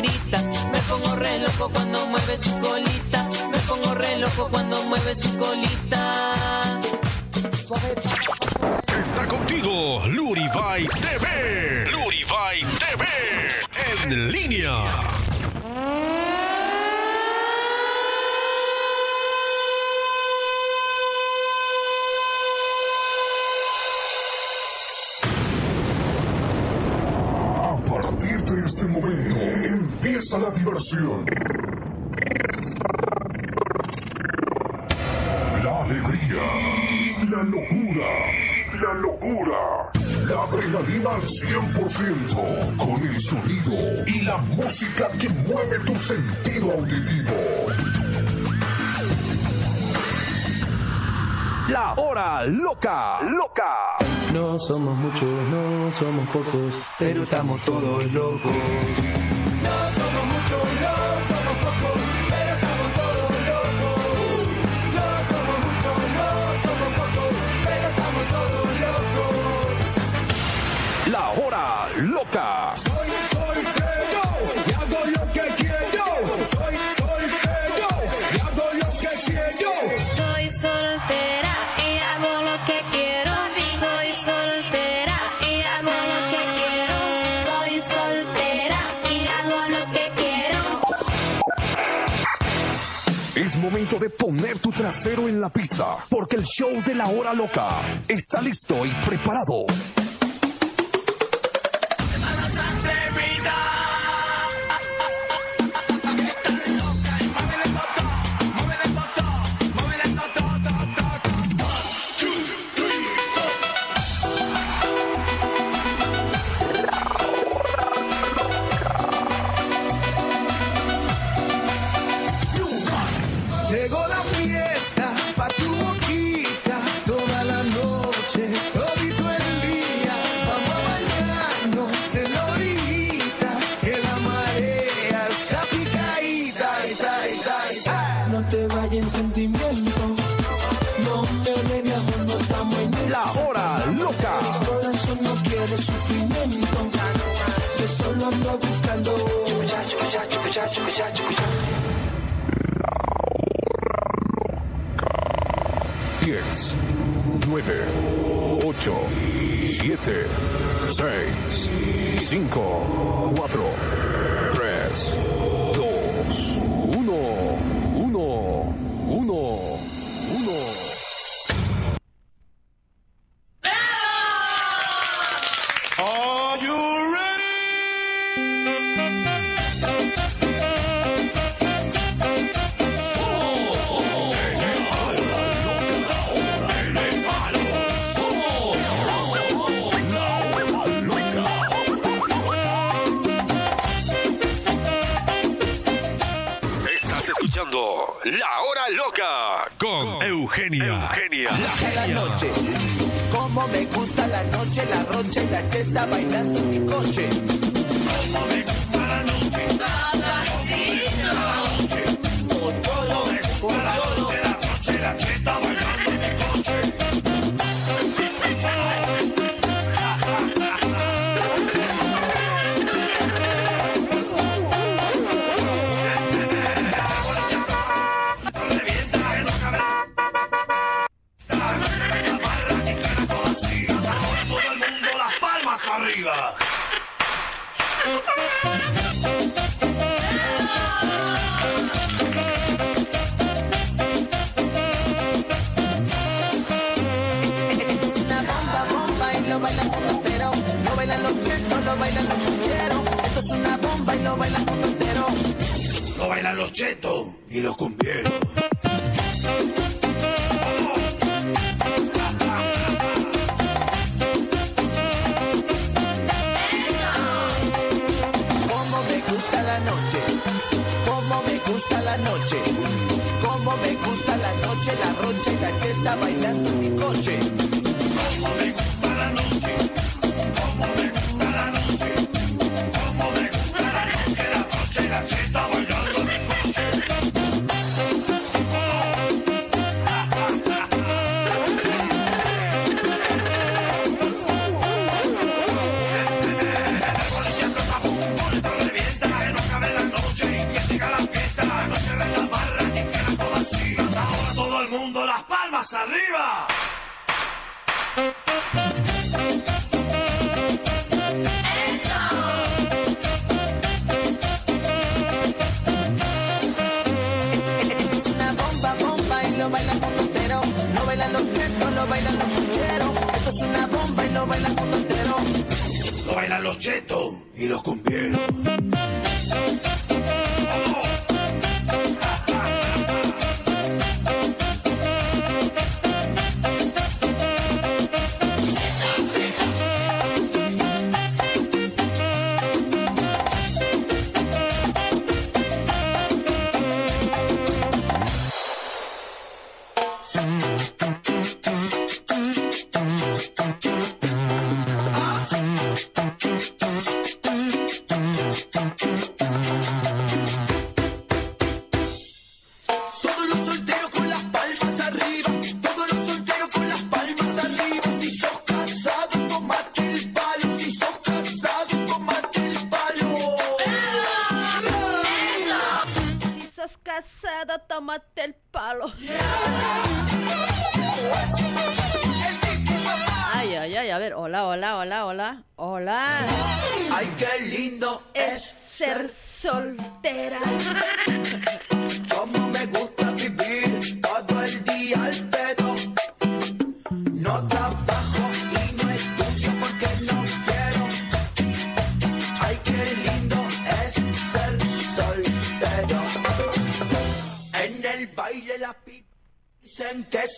Me pongo re loco cuando mueve su colita. Me pongo re loco cuando mueve su colita. Está contigo, Luribay la diversión. La alegría la locura. La locura. La adrenalina al 100% con el sonido y la música que mueve tu sentido auditivo. La hora loca, loca. No somos muchos, no somos pocos, pero estamos todos locos. Loca. Soy soltero y hago lo que quiero. Soy soltero y hago lo que quiero. Soy soltera y hago lo que quiero. Soy soltera y hago lo que quiero. Soy soltera y hago lo que quiero. Es momento de poner tu trasero en la pista, porque el show de la hora loca está listo y preparado. Chucuchá, chucuchá. 10, 9, 8, 7, 6, la cheta bailando mi coche.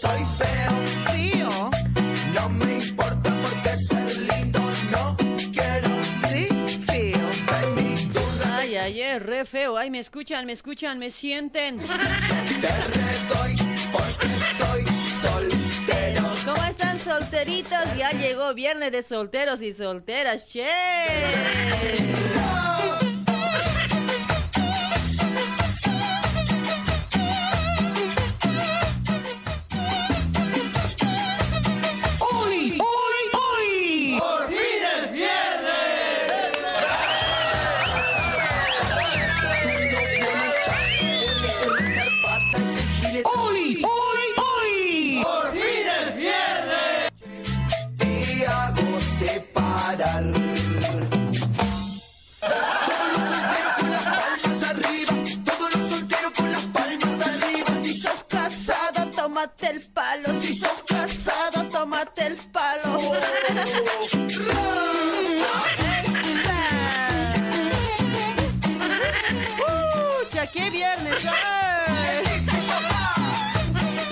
Soy feo. Tío. No me importa porque ser lindo no quiero. Sí, turno Ay, ay, es re feo. Ay, me escuchan, me escuchan, me sienten. te redoy porque estoy soltero. ¿Cómo están solteritos? Ya llegó viernes de solteros y solteras, che. ¡Hoy! Palo. Si sos casado, tómate el palo. ¡Pucha, qué viernes! ¡Ay!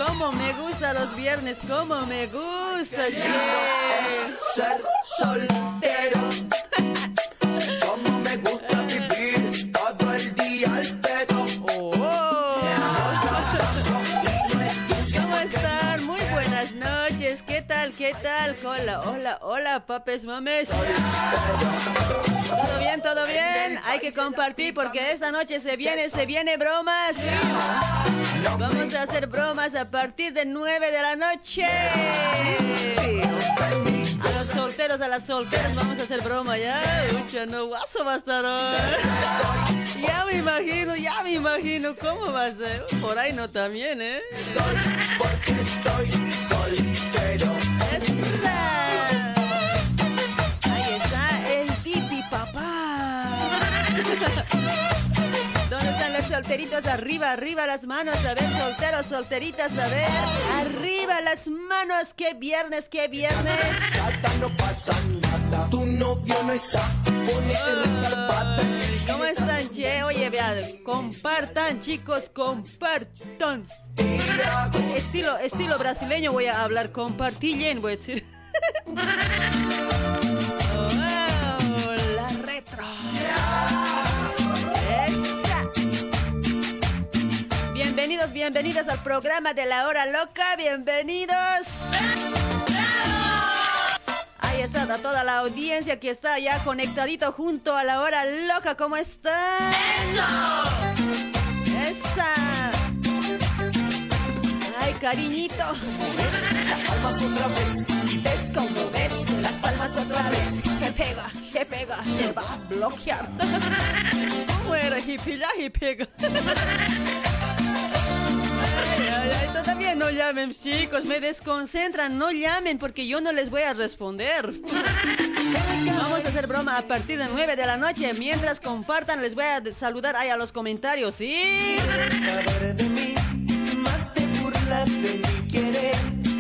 ¿Cómo me gustan los viernes? ¿Cómo me gusta, che? ser soltero. Hola, hola, hola, papes, mames. ¿Todo bien? ¿Todo bien? Hay que compartir porque esta noche se viene, se viene bromas. Vamos a hacer bromas a partir de 9 de la noche. A los solteros, a las solteras vamos a hacer broma ya. Ucha, no, guaso va a. Ya me imagino, ya me imagino cómo va a ser. Por ahí no también, ¿eh? Solteritos? Arriba, arriba las manos. A ver, solteros, solteritas, a ver. Arriba las manos. ¡Qué viernes, qué viernes! No pasa nada. Tu novio no está. ¿Cómo están, che? Oye, vean, compartan, chicos, compartan. Estilo, estilo brasileño voy a hablar, compartillen, voy a decir. Bienvenidos, bienvenidas al programa de la hora loca, bienvenidos. Ahí está toda la audiencia que está ya conectadito junto a la hora loca, ¿cómo están? ¡Eso! ¡Esa! ¡Ay, cariñito! Las palmas otra vez. Y ves como ves las palmas otra vez. Que pega, que pega, te va a bloquear. ¿Cómo era hippie? Ya pega. No llamen, chicos, me desconcentran. No llamen porque yo no les voy a responder. Vamos a hacer broma a partir de 9 de la noche. Mientras compartan, les voy a saludar ahí a los comentarios, ¿sí? Saber de mí. Más te burlas de mi querer.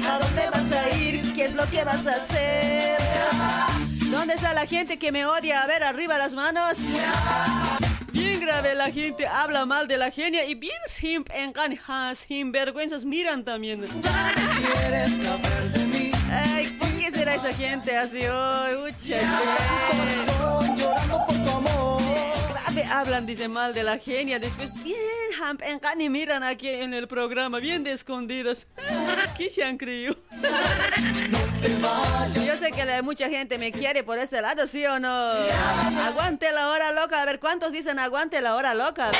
¿A dónde vas a ir? ¿Qué es lo que vas a hacer? ¿Dónde está la gente que me odia? A ver, arriba las manos. Bien grave la gente habla mal de la genia y bien simp engañas, sinvergüenzas miran también. Quieres saber de mí. Ay, ¿por qué será esa gente así hoy? Ucha, hablan, dice mal de la genia. Después bien hamp engañan y miran aquí en el programa, bien de escondidos. ¿Qué se han creído? Yo sé que la- mucha gente me quiere por este lado, ¿sí o no? Aguante la hora loca. A ver, ¿cuántos dicen aguante la hora loca?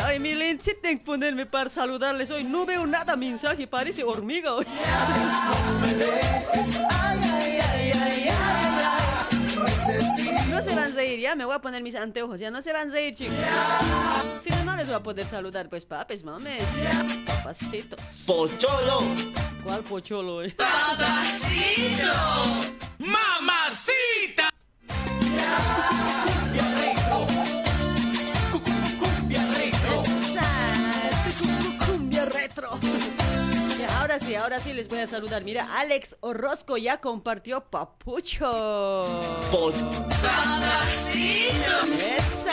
Ay, mi Lin, sí tengo que ponerme para saludarles hoy. No veo nada mensaje, parece hormiga hoy. No se van a ir, ya me voy a poner mis anteojos, ya no se van a ir, chicos. Si no, no les voy a poder saludar, pues papes, mames. Papacitos. Pocholo. ¿Cuál pocholo, eh? ¡Mamacita! Retro. Ya, Ahora sí, ahora sí les voy a saludar. Mira, Alex Orozco ya compartió papucho. Esa.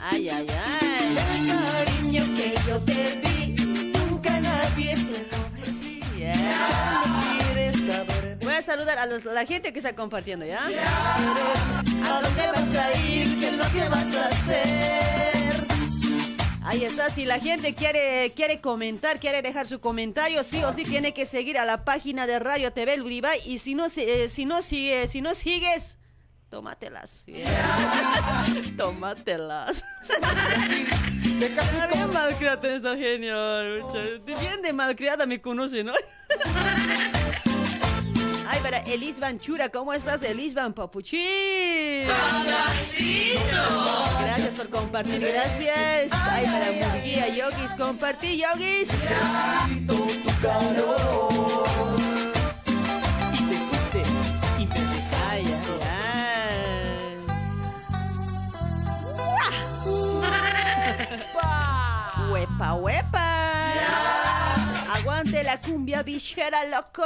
Ay, ay, ay. Cariño que yo te di, nunca nadie te lo ofrecí. Yeah. Voy a saludar a, los- a la gente que está compartiendo, ¿ya? ¿A dónde vas a ir? ¿Qué es lo que vas a hacer? Ahí está, si la gente quiere, quiere comentar, quiere dejar su comentario, sí o sí tiene que seguir a la página de Radio TV El Uribay y si no, si, eh, si no, sigue, si no sigues, tómatelas. Yeah. tómatelas. Bien malcriada esta genio. Bien de malcriada me conoce, ¿no? Ay, para Elisban Chura, ¿cómo estás, Elisban Papuchín? Gracias por compartir, gracias. Ay, para Murguía Yogis, compartí Yogis. tu calor. Aguante la cumbia bichera, loco.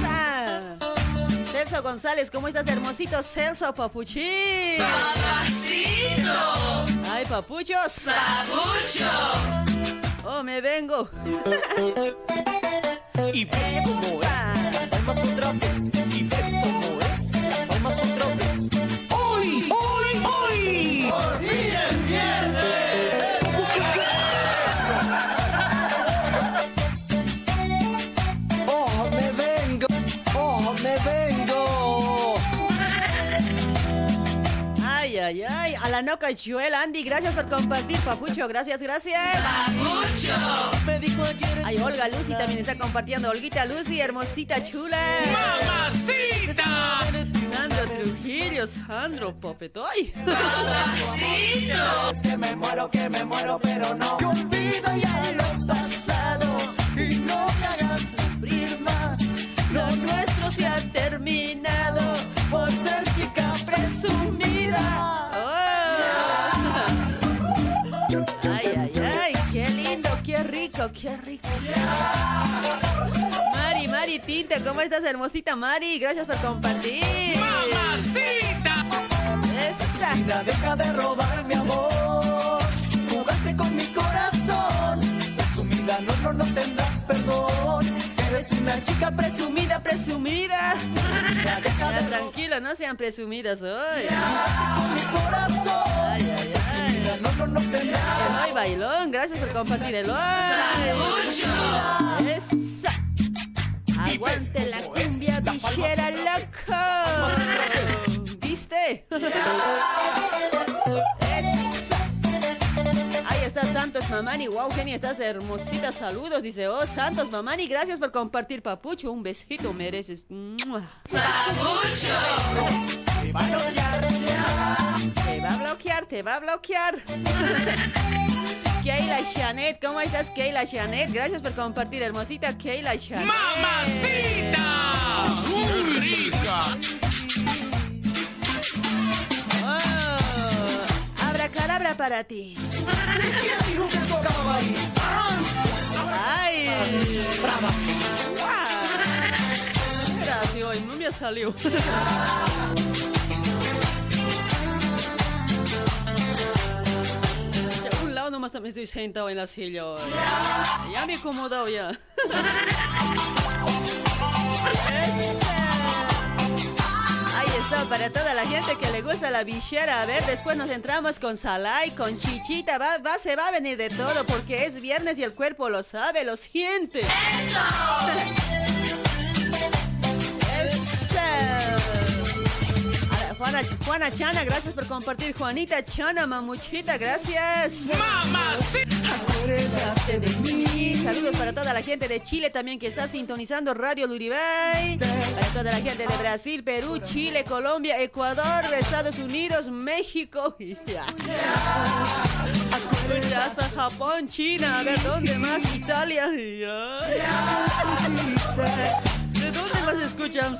Esa. Celso González, ¿cómo estás, hermosito Celso Papuchín? Ay, papuchos. Oh, me vengo. Y ves cómo es, palmas son trapes. Y ves cómo es, palmas son trapes. Ay. A la noca Joel, Andy, gracias por compartir, papucho. Gracias, gracias. Me dijo ayer Ay, Olga Lucy también está compartiendo. Olguita Lucy, hermosita, chula. ¡Mamacita! Sandro Trujillo, Sandro Popetoy. Es que me muero, que me muero, pero no. Que olvido ya lo pasado y no me hagas sufrir más. Lo nuestro se ha terminado rico, qué rico. Mari, Mari Tinta, ¿cómo estás, hermosita Mari? Gracias por compartir. ¡Mamacita! Esa. Mira, deja de robar mi amor. Jugaste con mi corazón. Presumida, no, no, no tendrás perdón. Eres una chica presumida, presumida. Ya, de tranquilo, no sean presumidas hoy. con mi corazón. Ay, ay, ay. Mira, no, no, no tendrás Eloy Bailón, gracias por compartir, Eloy. Esa. Aguante la cumbia bichera, loco. ¿Viste? Ahí está Santos Mamani. Wow, Genia, estás hermosita. Saludos. Dice, oh, Santos Mamani, gracias por compartir, papucho. Un besito mereces. ¡Mua! Te bloquear, te va a bloquear. Keila Shanet, ¿cómo estás, Keila Shanet? Gracias por compartir, hermosita Keila Shanet. ¡Mamacita! ¡Muy rica! Oh. Abracadabra, para ti. Ay. Era así hoy, no me salió. nomás también estoy sentado en la silla hoy. Ya me he acomodado ya. Ahí está, para toda la gente que le gusta la bichera. A ver, después nos entramos con Salai, con Chichita. Va, va, se va a venir de todo porque es viernes y el cuerpo lo sabe, lo siente. ¡Eso! Juana, Juana Chana, gracias por compartir. Juanita Chana, mamuchita, gracias. Acuérdate de mí. Saludos para toda la gente de Chile también que está sintonizando Radio Luribay. Para toda la gente de Brasil, Perú, Chile, Colombia, Ecuador, Estados Unidos, México. Hasta Japón, China, a ver dónde más, Italia. Ya. ¿De dónde más escuchan?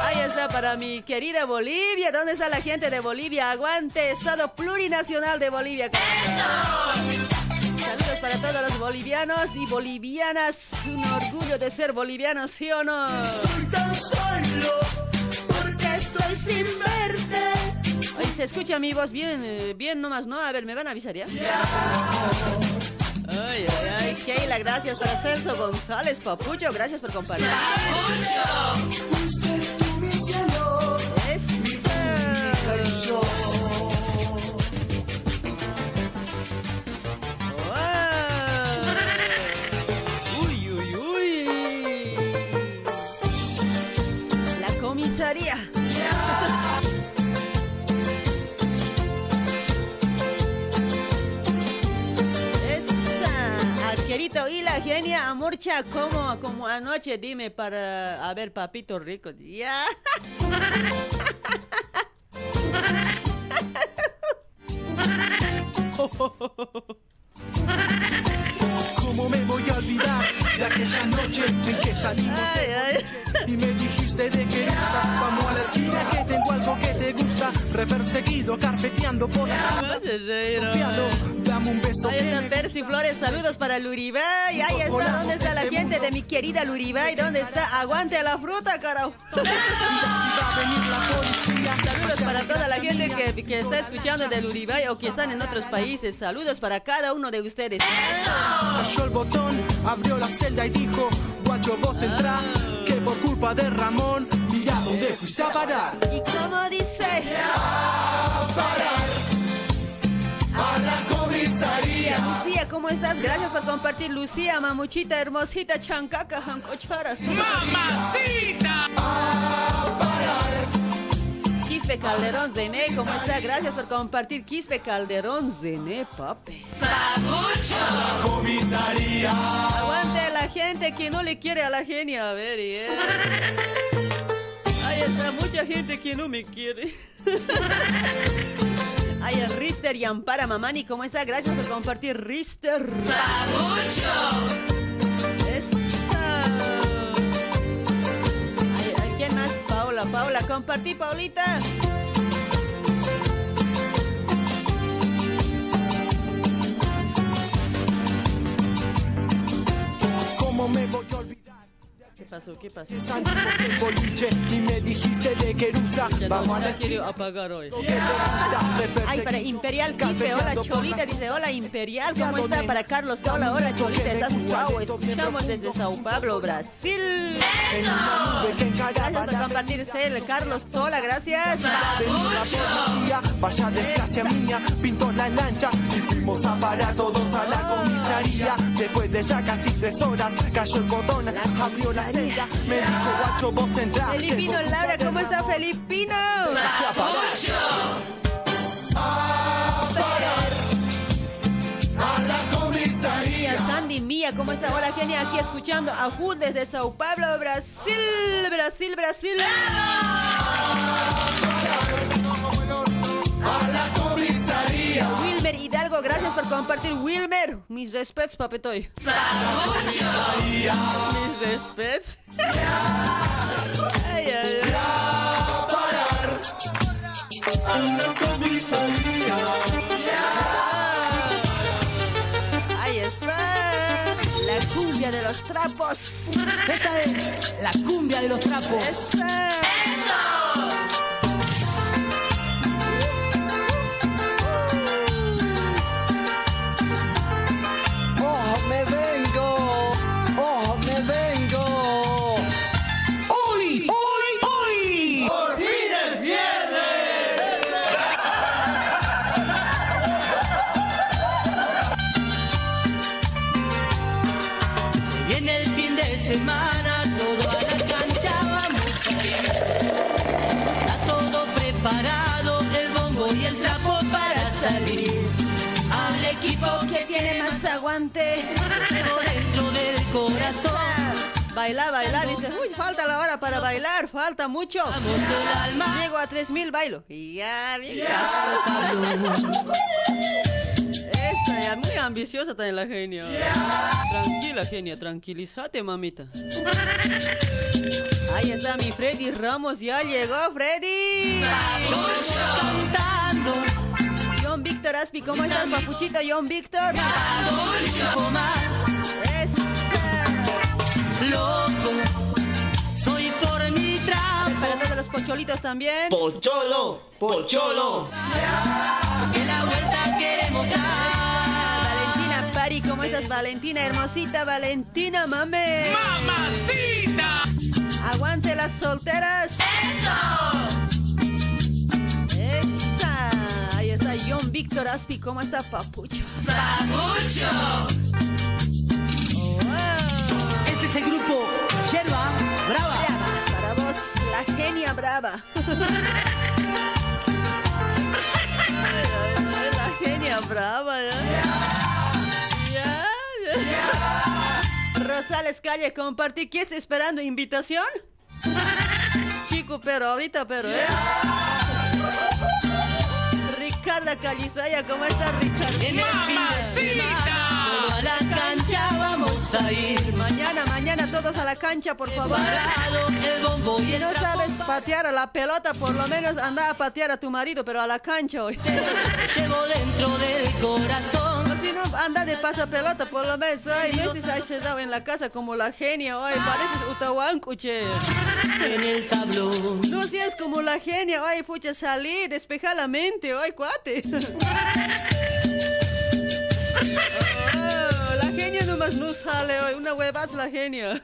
Ahí está para mi querida Bolivia. ¿Dónde está la gente de Bolivia? Aguante, Estado Plurinacional de Bolivia. Saludos para todos los bolivianos y bolivianas. Un orgullo de ser bolivianos, ¿sí o no? porque estoy sin verte. Oye, se escucha mi voz bien, eh, bien nomás, ¿no? A ver, ¿me van a avisar ya? Ay, ay, ay, Keila, gracias para Celso González, Papucho, gracias por compartir. Eso. Wow. Y la genia, amorcha, como, como anoche, dime para, a ver, papito rico. Ya. ¿Cómo me voy a olvidar de aquella noche en que salimos Ay, ay. y me dijiste de que gusta? Vamos a la esquina que tengo algo que te gusta. Reperseguido, carpeteando por reír, Confiado, dame un beso Ahí está Percy Flores, saludos para Luribay. Ahí está, ¿dónde está la gente de mi querida Luribay? ¿Dónde está? Aguante la fruta, carajo. a la. Saludos para toda la gente que, que está escuchando del Uribay o que están en otros países. Saludos para cada uno de ustedes. Cayó el botón, abrió la celda y dijo, guacho vos entrá, que por culpa de Ramón, mira dónde fuiste a parar. Y como dice, A la comisaría. Lucía, ¿cómo estás? Gracias por compartir. Lucía, mamuchita, hermosita, chancaca, jancochara. ¡Mamacita! Quispe Calderón Zené, ¿cómo está? Gracias por compartir. Quispe Calderón Zené, papi. Comisaría. Aguante la gente que no le quiere a la genia. A ver, y, eh. Ahí está mucha gente que no me quiere. Ay, el Rister y Ampara Mamani, ¿cómo está? Gracias por compartir, Rister. Esa. Paula, Paula, compartí, Paulita. Pasó? ¿Qué pasó? Y me dijiste de Querusa. Ya Vamos a quiero apagar hoy. que Ay, para Imperial dice, hola Cholita, dice, hola Imperial, ¿cómo está? Para Carlos Tola, hola Cholita, estás guau, escuchamos desde Sao Paulo, Brasil. Que encaraba Gracias por compartirse el Carlos Tola, gracias. Vaya desgracia mía, pintó la lancha y fuimos a parar todos a la comisaría. Después de ya casi tres horas, cayó el cordón, abrió la celda, me dijo guacho vos Felipino Laura, ¿cómo está Felipino? a la comisaría. Sandy Mía, ¿cómo está? Hola genia, aquí escuchando a Jud desde Sao Paulo, Brasil, Brasil, Brasil. A por compartir. Wilmer, mis respets, papetoy. Mis respets. ay, ay, ay. Parar Ahí está la cumbia de los trapos. Esta es la cumbia de los trapos. Esa. ¡Eso! Baila, baila, dice, uy, falta la hora para bailar, falta mucho. Llego a 3000 bailo. Y ya, bien. Esa, ya, muy ambiciosa también la genia. Tranquila, genia, tranquilízate, mamita. Ahí está mi Freddy Ramos, ya llegó Freddy. Cantando, John Víctor Aspi, ¿cómo estás, papuchito John Víctor? Loco, soy por mi trapo. Para todos los pocholitos también. Pocholo, pocholo. Que la vuelta queremos dar. Valentina Pari, ¿cómo estás, Valentina? Hermosita Valentina, mame. ¡Mamacita! Aguante las solteras. Esa. Ahí está John Víctor Aspi, ¿cómo está, papucho? Este es el grupo Yerba Brava. Brava, para vos, la genia brava. la genia brava, ¿ya? Ya, ya. Rosales Calle, compartí. ¿Qué estás esperando? ¿Invitación? Chico, pero ahorita, pero, ¿eh? Ricarda Calizaya, ¿cómo estás, Ricardo? En la cancha vamos a ir. Mañana, mañana todos a la cancha, por favor. Parado el bombo y Si no sabes patear a la pelota, por lo menos anda a patear a tu marido, pero a la cancha hoy. llevo dentro del corazón. Si no, anda de pasa pelota, por lo menos. Ay, no estés ahí sentado en la casa como la genia. Ay, pareces Utahuanco, che. En el tablón. No seas como la genia. Ay, fucha, salí, despeja la mente. Ay, cuate. No sale hoy. Una huevaz la genia.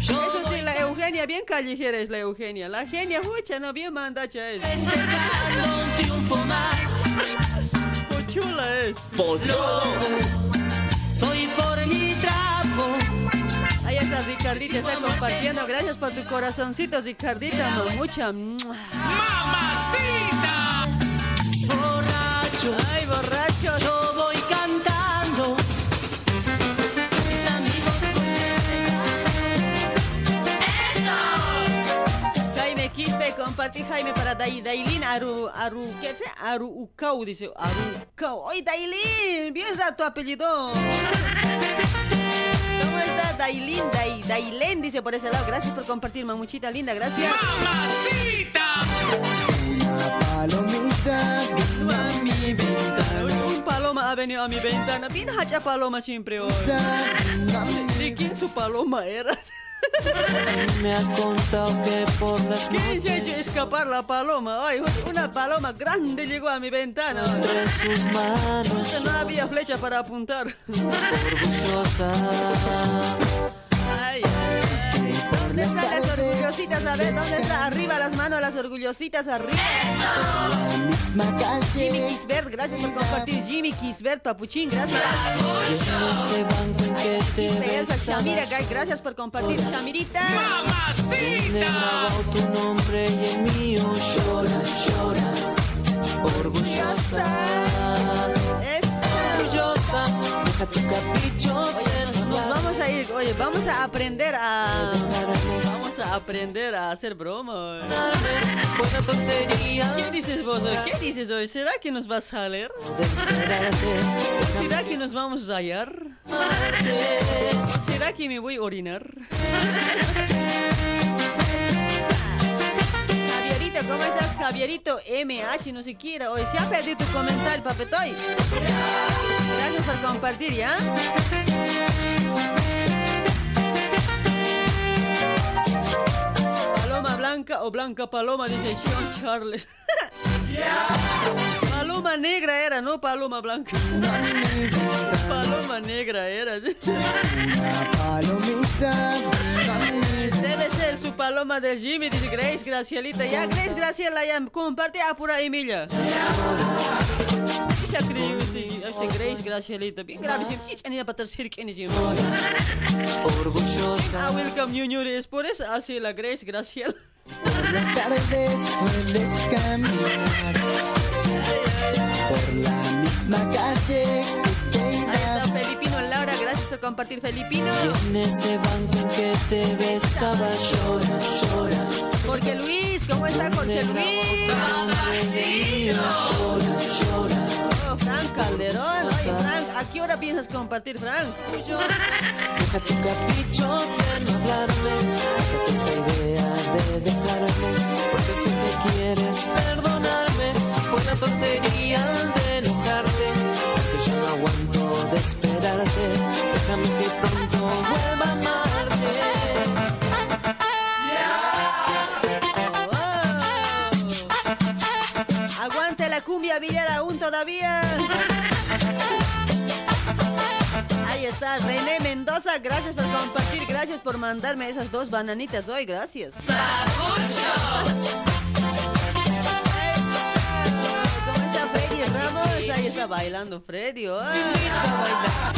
Eso sí, la Eugenia, bien callejera es la Eugenia. La genia, fucha, no bien mandacha es. Festejando un triunfo más. Muy chula es. Soy por mi trapo. Ahí está Ricardita, está compartiendo. Gracias por tu corazoncito, Ricardita. Mucha. ¡Mamacita! Quispe, compartí Jaime para Dai, Dailin Aru, Aru, ¿qué es? Aru Ucau, dice, Aru Ucau. ¡Ay, Dailin! Bien tu apellido. ¿Cómo está Dailin? Dai, Dailen, dice por ese lado. Gracias por compartir, mamuchita linda, gracias. ¡Mamacita! Palomita, A mi ventana. Paloma ha venido a mi ventana. Bien hacha paloma siempre hoy. ¿De quién su paloma era? me ha contado que por las ¿Quién se ha hecho escapar la paloma? Ay, una paloma grande llegó a mi ventana. entre sus manos No había flecha para apuntar. Ay, ay. ¿Dónde están las orgullositas? A ver, ¿dónde está? Arriba las manos, las orgullositas, arriba. misma Jimmy. Kisbert, gracias por compartir. Jimmy Kisbert, papuchín, gracias. Besabas, Shamira, Gay, gracias por compartir. Shamirita. ¡Mamacita! tu nombre y el mío lloras, lloras, orgullosa, Eso. orgullosa, deja tu capricho vamos a ir, oye, vamos a aprender a. Vamos a aprender a hacer broma. ¿Qué dices vos hoy? ¿Qué dices hoy? ¿Será que nos vas a leer? ¿Será que nos vamos a hallar? ¿Será que me voy a orinar? Javierita, ¿cómo estás, Javierito? MH, no siquiera. Hoy se ha perdido tu comentario, papetoy. Gracias por compartir, ¿ya? Paloma blanca o blanca paloma, dice John Charles. Paloma negra era, no paloma blanca. Paloma negra era. Palomita, Debe ser su paloma de Jimmy, dice Grace Gracielita. Ya, Grace Graciela, ya comparte a pura Emilia. Que este Grace Gracielita. Bien grave, si chicha ni para tercer que ni orgullosa Ah, welcome New New es por eso así la Grace Graciela. por las tardes sueles caminar por la misma calle que Ahí está. Felipino Laura, gracias por compartir Felipino. En ese banco en que te besaba lloras, lloras, Jorge Luis, ¿cómo está Jorge Luis? lloras. Oh, Frank Calderón, oye Frank, ¿a qué hora piensas compartir Frank? Deja tu capricho de no hablarme, sácate esa idea de dejarme, porque si te quieres perdonarme, la tontería de enojarte, porque yo no aguanto de esperarte, déjame que pronto vuelva a amarte. Aguante la cumbia villera aún todavía. Ahí está, René Mendoza, gracias por compartir, gracias por mandarme esas dos bananitas hoy, gracias. ¿Cómo Ramos? Ahí está bailando Freddy.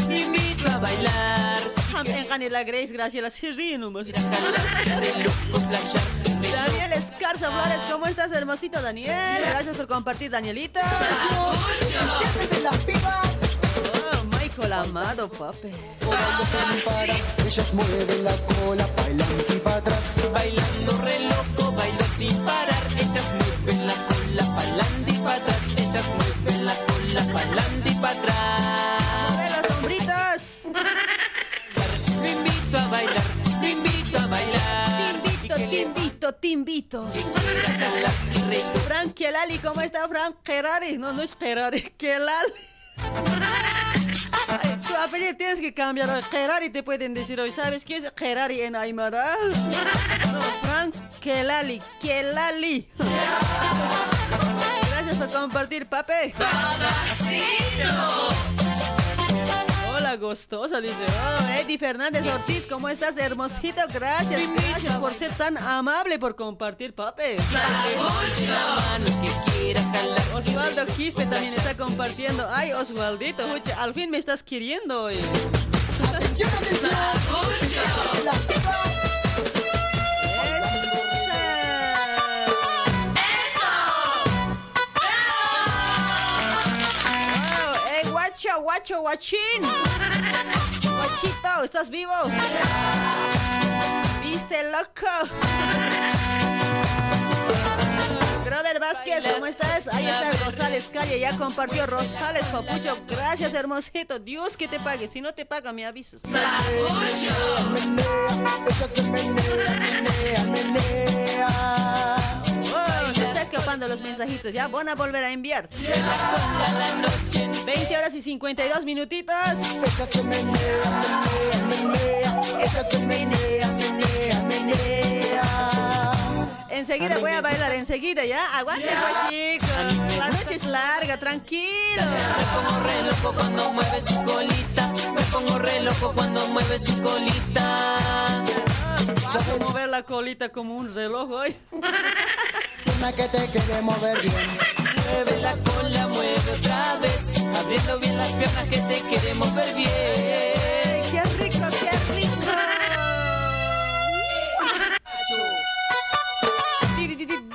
Te invito a bailar, Déjame la Grace, Graciela, se ríe nomás. de loco flashear, Daniel Escarza Flores, ¿cómo estás, hermosito Daniel? Gracias por compartir, Danielita. las pibas. Oh, Michael Amado, papi. ellas mueven la cola, bailan y para atrás. Bailando re loco, bailo sin parar. Ellas mueven la cola, pa'lante para atrás. ¡Ve las sombritas! Te invito a bailar, te invito a bailar. Te invito, te invito, te invito. Frank Kelali, ¿cómo está Frank? Ferrari, no, no es Ferrari, Kelali. Ay, Tu apellido tienes que cambiar a Ferrari, te pueden decir hoy. ¿Sabes qué es Ferrari en Aymara? No, Frank Kelali, Kelali. Gracias por compartir, pape. Hola, gustosa, dice. Oh, Eddie Fernández Ortiz, ¿cómo estás, hermosito? Gracias, gracias por ser tan amable, por compartir, pape. Osvaldo Quispe también está compartiendo. Ay, Osvaldito, al fin me estás queriendo hoy. guacho, guacho, guachín! Guachito, ¿estás vivo? ¿Viste, loco? Grover Vázquez, ¿cómo estás? Ahí está Rosales Calle, ya compartió Rosales, papucho. Gracias, hermosito. Dios que te pague. Si no te paga, me avisas. Está escapando los mensajitos. Ya van a volver a enviar. 20 horas y 52 minutitos. Enseguida voy a bailar, enseguida ya. Aguante, pues, chicos. La noche es larga, tranquilo. Me pongo re loco cuando mueve su colita. Me pongo re loco cuando mueve su colita. Vas a mover la colita como un reloj hoy. Que te quiere mover bien. Mueve la cola, mueve otra vez. Abriendo bien las piernas que te quiere mover bien. ¡Qué rico, qué rico!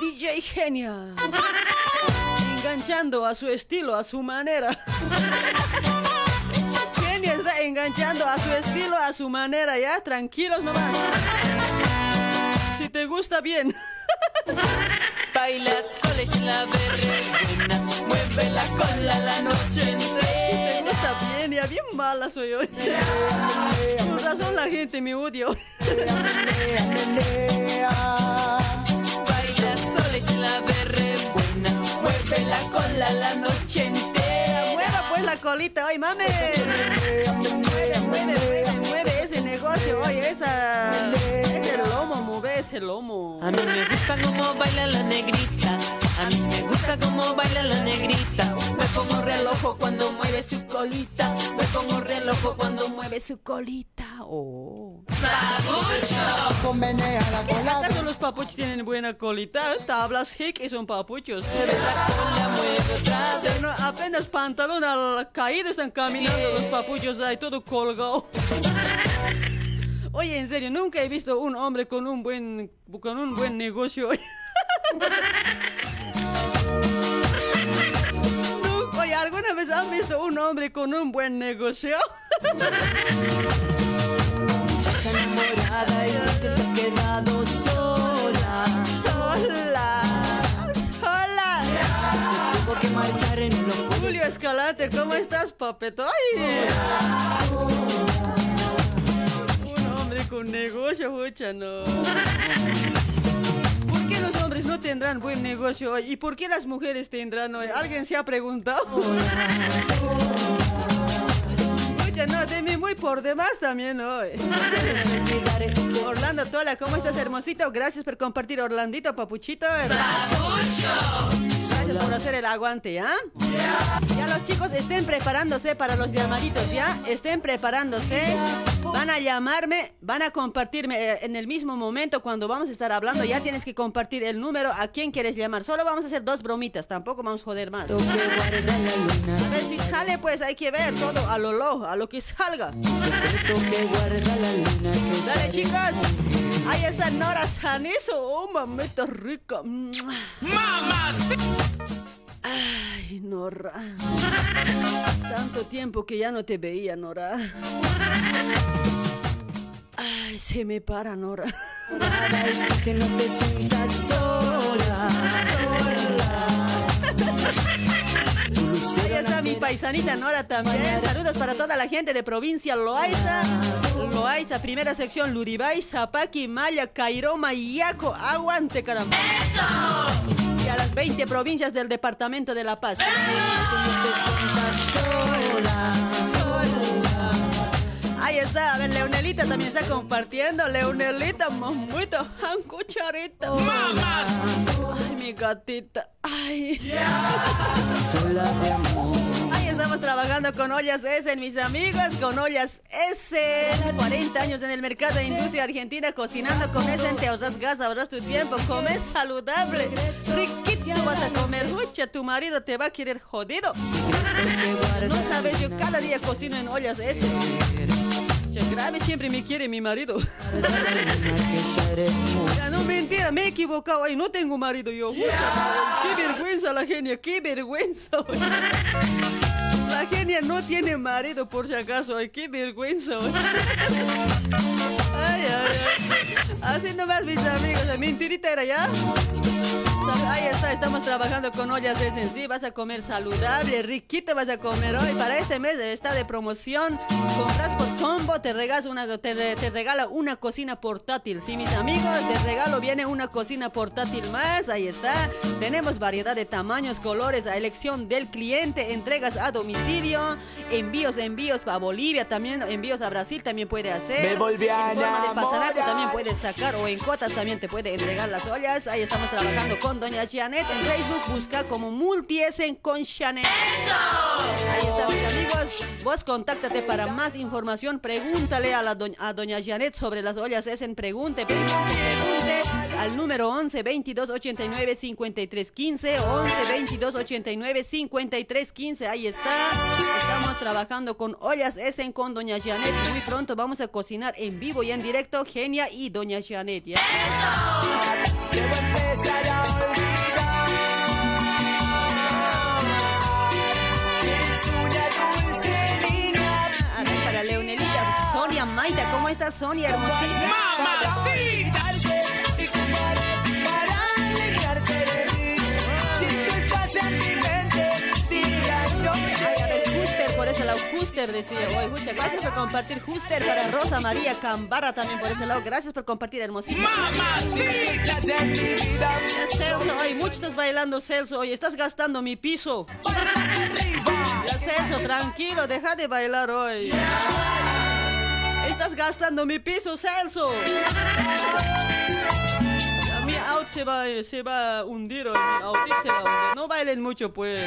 DJ Genia. Enganchando a su estilo, a su manera. Genia está enganchando a su estilo, a su manera, ¿ya? Tranquilos nomás. Si te gusta bien. Baila sola sin la verbena. Mueve la cola la noche Te entera. gusta bien, ya bien mala soy hoy. Por razón la gente me odia. Baila sola sin la buena. Mueve la cola la noche entera. Mueva pues la colita hoy, mame. Mueve, mueve, mueve, mueve ese negocio hoy, esa, ese lomo, mueve ese. lomo. A mí me gusta cómo baila la negrita. A mí me gusta cómo baila la negrita. Me pongo reloj cuando mueve su colita. Me pongo reloj cuando mueve su colita. Oh. La cola. ¿Acaso los papuchos tienen buena colita? Tablas hick y son papuchos. Mueve no, apenas pantalón al caído están caminando los papuchos ahí todo colgado. Oye, en serio, nunca he visto un hombre con un buen con un buen negocio. Oye, ¿alguna vez han visto un hombre con un buen negocio? Enamorada y no te ha quedado sola. Sola, sola. Se tuvo que marchar en lo Julio Escalante, ¿cómo estás, papeto? Ay. Con negocio, mucha, no. ¿Por qué los hombres no tendrán buen negocio hoy? ¿Y por qué las mujeres tendrán hoy? ¿Alguien se ha preguntado? Mucha, no, de mí muy por demás también hoy. Orlando Tola, ¿cómo estás, hermosito? Gracias por compartir, Orlandito, papuchito. Gracias por hacer el aguante, ¿ya? Ya los chicos estén preparándose para los llamaditos, ¿ya? Estén preparándose. Van a llamarme, van a compartirme eh, en el mismo momento cuando vamos a estar hablando. Ya tienes que compartir el número a quién quieres llamar. Solo vamos a hacer dos bromitas, tampoco vamos a joder más. A ver si sale, pues hay que ver todo a lo lo, a lo que salga. Dale, chicas. Ahí está Nora Saniso. Oh, mamita rica. Mamá. Ay, Nora. Tanto tiempo que ya no te veía, Nora. Ay, se me para, Nora. que no te sientas sola. Lucero Ahí está mi paisanita Nora también. Saludos para toda la gente de provincia Loaiza. Loaiza, primera sección, Luribay, Zapaqui, Maya, Cairoma, Yaco. Aguante, caramba. Y a las 20 provincias del departamento de La Paz. Ahí está, a ver, Leonelita también está compartiendo. Leonelita, mamuito, un cucharita. ¡Mamas! Ay, mi gatita. Ay. sola de amor. Ahí estamos trabajando con Ollas S, mis amigos, con Ollas S. 40 años en el mercado de industria argentina, cocinando con S. Te ahorras gas, ahorras tu tiempo, comes saludable. Riquito vas a comer. Mucha, tu marido te va a querer jodido. No sabes, yo cada día cocino en Ollas S. Grave siempre me quiere mi marido. Ya, no mentira, me he equivocado. Ay, no tengo marido yo. Qué vergüenza la genia, qué vergüenza. La genia no tiene marido por si acaso. Ay, qué vergüenza. Ay, ay, ay. Así nomás, mis amigos. La mentirita era ya. Ahí está, estamos trabajando con ollas de sí. Vas a comer saludable, riquito vas a comer hoy. Para este mes está de promoción. Compras por combo, te regalas una, te, te regala una cocina portátil. Sí, mis amigos, de regalo viene una cocina portátil más. Ahí está. Tenemos variedad de tamaños, colores a elección del cliente. Entregas a domicilio, envíos, envíos para Bolivia, también envíos a Brasil también puede hacer. Me volví a En forma de enamorar. también puedes sacar o en cotas también te puede entregar las ollas. Ahí estamos trabajando con Doña Janet en Facebook. Busca como Multiesen con Janet. Ahí está, mis amigos. Vos contáctate para más información. Pregúntale a, la doña, a Doña Janet sobre las ollas Essen. Pregunte, pregunte, al número 11 22 89 53 15. 11 22 89 53 15. Ahí está. Estamos trabajando con ollas Essen con Doña Janet. Muy pronto vamos a cocinar en vivo y en directo. Genia y Doña Janet. ¿ya? Debo empezar a Maita, ¿cómo estás, Sonia, hermosita? Haré para alejarte de mí. Si tú estás en mi por ese lado, Juster decía, oye, muchas gracias por compartir, Juster, para Rosa María Cambara también por ese lado, gracias por compartir, hermosita. Estás en mi vida. Celso, oye, mucho estás bailando, Celso, oye, estás gastando mi piso. Ya, Celso, tranquilo, deja de bailar hoy. Estás gastando mi piso, Celso. se va, se va a hundir, oye, mi autito se va a hundir. No bailen mucho, pues.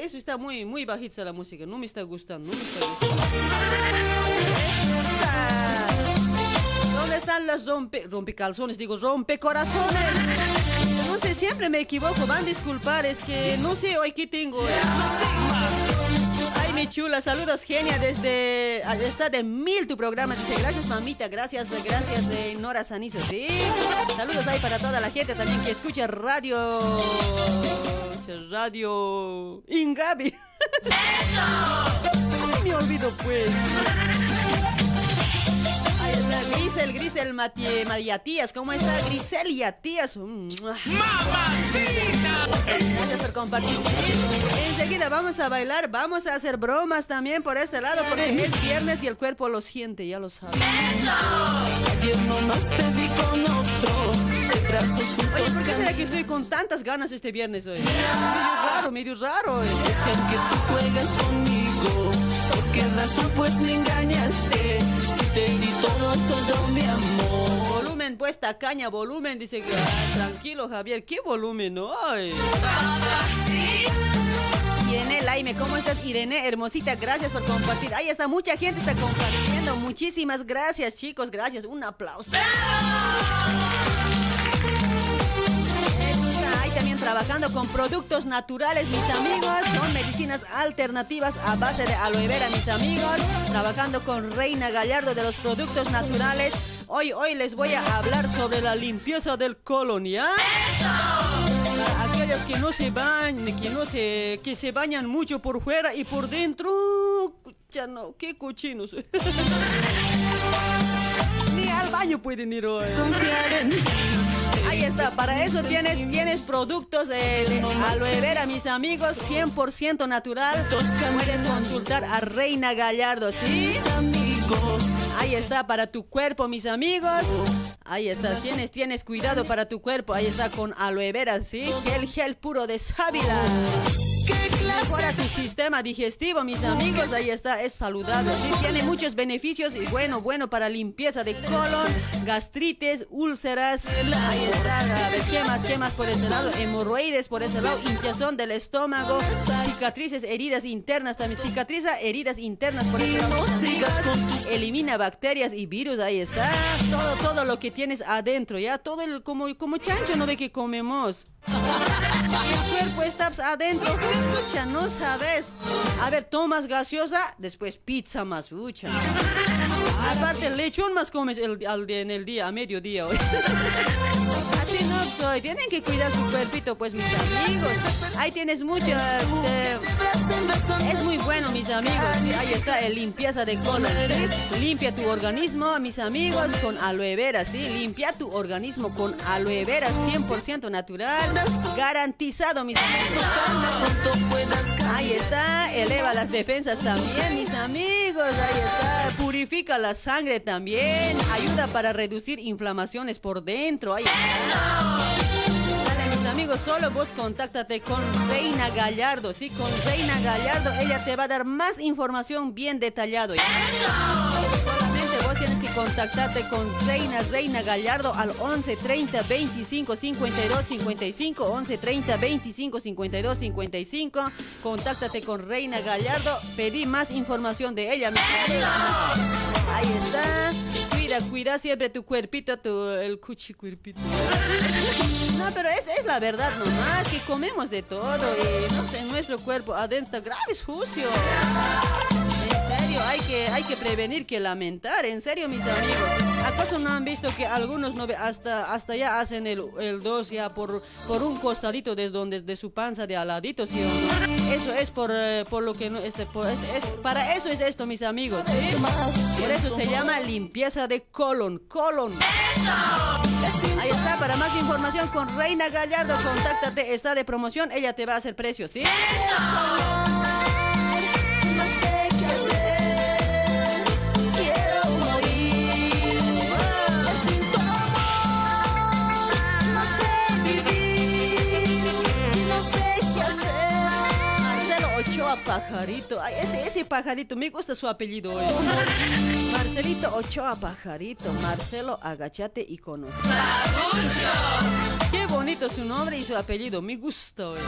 Eso está muy, muy bajita la música, no me está gustando, no me está gustando. ¿Dónde están las rompe, rompecalzones? Digo, rompecorazones. No sé, siempre me equivoco, van a disculpar, es que no sé hoy qué tengo. Mi chula, saludos, genia, desde... ah, Está de mil tu programa, dice, gracias, mamita, gracias, gracias, de Nora Sanizo, ¿sí? Saludos ahí para toda la gente también que escucha radio... Radio... Ingabi. Ay, me olvido, pues. Grisel, Grisel Mati- Mariatías. ¿Cómo está Grisel y Atías? Gracias por compartir. Enseguida vamos a bailar, vamos a hacer bromas también por este lado porque es viernes y el cuerpo lo siente, ya lo sabes. Ayer nomás te vi con otro, de brazos Oye, ¿por qué será que estoy con tantas ganas este viernes hoy? Medio raro, medio raro. eh. Dicen que tú juegas conmigo. ¿Por qué razón pues me engañaste? Volumen, pues tacaña, volumen, dice que tranquilo Javier, ¿qué volumen? Ay. Irene Laime, ¿cómo estás? Irene, hermosita, gracias por compartir. Ahí está, mucha gente está compartiendo. Muchísimas gracias, chicos, gracias. Un aplauso. También trabajando con productos naturales, mis amigos. Son medicinas alternativas a base de aloe vera, mis amigos. Trabajando con Reina Gallardo de los productos naturales. Hoy, hoy les voy a hablar sobre la limpieza del colon, ¿ya? Para aquellos que no se bañan, que no se, que se bañan mucho por fuera y por dentro, ya no, qué cochinos. Ni al baño pueden ir hoy. Ahí está, para eso tienes, tienes productos de, aloe vera, mis amigos, 100% natural. Puedes consultar a Reina Gallardo, ¿sí? Ahí está, para tu cuerpo, mis amigos. Ahí está, tienes, tienes cuidado para tu cuerpo. Ahí está con aloe vera, ¿sí? Gel, gel puro de sábila. Mejora tu sistema digestivo, mis amigos. Ahí está, es saludable. Sí, tiene muchos beneficios y bueno, bueno para limpieza de colon, gastritis, úlceras. Ahí está, a ver, ¿qué más, qué más por ese lado? Hemorroides por ese lado, hinchazón del estómago, cicatrices, heridas internas también. Cicatriza heridas internas por ese lado. Elimina bacterias y virus, ahí está. Todo, todo lo que tienes adentro, ya. Todo el, como, como chancho, ¿no ve que comemos? El cuerpo está adentro. No sabes. A ver, tomas gaseosa, después pizza más ucha. Aparte, lechón más comes el, al en el día, a mediodía hoy. Tienen que cuidar su cuerpito, pues, mis amigos. Ahí tienes muchas. eh, es muy bueno, mis amigos. Ahí está, el limpieza de colon. Limpia tu organismo, mis amigos, con aloe vera, ¿sí? Limpia tu organismo con aloe vera, 100% natural. Garantizado, mis amigos. Ahí está, eleva las defensas también, mis amigos. Ahí está, purifica la sangre también. Ayuda para reducir inflamaciones por dentro. Ahí está. Dale, mis amigos, solo vos contáctate con Reina Gallardo, sí, con Reina Gallardo, ella te va a dar más información bien detallado. ¿ya? Tienes que contactarte con Reina Reina Gallardo al 11 30 25 52 55 11 30 25 52 55. Contáctate con Reina Gallardo, pedí más información de ella. Ahí está. Cuida, cuida siempre tu cuerpito, tu el cuchi cuerpito. No, pero es, es la verdad nomás, que comemos de todo y no sé, nuestro cuerpo adentro grave, sucio. Hay que, hay que prevenir que lamentar, en serio, mis amigos. ¿Acaso no han visto que algunos hasta, hasta ya hacen el, el dos ya por, por un costadito de donde de su panza de aladito, ¿sí? Eso es por, eh, por lo que no, este, es- para eso es esto, mis amigos. Por eso se llama limpieza de colon, colon. Ahí está, para más información con Reina Gallardo, contáctate, está de promoción, ella te va a hacer precio, ¿sí? Pajarito. Ay, ese, ese pajarito, me gusta su apellido hoy. Marcelito Ochoa Pajarito. Marcelo, agachate y conoce. Qué bonito su nombre y su apellido, me gusta hoy.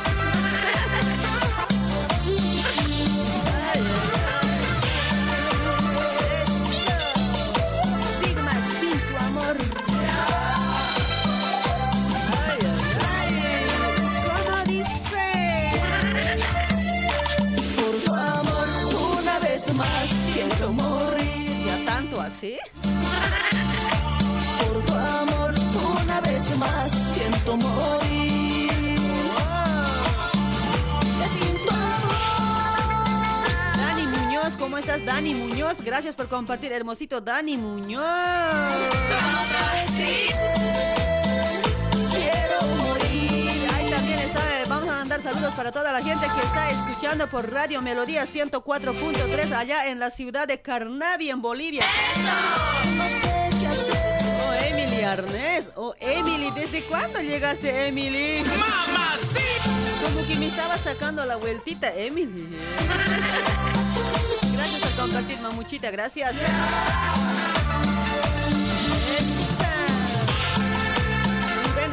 ¿Ya tanto así? Por tu amor, una vez más siento morir. Dani Muñoz, ¿cómo estás? Dani Muñoz, gracias por compartir, hermosito Dani Muñoz. Mandar saludos para toda la gente que está escuchando por Radio Melodía 104.3 allá en la ciudad de Carnavi, en Bolivia. Oh, Emily Arnés. Oh, Emily, ¿desde cuándo llegaste, Emily? ¡Mamá, sí! Como que me estaba sacando la vueltita, Emily. Gracias por compartir, mamuchita, gracias.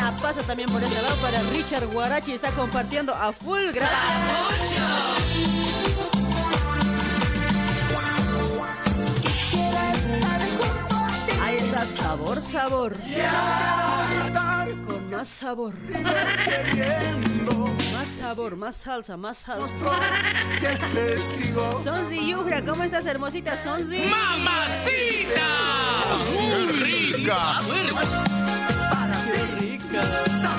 Apaza también por este lado para Richard Guarachi, está compartiendo a full, gracias. Ahí está, sabor, sabor. Con más sabor. Más sabor, más salsa, más salsa. Sonzi Yugra, ¿cómo estás, hermosita Sonzi? ¡Mamacita! ¡Muy rica! ¡Qué rica! Esa.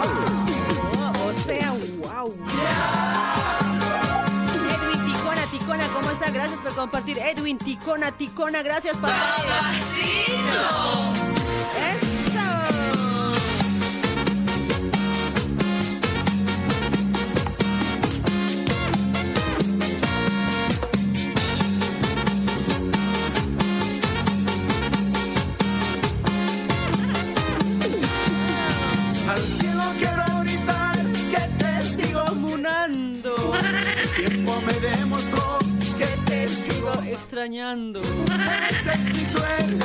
Oh, o sea, wow. Edwin Ticona, Ticona, ¿cómo está? Gracias por compartir. Edwin Ticona, Ticona, gracias, papá. ¡Eso! Al me demostró que te sigo. Extrañando. Esa es mi suerte.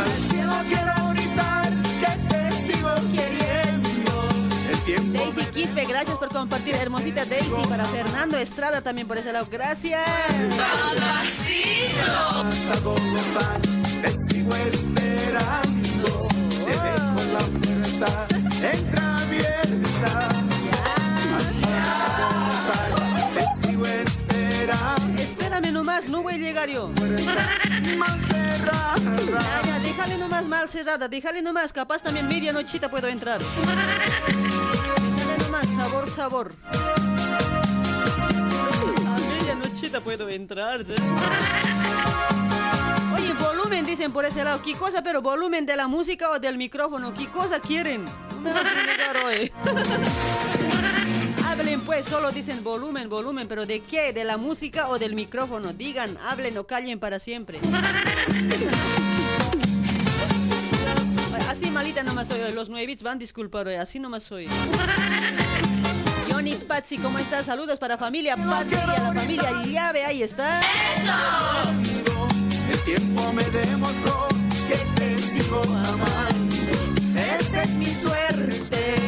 Al cielo quiero gritar que te sigo queriendo. El tiempo Daisy Quispe, gracias por compartir. Hermosita Daisy. Para Fernando Estrada también por ese lado. Gracias. pasado los años te sigo esperando. Te dejo la puerta entreabierta. Nomás, no voy a llegar yo. Mal cerrada. Ya, ya, déjale nomás mal cerrada, déjale nomás, capaz también medianochita puedo entrar. Déjale nomás, sabor, sabor. A medianochita puedo entrar. ¿sí? Oye, volumen dicen por ese lado. ¿Qué cosa? Pero volumen de la música o del micrófono. ¿Qué cosa quieren? No hoy. Pues, solo dicen volumen, volumen, pero ¿de qué? ¿De la música o del micrófono? Digan, hablen o callen para siempre. Así malita nomás soy hoy. Los nueve bits van a disculpar hoy. Así nomás soy. Johnny Patsy, ¿cómo estás? Saludos para familia Patsy y a la familia Llave. Ahí está. El tiempo me demostró que te sigo amando. Esa es mi suerte.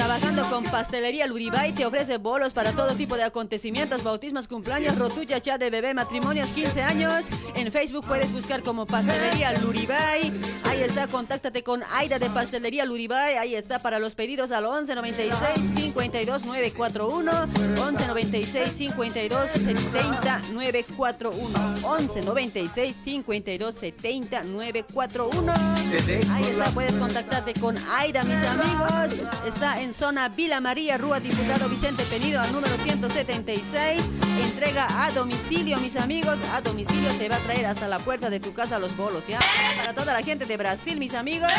Trabajando con Pastelería Luribay. Te ofrece bolos para todo tipo de acontecimientos, bautismos, cumpleaños, rotucha, chat de bebé, matrimonios, 15 años. En Facebook puedes buscar como Pastelería Luribay. Ahí está, contáctate con Aida de Pastelería Luribay. Ahí está para los pedidos al 11 96 52 941. 11 96 52 70 941. 11 96 52 70 941. Ahí está, puedes contactarte con Aida, mis amigos. Está en zona Vila María, Rúa Diputado Vicente Penido, al número 176. Entrega a domicilio, mis amigos. A domicilio te va a traer hasta la puerta de tu casa los bolos, ¿ya? Para toda la gente de Brasil, mis amigos.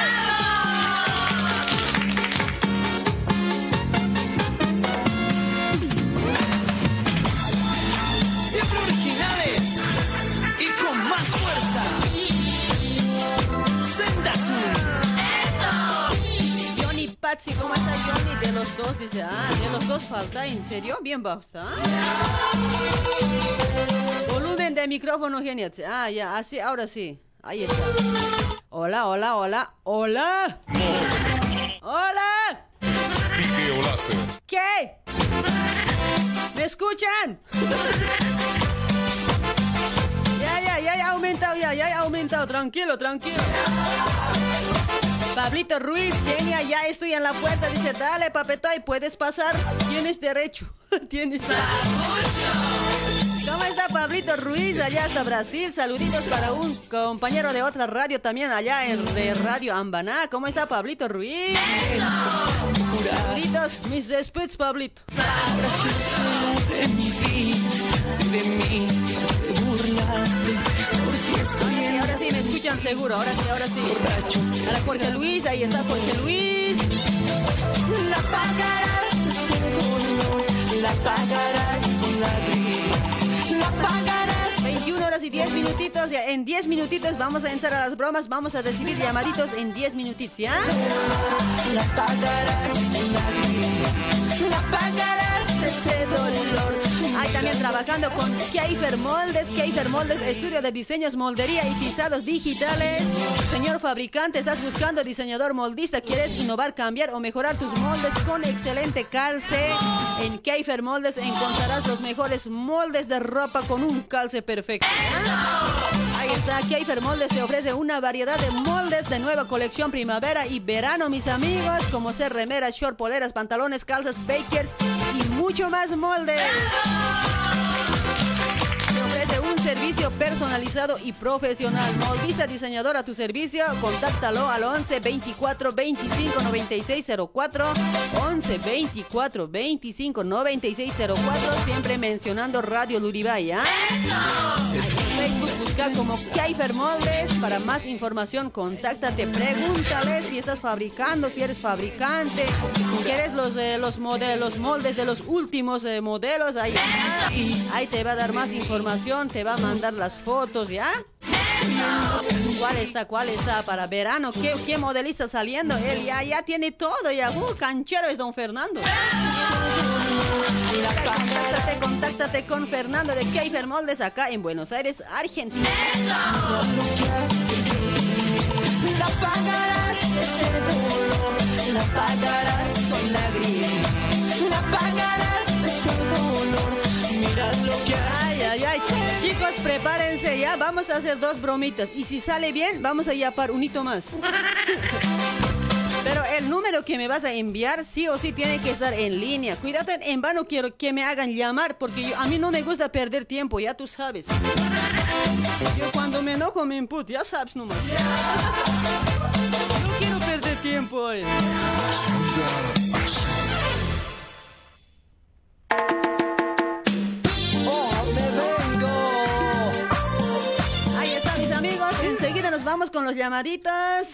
Patsi, ¿cómo está Johnny? De los dos, dice, ah, de los dos falta, ¿en serio? Bien basta. Volumen de micrófono, genial. Ah, ya, así, ahora sí. Ahí está. Hola, hola, hola, hola. Hola. ¿Qué? ¿Me escuchan? Ya, ya, ya, ya ha aumentado, ya, ya ha aumentado. Tranquilo, tranquilo. Pablito Ruiz, genia, ya estoy en la puerta. Dice, dale, papetoy, puedes pasar. Tienes derecho. Tienes ¿Cómo está Pablito Ruiz allá hasta Brasil? Saluditos para un compañero de otra radio también allá en de Radio Ambaná. ¿Cómo está Pablito Ruiz? Saluditos, mis respetos, Pablito. Ahora sí me escuchan seguro, ahora sí, ahora sí. A la Jorge Luis, ahí está Jorge Luis. La pagarás dolor, la pagarás con lágrimas, la pagarás 21 horas y 10 minutitos, en 10 minutitos vamos a entrar a las bromas, vamos a recibir llamaditos en 10 minutitos, ¿ya? La pagarás con lágrimas, la pagarás este dolor. Ahí también trabajando con Keifer Moldes, Keifer Moldes, estudio de diseños, moldería y pisados digitales. Señor fabricante, estás buscando diseñador moldista, quieres innovar, cambiar o mejorar tus moldes con excelente calce. En Keifer Moldes encontrarás los mejores moldes de ropa con un calce perfecto. Está, Keifer Moldes te ofrece una variedad de moldes de nueva colección primavera y verano, mis amigos, como ser remeras, short, poleras, pantalones, calzas, bakers y mucho más moldes. Te ofrece un servicio personalizado y profesional. Moldista diseñador a tu servicio. Contáctalo al 11 24 25 96 04. 11 24 25 96 04. Siempre mencionando Radio Luribay. ¿ah? En Facebook busca como Keifer Moldes. Para más información, contáctate. Pregúntale si estás fabricando, si eres fabricante. ¿Quieres los, eh, los modelos, moldes de los últimos eh, modelos? Ahí, ahí te va a dar más información, te va a mandar las fotos, ¿ya? ¿Cuál está? ¿Cuál está para verano? ¿Qué, qué modelista saliendo? Él ya, ya tiene todo, ya. Uh, canchero es don Fernando. Contáctate, contáctate con Fernando de Keifer Moldes acá en Buenos Aires, Argentina. La pagarás este dolor, la pagarás con lágrimas, la pagarás este dolor. Mira lo que hay. Ay, ay, ay. Chicos, prepárense ya. Vamos a hacer dos bromitas. Y si sale bien, vamos a yapar un hito más. Pero el número que me vas a enviar sí o sí tiene que estar en línea. Cuídate, en vano quiero que me hagan llamar porque yo- a mí no me gusta perder tiempo, ya tú sabes. Yo cuando me enojo me input, ya sabes nomás. No quiero perder tiempo. eh. Ahí está, mis amigos. Enseguida nos vamos con los llamaditas.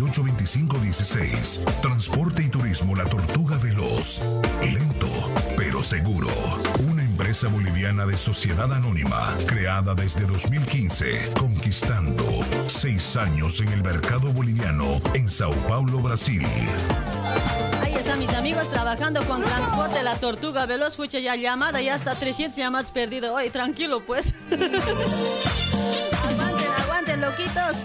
25 16. Transporte y turismo La Tortuga Veloz. Lento, pero seguro. Una empresa boliviana de sociedad anónima, creada desde 2015, conquistando seis años en el mercado boliviano en Sao Paulo, Brasil. Ahí están mis amigos trabajando con transporte La Tortuga Veloz. Fucha ya llamada, ya hasta 300 llamadas perdidas. Oye, tranquilo pues. aguanten, aguanten, loquitos.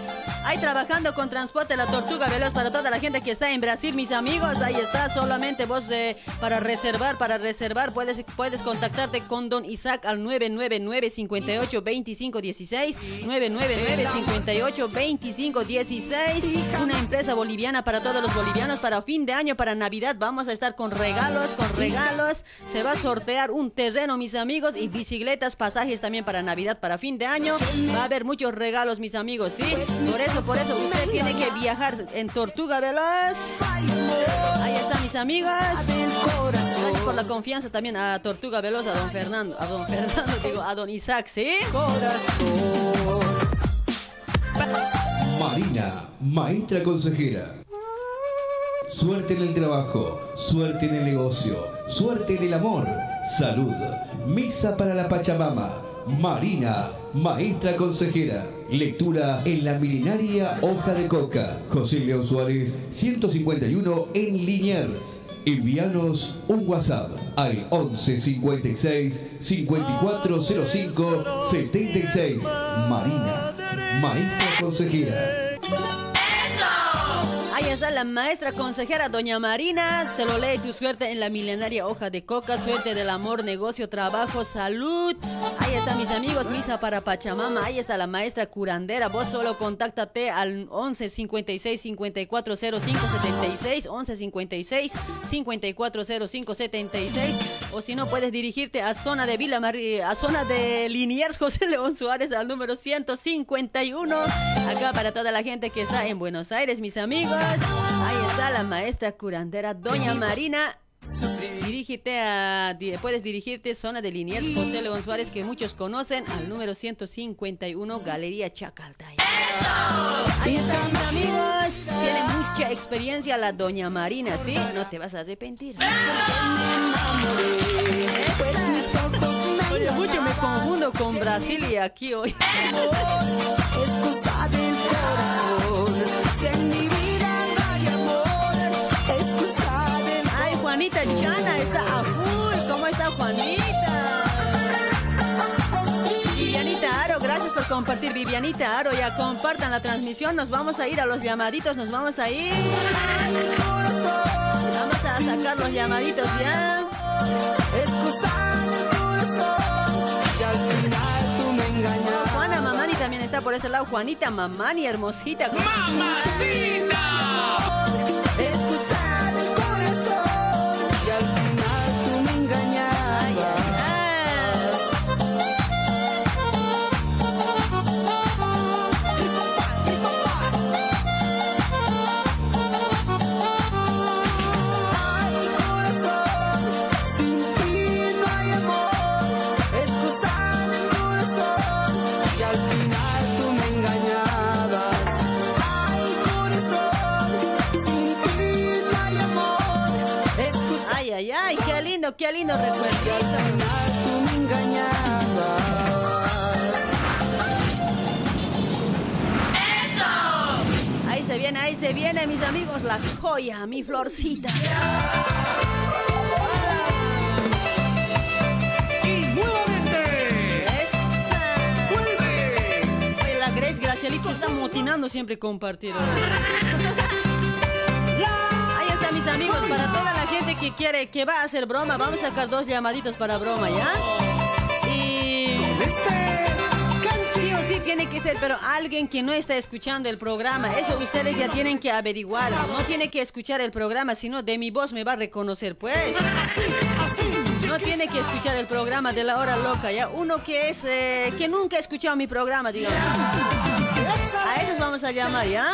Ahí trabajando con transporte La Tortuga Veloz para toda la gente que está en Brasil, mis amigos. Ahí está, solamente vos eh, para reservar, para reservar, puedes, puedes contactarte con Don Isaac al 999 58 25 16 999 58 25 16 Una empresa boliviana para todos los bolivianos para fin de año, para Navidad. Vamos a estar con regalos, con regalos. Se va a sortear un terreno, mis amigos, y bicicletas, pasajes también para Navidad, para fin de año. Va a haber muchos regalos, mis amigos, ¿sí? Por eso, por eso, usted tiene que viajar en Tortuga Veloz. Ahí está, mis amigos. Gracias por la confianza también a Tortuga Veloz, a don Fernando, a don Fernando, digo, a don Isaac, ¿sí? Marina, maestra consejera. Suerte en el trabajo, suerte en el negocio, suerte en el amor, salud, misa para la Pachamama. Marina, maestra consejera. Lectura en la milenaria Hoja de Coca. José León Suárez, 151 en Liniers. Envíanos un WhatsApp al 11 56 5405 76. Marina, maestra consejera. Está la maestra consejera Doña Marina. Se lo lee tu suerte en la milenaria hoja de coca. Suerte del amor, negocio, trabajo, salud. Ahí está, mis amigos. Misa para Pachamama. Ahí está la maestra curandera. Vos solo contáctate al 11 56 54 05 76. 11 56 54 05 76. O si no, puedes dirigirte a zona de Villa Mari- a zona de Liniers José León Suárez al número 151. Acá para toda la gente que está en Buenos Aires, mis amigos. Ahí está la maestra curandera Doña Marina. Dirígete a, puedes dirigirte zona de Liniers José León Suárez que muchos conocen al número 151 Galería Chacaltay. Ahí está mis amigos, tiene mucha experiencia la Doña Marina, ¿sí? No te vas a arrepentir. Oye, mucho me confundo con Brasil y aquí hoy. Es cosa del corazón. Juanita Chana está a full. ¿Cómo está Juanita? Vivianita Aro, gracias por compartir. Vivianita Aro, ya compartan la transmisión. Nos vamos a ir a los llamaditos, nos vamos a ir. Vamos a sacar los llamaditos ya. Juana Mamani también está por ese lado. Juanita Mamani, hermosita. ¡Mamacita! Qué lindo, al recuerdo. final tú me engañabas. Ahí se viene, ahí se viene, mis amigos, la joya, mi florcita. Y nuevamente Esa. vuelve. Oye, la Grace Gracielita se está motinando siempre compartir. Amigos, para toda la gente que quiere, que va a hacer broma, vamos a sacar dos llamaditos para broma, ¿ya? Y... Sí sí tiene que ser, pero alguien que no está escuchando el programa, eso ustedes ya tienen que averiguar. No tiene que escuchar el programa, sino de mi voz me va a reconocer, pues. No tiene que escuchar el programa de la hora loca, ¿ya? Uno que es, eh, que nunca ha escuchado mi programa, digamos. A esos vamos a llamar, ¿ya?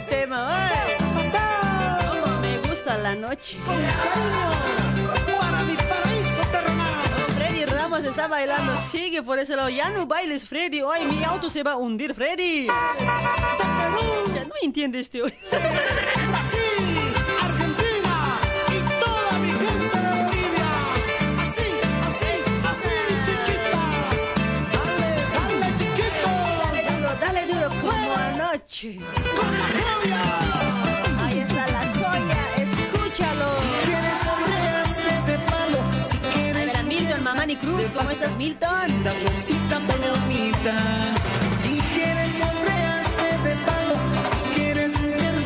ese tema, ay. Cómo me gusta la noche. Para mi paraíso terrenal. Freddy Ramos está bailando. Sigue por ese lado. Ya no bailes, Freddy. Hoy mi auto se va a hundir, Freddy. Ya no entiendes, tío. Así, Con la novia. Ahí está la joya, escúchalo. Quieres sonreírte de palo. Si A quieres ver, a Milton Mamani Cruz, ¿cómo estás, Milton? linda florcita palomita. Si quieres sonreírte de palo. Si quieres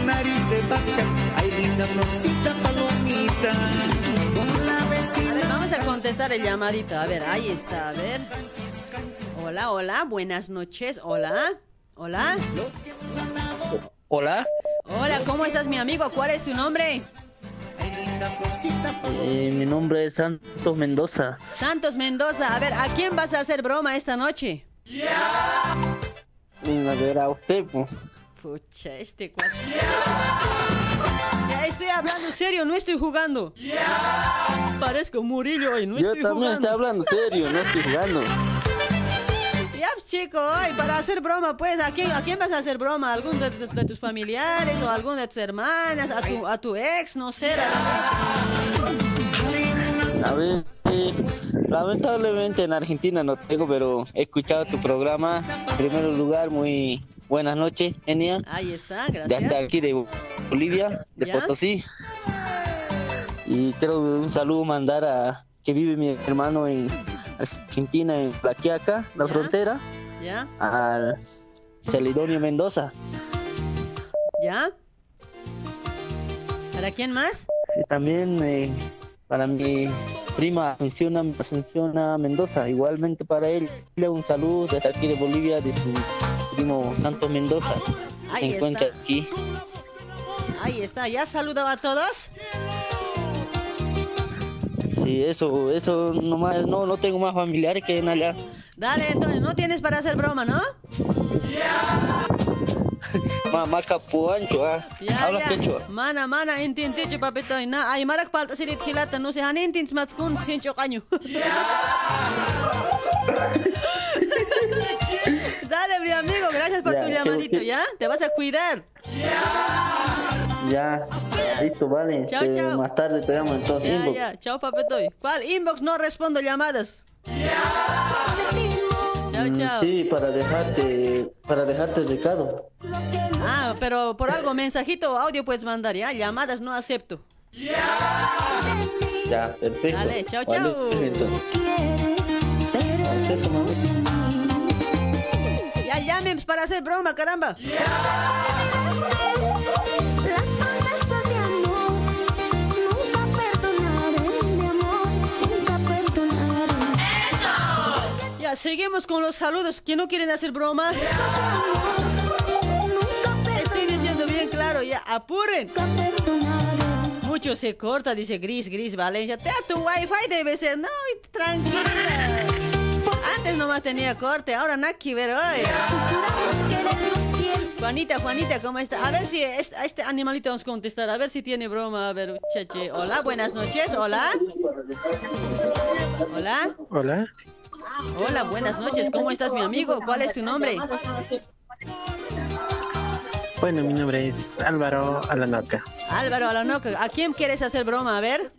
nariz de vaca. Ay, linda florcita palomita. Con la A ver, vecina. vamos a contestar el llamadito. A ver, ahí está, a ver. Hola, hola, buenas noches. Hola, hola. Hola, Hola, ¿cómo estás, mi amigo? ¿Cuál es tu nombre? eh, mi nombre es Santos Mendoza. Santos Mendoza. A ver, ¿a quién vas a hacer broma esta noche? Mm, A ver, a usted, pues. Pucha, este cuate. Ya estoy hablando serio, no estoy jugando. Parezco Murillo hoy, no Yo estoy también jugando. estoy hablando serio, no estoy jugando. Pues, chico, ay, para hacer broma, pues, ¿a quién, ¿a quién vas a hacer broma? ¿A ¿Algún de, de- de tus familiares o a de tus hermanas? ¿A tu, a tu ex? No sé. A ver, eh, lamentablemente en Argentina no tengo, pero he escuchado tu programa. En primer lugar, muy buenas noches, Enia. Ahí está, De gracias. aquí de Bolivia, de ¿Ya? Potosí. Y quiero un saludo mandar a que vive mi hermano en Argentina, en La Quiaca, la ¿Ya? frontera, ¿Ya? al Celidonio Mendoza. ¿Ya? ¿Para quién más? También eh, para mi prima Asunción, Asunción Mendoza, igualmente para él, un saludo desde aquí de Bolivia, de su primo Santos Mendoza, Ahí se encuentra está. aquí. Ahí está, ¿ya saludaba a todos? Sí, eso, eso nomás, no, no tengo más familiares que en allá. Dale, entonces, no tienes para hacer broma, ¿no? Más capuancho, ah. Habla quechua. Mana, mana, intinticho, papito. Na, ay, marak palta sirit hilata, no sé, han intins matskun, sincho caño. Dale, mi amigo, gracias por tu llamadito, ¿ya? Te vas a cuidar. Ya, listo, vale. Chao, Este, chao. Más tarde te llamo entonces. Ya, inbox. ya, chao, papito. ¿Cuál inbox? No respondo llamadas. Chao, chao. Sí, para dejarte, para dejarte recado. Ah, pero por algo, mensajito o audio puedes mandar, ¿ya? Llamadas no acepto. Ya, perfecto. Dale, chao, Vale, chao. entonces. Acepto. Ya llamen para hacer broma, caramba. Seguimos con los saludos. que no quieren hacer broma? Estoy diciendo bien claro, ya, apuren. Mucho se corta, dice Gris, Gris, Valencia. Te tu wifi debe ser. No, tranquila. Antes nomás tenía corte, ahora nada que ver hoy. Juanita, Juanita, ¿cómo está? A ver si es- a este animalito vamos a contestar, a ver si tiene broma. A ver, cheche. Hola, buenas noches, hola. Hola. Hola, Hola, buenas noches, ¿cómo estás, mi amigo? ¿Cuál es tu nombre? bueno, mi nombre es Álvaro Alanoca. Álvaro Alanoca, ¿a quién quieres hacer broma? A ver.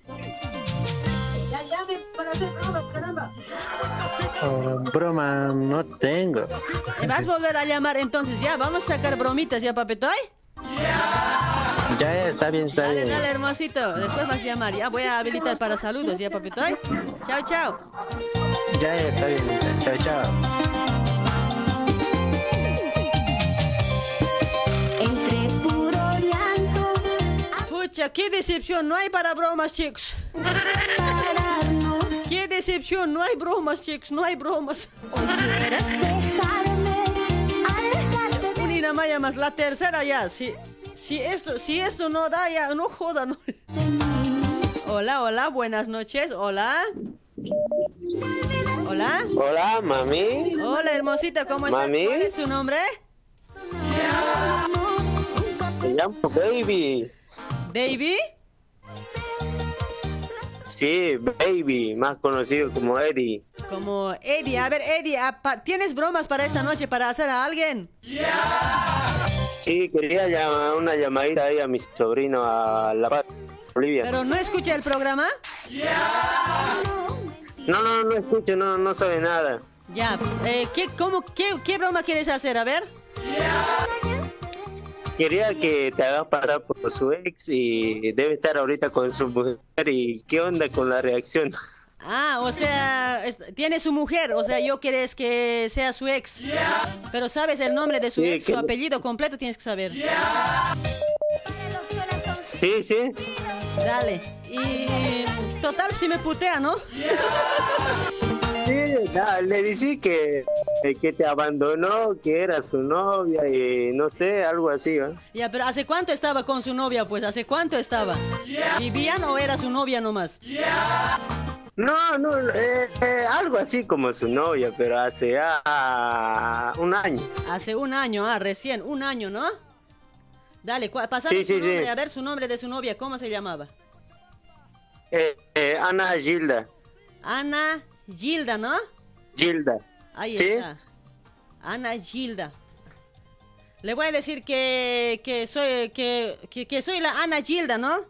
Oh, broma no tengo. ¿Me vas a volver a llamar entonces? Ya, vamos a sacar bromitas, ¿ya, papetoy? Ya está bien, está Dale, bien. dale, hermosito. Después vas a llamar, ya. Voy a habilitar para saludos, ¿ya, papetoy? Chao, chao. Ya está bien. Chao, chao. Entre puro llanto, Pucha, qué decepción. No hay para bromas, chicos. Qué decepción. No hay bromas, chicos. No hay bromas. quieres dejarme, alejarte de Una maya más. La tercera ya. Si, si, esto, si esto no da, ya. No joda, no. Hola, hola. Buenas noches. Hola. Hola. Hola, mami. Hola, hermosita. ¿Cómo estás? Mami. ¿Cuál es tu nombre? Me llamo Baby. Davy. Sí, Baby, más conocido como Eddie. Como Eddie. A ver, Eddie, ¿tienes bromas para esta noche para hacer a alguien? Sí, quería llamar una llamadita ahí a mi sobrino a La Paz, Bolivia. Pero no escucha el programa. No, no, no escucho, no, no sabe nada. Ya, eh, ¿qué, cómo, qué, ¿qué broma quieres hacer? A ver. Quería que te hagas pasar por su ex y debe estar ahorita con su mujer y qué onda con la reacción. Ah, o sea, es- tiene su mujer, o sea, yo quieres que sea su ex. Pero sabes el nombre de su Sí, ex, que su apellido completo tienes que saber. Sí, sí. Dale. Y total, si me putea, ¿no? Sí, nada, le dije que, que te abandonó, que era su novia y no sé, algo así. ¿eh? Ya, pero ¿hace cuánto estaba con su novia? Pues, ¿hace cuánto estaba? ¿Vivían o era su novia nomás? No, no, eh, eh, algo así como su novia, pero hace ah, un año. Hace un año, ah, recién, un año, ¿no? Dale, pasame Sí, sí, su nombre, sí. a ver su nombre de su novia, ¿cómo se llamaba? Eh, eh, Ana Gilda. Ana Gilda, ¿no? Gilda. Ahí ¿Sí? está. Ana Gilda. Le voy a decir que, que soy que, que, que soy la Ana Gilda, ¿no?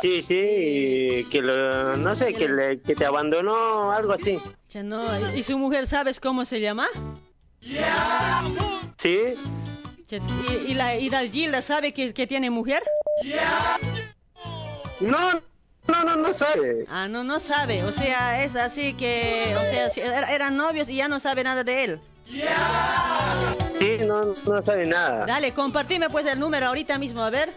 Sí, sí, y que lo, no sé, que, le, que te abandonó, algo así. Ya no, ¿Y su mujer sabes cómo se llama? Sí, ¿Y, y la, y la Gilda sabe que, que tiene mujer? No, no, no, no sabe. Ah, no, no sabe. O sea, es así que, o sea, er- eran novios y ya no sabe nada de él. Sí, no, no sabe nada. Dale, compartime pues el número ahorita mismo, a ver.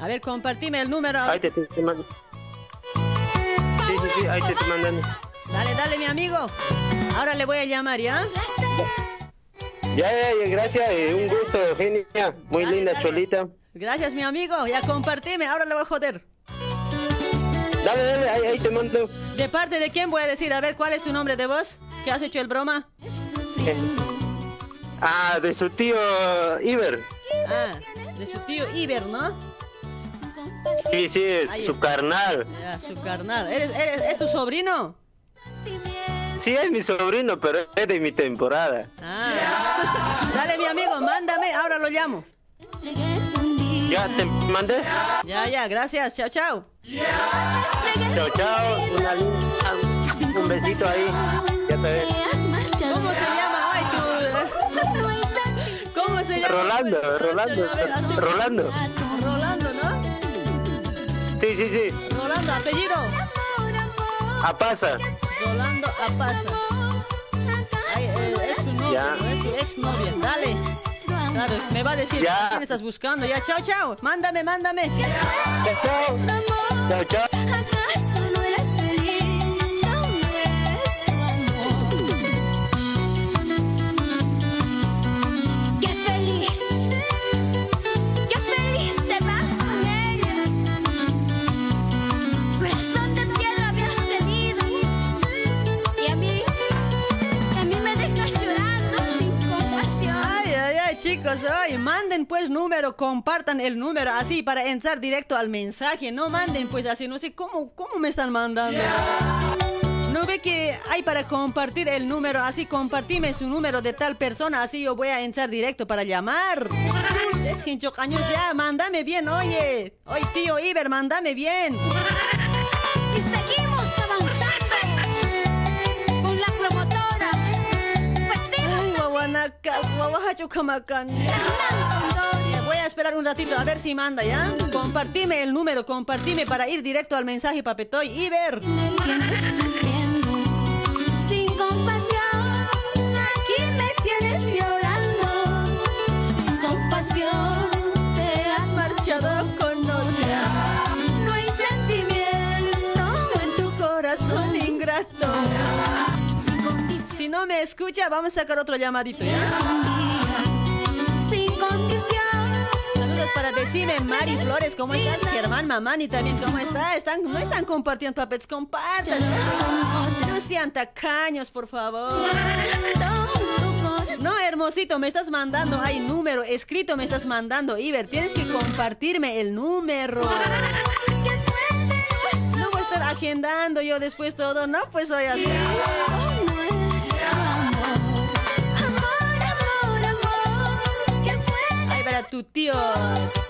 A ver, compartime el número. Ahí te, te, te mando. Sí, sí, sí, ahí te estoy mandando. Dale, dale, mi amigo. Ahora le voy a llamar, ¿ya? Ya, ya, ya, gracias, eh, un gusto, Eugenia. Muy linda, cholita. Gracias, mi amigo. Ya compartime, ahora le voy a joder. Dale, dale, ahí, ahí te mando. ¿De parte de quién voy a decir? A ver, ¿cuál es tu nombre de voz? ¿Qué has hecho el broma? Eh, Ah, de su tío Iber. Ah, de su tío Iber, ¿no? Sí, sí, su carnal. Ya, su carnal. ¿Eres, eres, ¿Es tu sobrino? Sí, es mi sobrino, pero es de mi temporada. Ah. Dale, mi amigo, mándame, ahora lo llamo. Ya, te mandé. Ya, ya, gracias. Chao, chao. Chao, chao. Un besito ahí. Ya te ves. ¿Cómo se llama? Ay, tú. ¿Cómo se llama? Rolando, Rolando, Rolando. Rolando, ¿no? Sí, sí, sí. Rolando, apellido. A pasa. Rolando Apaza. Ay, eh, es su novio, Ya. es su ex novia. Dale. Dale, me va a decir Ya. quién estás buscando. Ya, chao, chao. Mándame, mándame. Chao, chao. Chao, chao. Chicos, ay, manden pues número, compartan el número así para entrar directo al mensaje. No manden pues así, no sé cómo, cómo me están mandando. ¿No ve que hay para compartir el número? Así compartime su número de tal persona, así yo voy a entrar directo para llamar. Años ya, mándame bien, oye. Oye, tío Iber, mándame bien. Voy a esperar un ratito a ver si manda, ¿ya? Compartime el número, compartime para ir directo al mensaje, papetoy. Iber. Sin no me escucha, vamos a sacar otro llamadito, ¿ya? Saludos para decirme, Mari Flores, ¿cómo estás? Germán Mamani también, ¿cómo está? Están, no están compartiendo papets, compartan. Sean tacaños, por favor. No, hermosito, me estás mandando, hay número, escrito me estás mandando, Iber, tienes que compartirme el número. No voy a estar agendando yo después todo, no, pues soy así. Tu tío,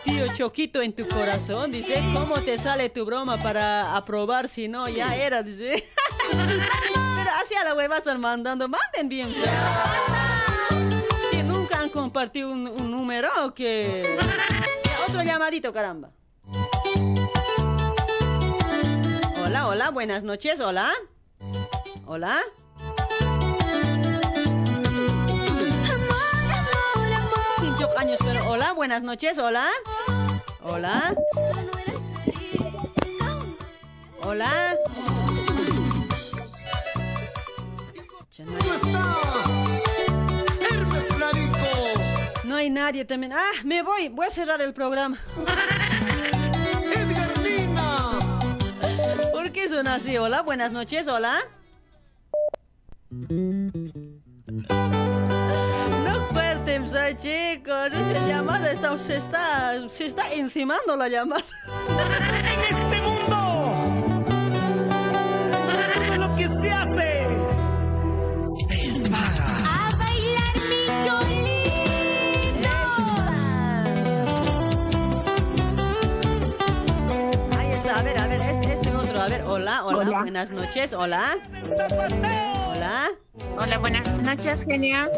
tío Choquito en tu corazón, dice, ¿cómo te sale tu broma para aprobar si no? Ya era, dice. Pero así a la web están mandando, manden bien. Que nunca han compartido un, número o que... Otro llamadito, caramba. Hola, hola, buenas noches, hola. Hola. Años, pero hola, buenas noches, hola. Hola. Hola. No hay nadie también. Ah, me voy. Voy a cerrar el programa. ¿Por qué suena así? Hola, buenas noches, hola. Fuerte, soy chico. Nuestra llamada está, se está, se está encimando la llamada. En este mundo, todo lo que se hace se paga. A bailar mi cholito. Ahí está, a ver, a ver, este, este otro. A ver, hola, hola, buenas noches, hola. Hola. Hola, buenas noches, genia.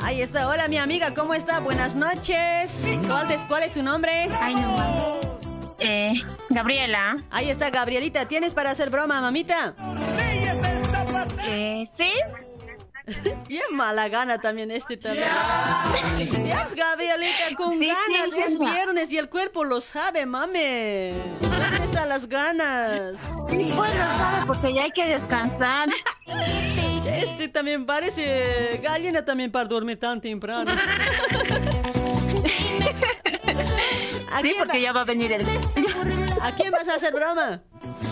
Ahí está, hola mi amiga, ¿cómo está? Buenas noches. ¿Cuál es, cuál es tu nombre? Ay, no. Eh, Gabriela. Ahí está, Gabrielita. ¿Tienes para hacer broma, mamita? Eh, sí. Bien mala gana también este también. Dios, Gabrielita, con Sí, ganas. sí, es viernes y el cuerpo lo sabe, mame. ¿Dónde están las ganas? Pues lo sabe, porque ya hay que descansar. Este también parece gallina también para dormir tan temprano. ¿A Sí, porque va- ya va a venir el... ¿A quién vas a hacer broma?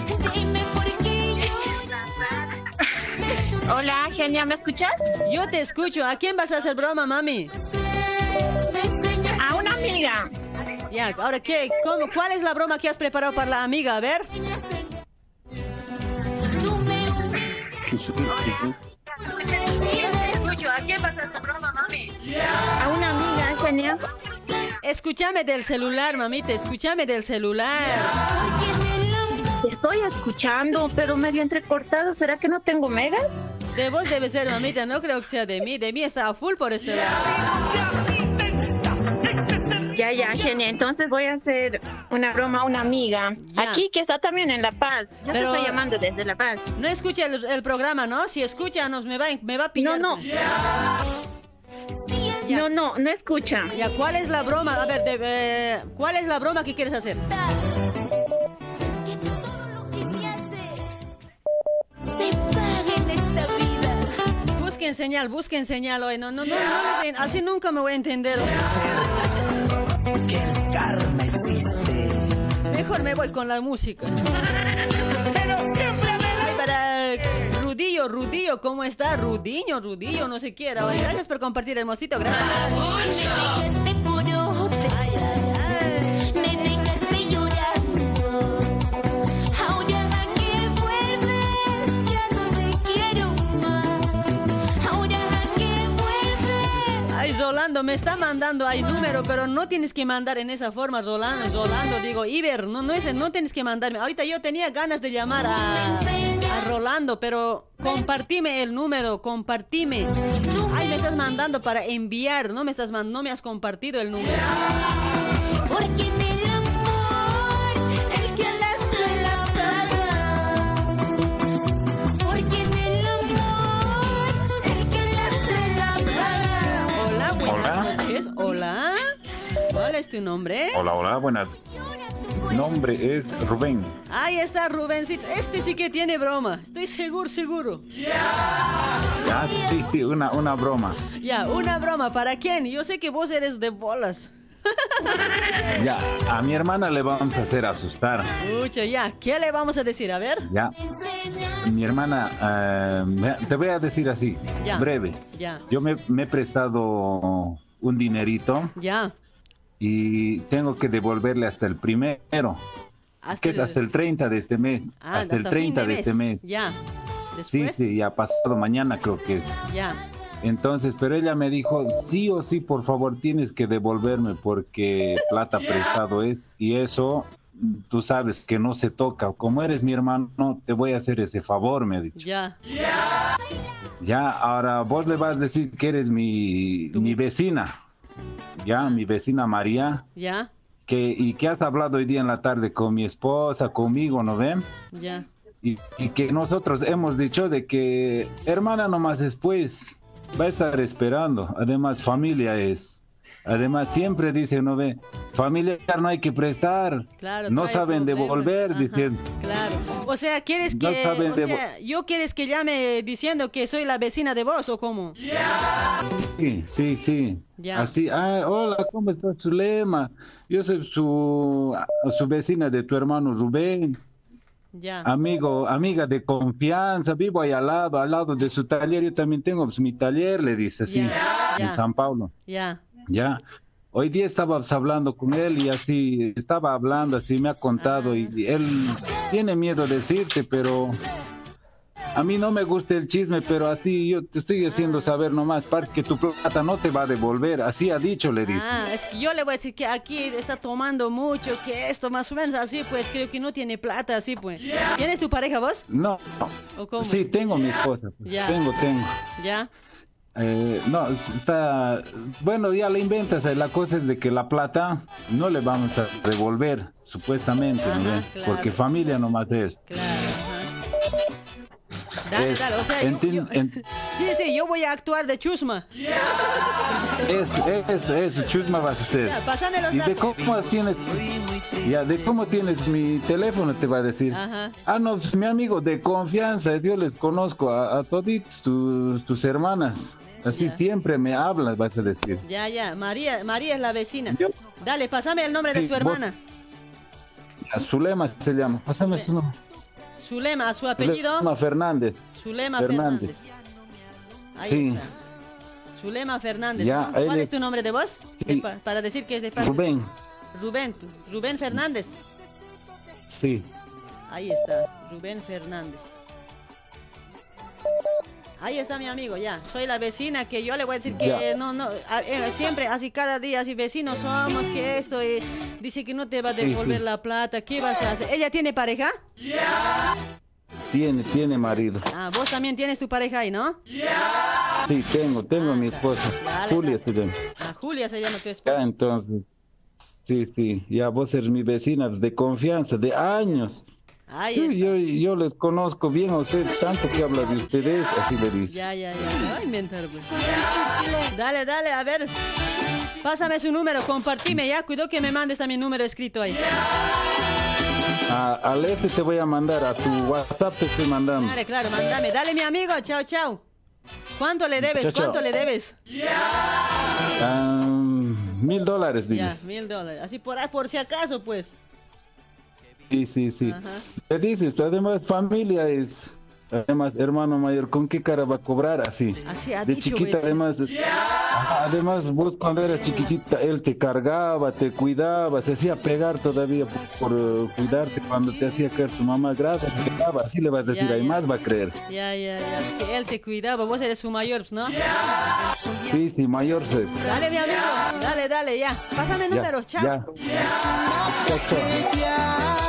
Hola, genia, ¿me escuchas? Yo te escucho. ¿A quién vas a hacer broma, mami? A una amiga. Ya, ahora qué, ¿Cómo? ¿Cuál es la broma que has preparado para la amiga? A ver. Escucho. ¿A quién vas a hacer broma, mami? A una amiga, genia. Escúchame del celular, mamita, escúchame del celular. Te estoy escuchando, pero medio entrecortado. ¿Será que no tengo megas? De vos debe ser, mamita, no creo que sea de mí. De mí está a full por este lado. Ya, ya, genia. Entonces voy a hacer una broma a una amiga. Ya. Aquí, que está también en La Paz. Yo Pero- te estoy llamando desde La Paz. No escucha el, el programa, ¿no? Si escucha, nos, me, va, me va a pillar. No, no. No, no, no escucha. Ya, ¿cuál es la broma? A ver, de- eh, ¿cuál es la broma que quieres hacer? Se paga en esta vida. Busquen señal, busquen señal hoy. No, no, no, no, así nunca me voy a entender. Que el karma existe. Mejor me voy con la música. Pero siempre Ay, para Rudillo, Rudillo, ¿cómo está? Rudiño, Rudillo, no se quiera. Ay, gracias por compartir, hermosito, gracias. Por Rolando, me está mandando ahí número, pero no tienes que mandar en esa forma, Rolando. Rolando, digo, Iber, no, no, es, no tienes que mandarme. Ahorita yo tenía ganas de llamar a, Rolando, pero compartime el número, compartime. Ay, me estás mandando para enviar, no me estás no me has compartido el número. Hola. ¿Cuál es tu nombre? Hola, hola, buenas. Nombre es Rubén. Ahí está Rubencito. Este sí que tiene broma. Estoy seguro, seguro. Ah, sí, sí, una, una broma. Ya, una broma. ¿Para quién? Yo sé que vos eres de bolas. Ya, a mi hermana le vamos a hacer asustar. Escucha, ya. ¿Qué le vamos a decir? A ver. Ya. mi hermana, me- te voy a decir así, Ya. breve. Ya, Yo me, me he prestado un dinerito ya. y tengo que devolverle hasta el primero, Hasta que el- hasta el 30 de este mes. Ah, hasta el fin 30 de, este mes. Ya. Sí, Después, sí, ya pasado mañana creo que es. ya. Entonces, pero ella me dijo, sí o sí, por favor, tienes que devolverme porque plata prestado es. Y eso, tú sabes que no se toca. Como eres mi hermano, te voy a hacer ese favor, me ha dicho. Ya. Ya, ahora vos le vas a decir que eres mi, mi vecina. Ya, mi vecina María. Ya. Que, y que has hablado hoy día en la tarde con mi esposa, conmigo, ¿no ven? Ya. y, y que nosotros hemos dicho de que hermana nomás después va a estar esperando. Además, familia es. Además, siempre dice, no ve, familiar no hay que prestar. Claro, no saben problemas. devolver, Ajá, diciendo. Claro. O sea, ¿quieres No que... saben o devo- sea, ¿yo quieres que llame diciendo que soy la vecina de vos o cómo? Sí, sí, sí. Ya. Así, ah, hola, ¿cómo está Zulema? Yo soy su, su vecina de tu hermano Rubén. Ya. Amigo, amiga de confianza, vivo ahí al lado, al lado de su taller. Yo también tengo pues, mi taller, le dice así, en. San Paulo. Ya. Ya. Hoy día estabas hablando con él y así, estaba hablando, así me ha contado y él tiene miedo de decirte, pero a mí no me gusta el chisme, pero así yo te estoy haciendo saber nomás, parece que tu plata no te va a devolver, así ha dicho, le dice. Ah, es que yo le voy a decir que aquí está tomando mucho, que esto más o menos así, pues creo que no tiene plata, así pues. ¿Tienes tu pareja vos? No, ¿O cómo? sí, tengo mi esposa, pues, Ya. tengo, tengo. ¿Ya? Eh, no, está, bueno, ya le inventas, eh, la cosa es de que la plata no le vamos a devolver, supuestamente, porque familia nomás es. Claro, ajá. Dale, Es- dale, o sea, yo- enti- yo- en- sí, sí, yo voy a actuar de chusma. Eso, eso, eso, chusma vas a hacer. Ya, los ¿Y de cómo tienes? Ya, de cómo tienes mi teléfono te va a decir. Ajá. Ah, no, pues, mi amigo de confianza, yo les conozco a, a tus, tus hermanas. Así Ya. siempre me hablas, vas a decir. Ya, ya, María, María es la vecina. Dale, pásame el nombre de Sí, tu hermana. Zulema se llama. Pásame su nombre. Zulema, su apellido. Zulema Fernández. Zulema Fernández. Fernández. Ahí Sí. está. Zulema Fernández. Ya, ¿no? él ¿Cuál es- es tu nombre de vos? De pa- para decir que es de parte- Rubén. Rubén, Rubén Fernández. Sí. Ahí está, Rubén Fernández. Ahí está mi amigo, ya. Soy la vecina que yo le voy a decir que Ya. no, no, a- eh, siempre, así cada día, así vecinos somos, que esto, y dice que no te va a devolver sí. la plata, ¿qué vas a hacer? ¿Ella tiene pareja? Tiene, tiene marido. Ah, vos también tienes tu pareja ahí, ¿no? Sí, tengo, tengo mi esposa. Dale, Julia se llama. Ah, Julia se llama tu Ya, esposa. entonces. Sí, sí. Ya vos eres mi vecina de confianza, de años. Yo, yo les conozco bien a ustedes, tanto que habla de ustedes, así le dice. Ya, ya, ya. Ay, inventar, pues. Dale, dale, a ver. Pásame su número, compartime ya. Cuidado que me mandes también número escrito ahí. A, al este te voy a mandar, a tu WhatsApp te estoy mandando. Claro, claro, mándame. Dale, mi amigo. Chao, chao. ¿Cuánto le debes? Chao, chao. ¿Cuánto le debes? Ah, mil dólares, dile. Ya, mil dólares. Así por, por si acaso, pues. Sí, sí, sí. Te dices, además familia es, además hermano mayor, ¿con qué cara va a cobrar así? Así ha de dicho, chiquita Betsy. además, Ajá, además vos cuando eras chiquitita él te cargaba, te cuidaba, se hacía pegar todavía por, eh, cuidarte cuando te hacía caer tu mamá, gracias, te pegaba, así le vas a decir, ahí ya. más va a creer. Ya, ya, ya. Que él te cuidaba. Vos eres su mayor, ¿no? Sí, sí, mayor se. Dale, mi amigo. Dale, dale, ya. Pásame el Ya, número. Chao. ya. Chao, chao.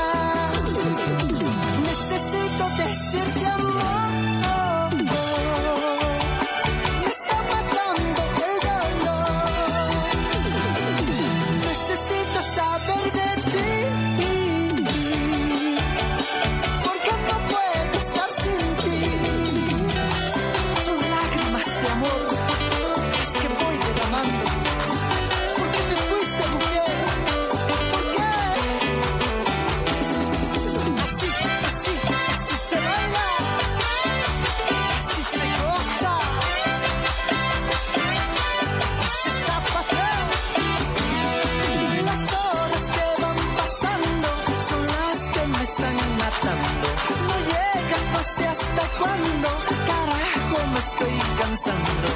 Estoy cansando.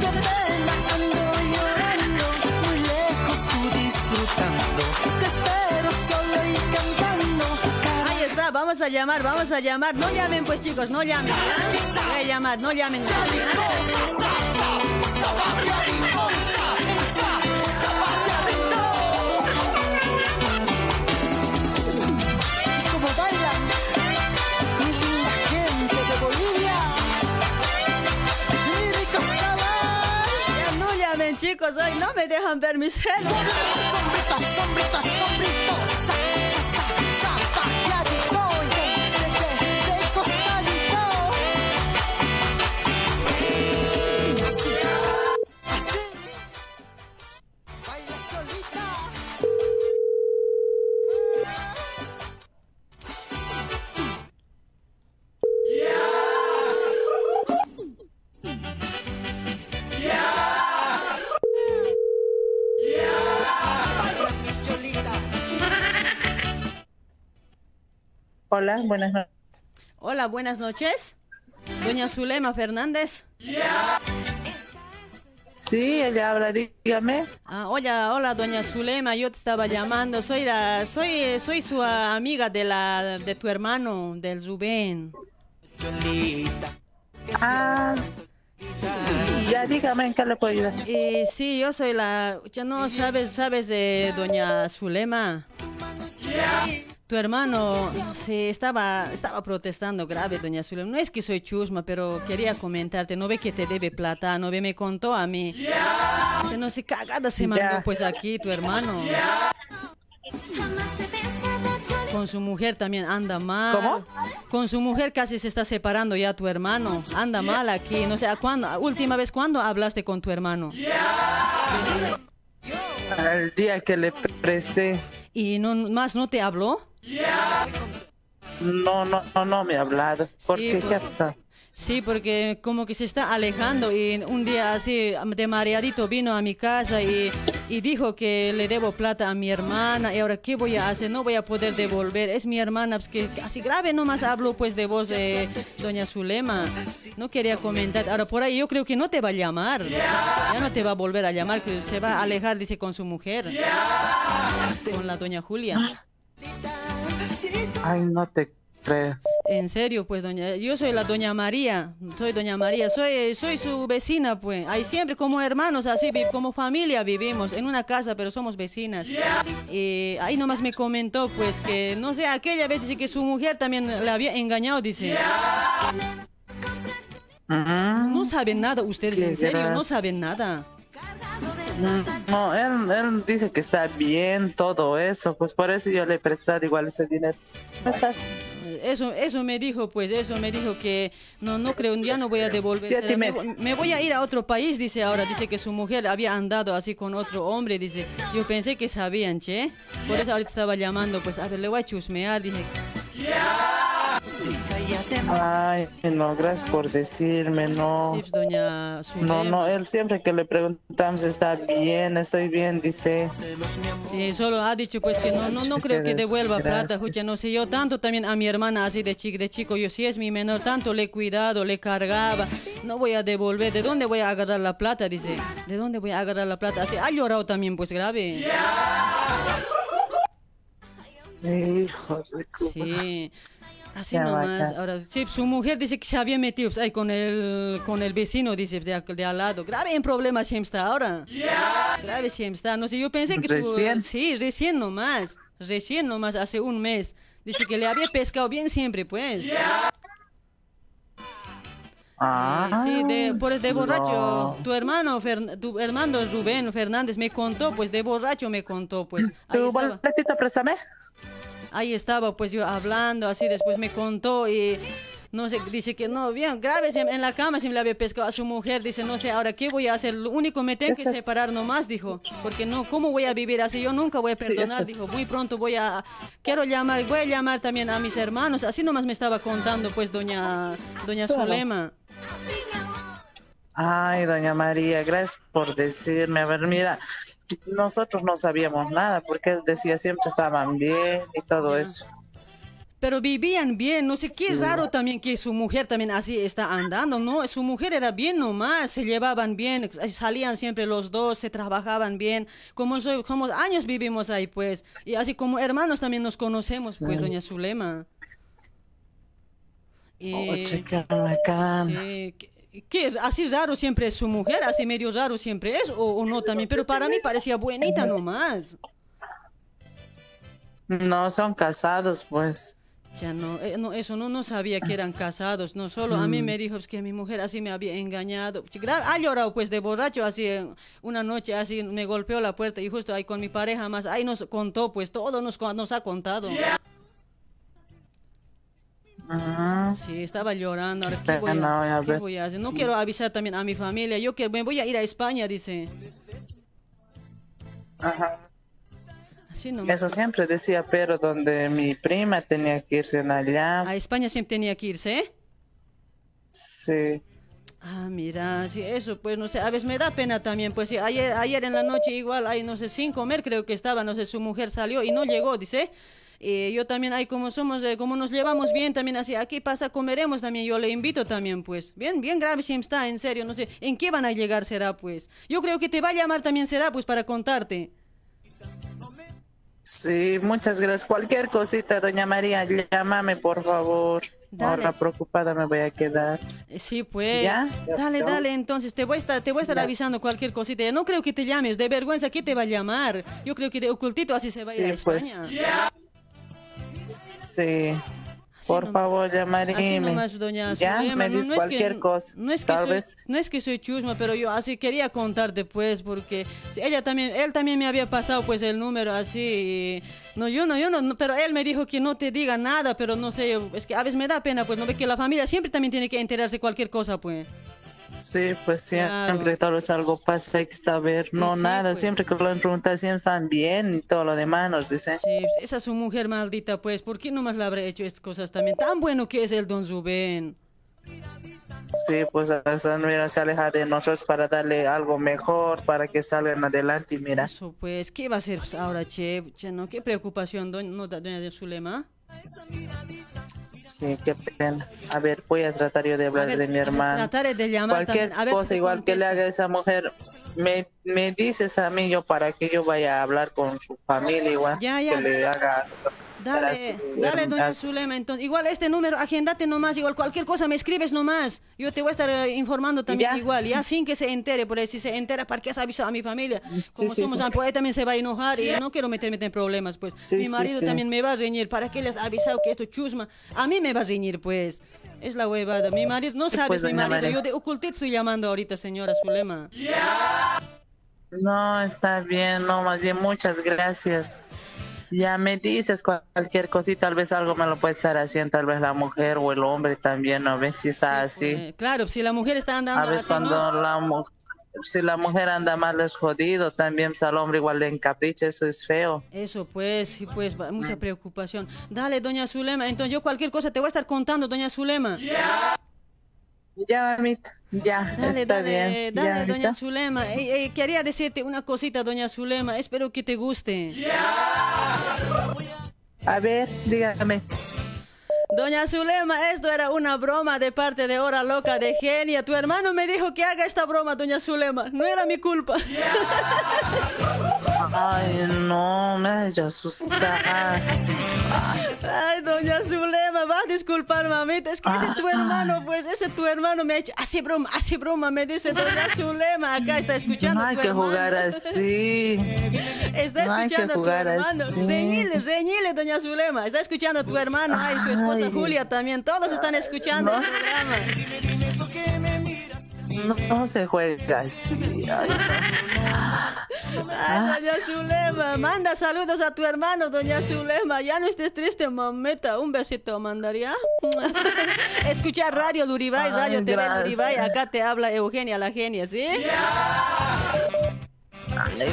Qué pena ando llorando, muy lejos tú disfrutando. Te espero solo y cantando. Ahí está, vamos a llamar, vamos a llamar. No llamen pues chicos, no llamen. Voy a llamar, no llamen. Chicos, hoy no me dejan ver mis celos. Hola, buenas noches. Hola, buenas noches. Doña Zulema Fernández. Sí, ella habla, dígame. Ah, hola, hola, doña Zulema, yo te estaba llamando. Soy la, soy, soy su amiga de la, de tu hermano, del Rubén. Ah, ya dígame en qué le puedo ayudar. Eh, sí, yo soy la, ya no sabes, sabes de doña Zulema. Tu hermano, no sé, estaba, estaba protestando grave, doña Zulema. No es que soy chusma, pero quería comentarte. No ve que te debe plata, no ve, me contó a mí. Que no sé, cagada se mandó pues aquí tu hermano. Con su mujer también anda mal. ¿Cómo? Con su mujer casi se está separando ya tu hermano. Anda mal aquí. No sé, ¿a cuándo? Última vez, ¿cuándo hablaste con tu hermano? Al día que le presté. ¿Y no, más no te habló? No, no, no, no me ha hablado. ¿Por Sí, qué? por- ¿Qué ha pasado? Sí, porque como que se está alejando y un día así de mareadito vino a mi casa y, y dijo que le debo plata a mi hermana y ahora qué voy a hacer, no voy a poder devolver, es mi hermana, pues que así grave nomás hablo pues de vos, de doña Zulema, no quería comentar, ahora por ahí yo creo que no te va a llamar, ya no te va a volver a llamar, que se va a alejar, dice, con su mujer, con la doña Julia. Ay, no te creo. En serio, pues, doña, yo soy la doña María, soy doña María, soy, soy su vecina, pues. Ahí siempre como hermanos, así, como familia vivimos en una casa, pero somos vecinas. Y ahí nomás me comentó, pues, que, no sé, aquella vez dice que su mujer también le había engañado, dice. No saben nada ustedes, en serio, no saben nada. No, él, él dice que está bien todo eso, pues por eso yo le he prestado igual ese dinero. ¿Cómo estás? Eso, eso me dijo, pues, eso me dijo que no, no creo, ya no voy a devolver. Siete Me, me voy a ir a otro país, dice ahora. Dice que su mujer había andado así con otro hombre, dice. Yo pensé que sabían, che. Por eso ahorita estaba llamando, pues, a ver, le voy a chusmear, dije. Ay, no, gracias por decirme, no. No, no, él siempre que le preguntamos está bien, estoy bien, dice. Sí, solo ha dicho pues que no, no, no creo que devuelva plata, escucha, no sé, yo tanto también a mi hermana así de chico, de chico, yo sí es mi menor, tanto le he cuidado, le cargaba, no voy a devolver, ¿de dónde voy a agarrar la plata? Dice, ¿de dónde voy a agarrar la plata? Así, ha llorado también pues grave. Sí. Así Ya nomás. Ahora, sí, su mujer dice que se había metido pues, ahí con el, con el vecino, dice, de, de al lado. Grave en problemas siempre está ahora. Grave siempre está. No sé, yo pensé que ¿Recién? Sí, recién nomás. Recién nomás, hace un mes. Dice que le había pescado bien siempre, pues. Ah, Sí, de, por, de borracho. no. Tu hermano, Fer- tu hermano Rubén Fernández me contó, pues de borracho me contó, pues. ¿Tu boletito préstame? Ahí estaba pues yo hablando, así después me contó y no sé, dice que no, bien grave, se- en la cama se me le había pescado a su mujer, dice, no sé, ahora qué voy a hacer, lo único me tengo que separar nomás, dijo, porque no, ¿cómo voy a vivir así? Yo nunca voy a perdonar, dijo, muy pronto voy a, quiero llamar, voy a llamar también a mis hermanos, así nomás me estaba contando pues doña, doña Solo. Zulema. Ay, doña María, gracias por decirme. A ver, mira, nosotros no sabíamos nada porque él decía siempre estaban bien y todo eso. Pero vivían bien, no sé qué Sí. raro también que su mujer también así está andando, ¿no? Su mujer era bien nomás, se llevaban bien, salían siempre los dos, se trabajaban bien, como, soy, como años vivimos ahí, pues, y así como hermanos también nos conocemos, pues, doña Zulema. Y- Oh, chica bacana. sí, ¿qué- ¿Qué es? ¿Así raro siempre es su mujer? ¿Así medio raro siempre es? ¿O, o no también? Pero para mí parecía buenita nomás. No, son casados, pues. Ya no, eh, no, eso no, no sabía que eran casados, no solo a mí Mm. me dijo pues, que mi mujer así me había engañado. Ha llorado pues de borracho, así una noche así me golpeó la puerta y justo ahí con mi pareja más, ahí nos contó pues todo nos, nos ha contado. Ah, Sí, estaba llorando. Ahora, ¿qué Pero voy, a, no, a qué ver. voy a hacer? No quiero avisar también a mi familia. Yo que me voy a ir a España, dice. Ajá. Eso siempre decía, pero donde mi prima tenía que irse en allá. A España siempre tenía que irse, ¿eh? Sí. Ah, mira, sí, eso, pues, no sé, a veces me da pena también, pues, sí, ayer, ayer en la noche igual, hay, no sé, sin comer creo que estaba, no sé, su mujer salió y no llegó, dice, y yo también, ahí como somos, eh, como nos llevamos bien también, así, aquí pasa, comeremos también, yo le invito también, pues, bien, bien grave si está, en serio, no sé, ¿en qué van a llegar será, pues? Yo creo que te va a llamar también será, pues, para contarte. Sí, muchas gracias. Cualquier cosita, doña María, llámame, por favor. Dale. Ahora preocupada me voy a quedar. Eh, Sí, pues. ¿Ya? Dale, dale, entonces te voy a estar, te voy a estar Ya. avisando cualquier cosita. No creo que te llames, de vergüenza, ¿qué te va a llamar? Yo creo que de ocultito así se va a ir a Sí, pues. Sí. Por favor, llamaré. nomás, doña Ya, Zulema, me no- dices no es que- cualquier cosa. No es, que Tal soy, vez. no es que soy chusma, pero yo así quería contarte, pues, porque ella también, él también me había pasado, pues, el número así. y- no, yo no, yo no, pero él me dijo que no te diga nada, pero no sé, es que a veces me da pena, pues, no ve que la familia siempre también tiene que enterarse de cualquier cosa, pues. Sí, pues Claro. siempre todo es algo pasa, hay que saber. No, Sí, nada, pues. siempre que lo han preguntado, siempre están bien y todo lo demás nos dicen. Sí, esa es su mujer maldita, pues, ¿por qué nomás le habré hecho estas cosas también? Tan bueno que es el don Zubén. Sí, pues hasta mira, se aleja de nosotros para darle algo mejor, para que salgan adelante y mira. Eso, pues, ¿qué va a hacer pues, ahora, che? Che, ¿no? ¿Qué preocupación, doña, no, doña Zulema? Sí, qué pena. A ver, voy a tratar yo de hablar ver, de mi hermano. Trataré de llamar Cualquier a ver cosa igual que le haga esa mujer, me, me dices a mí yo para que yo vaya a hablar con su familia igual. Ya, ya. Que le haga... Dale, su dale, doña Zulema, entonces, igual este número, agendate nomás, igual cualquier cosa me escribes nomás, yo te voy a estar eh, informando también Ya. igual, ya sin que se entere, por ahí si se entera, ¿para qué has avisado a mi familia? Como Sí, sí, somos, sí. ah, pues, él también se va a enojar y no quiero meterme en problemas, pues, Sí, mi sí, marido sí. también me va a reñir, ¿para qué les has avisado que esto es chusma? A mí me va a reñir, pues, es la huevada, mi marido, no Sí, sabes mi marido, María. yo de ocultito estoy llamando ahorita, señora Zulema. No, está bien, no, más bien muchas gracias. Ya me dices cualquier cosita, tal vez algo me lo puede estar haciendo, tal vez la mujer o el hombre también, a ver si está así. Eh, claro, si la mujer está andando A veces así, ¿no? cuando la mujer, si la mujer anda mal es jodido, también pues, al hombre igual le encapricha, eso es feo. Eso pues, sí, pues, mucha preocupación. Dale, doña Zulema, entonces yo cualquier cosa te voy a estar contando, doña Zulema. Ya, mamita, ya, Dale, está dale, bien. dale, ya, doña. Zulema. Eh, eh, quería decirte una cosita, doña Zulema, espero que te guste. A ver, dígame. Doña Zulema, esto era una broma de parte de Hora Loca de Genia. Tu hermano me dijo que haga esta broma, doña Zulema. No era mi culpa. Ay, no, me hecho asustar. Ay, doña Zulema, va a disculpar, mamita. Es que ese es tu hermano, pues, ese es tu hermano me ha hecho. Hace broma, hace broma, me dice doña Zulema. Acá está escuchando. No hay tu que hermano. jugar así. Está No hay que escuchando a tu jugar hermano. así. Reñile, reñile, doña Zulema. Está escuchando a tu hermano. Ay, su esposa Ay. Julia también. Todos están escuchando No. el programa. No, no se juega así. Ay, Ay, doña Zulema, manda saludos a tu hermano, doña Zulema. Ya no estés triste, mameta. Un besito mandaría. Escucha Radio Luribay, Ay, Radio TV gracias. Luribay. Acá te habla Eugenia, la genia, ¿sí? Ay,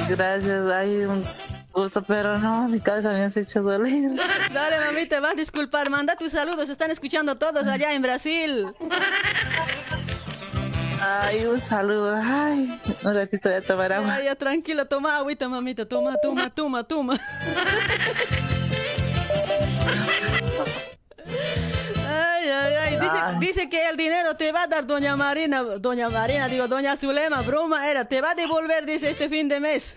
gracias, ay, un gusto, pero no, mi cabeza me has hecho doler. Dale, mamita, vas a disculpar. Manda tus saludos. Están escuchando todos allá en Brasil. Ay, un saludo, ay, un ratito de tomar agua. Ay, ya, tranquila, toma agüita, mamita. Toma, toma, toma, toma. Ay. dice que el dinero te va a dar doña Marina, doña Marina, digo, doña Zulema, broma era, te va a devolver, dice, este fin de mes.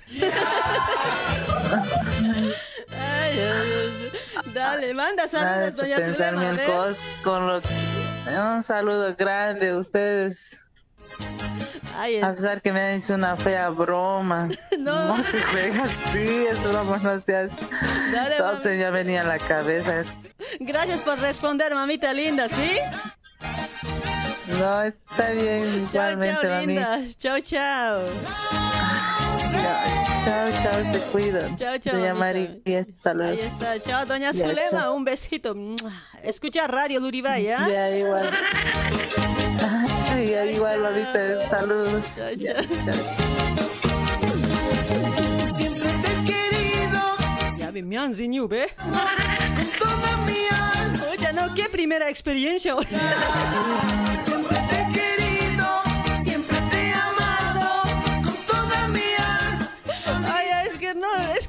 Ay, ay, ay. Dale, manda saludos, doña Zulema. con lo Un saludo grande a ustedes. Ay, A pesar que me han hecho una fea broma. No. se juega así, es broma, no seas. Dale, Todo se me venía a la cabeza. Gracias por responder, mamita linda, ¿sí? No, está bien, igualmente, chao, mami. linda. Chao, chao. Chao, chao, se cuidan. Chao, chao, Doña mamita. María, saludos. Ahí está, chao, doña Zulema, chao. un besito. Escucha Radio Luribay, ¿ya? Ya, igual. Ya, igual, ahorita, saludos. Ya, chao. Siempre te he querido Ya me, me han enseñado, ¿ve? con toda mi alma. Oye, no, qué primera experiencia. Siempre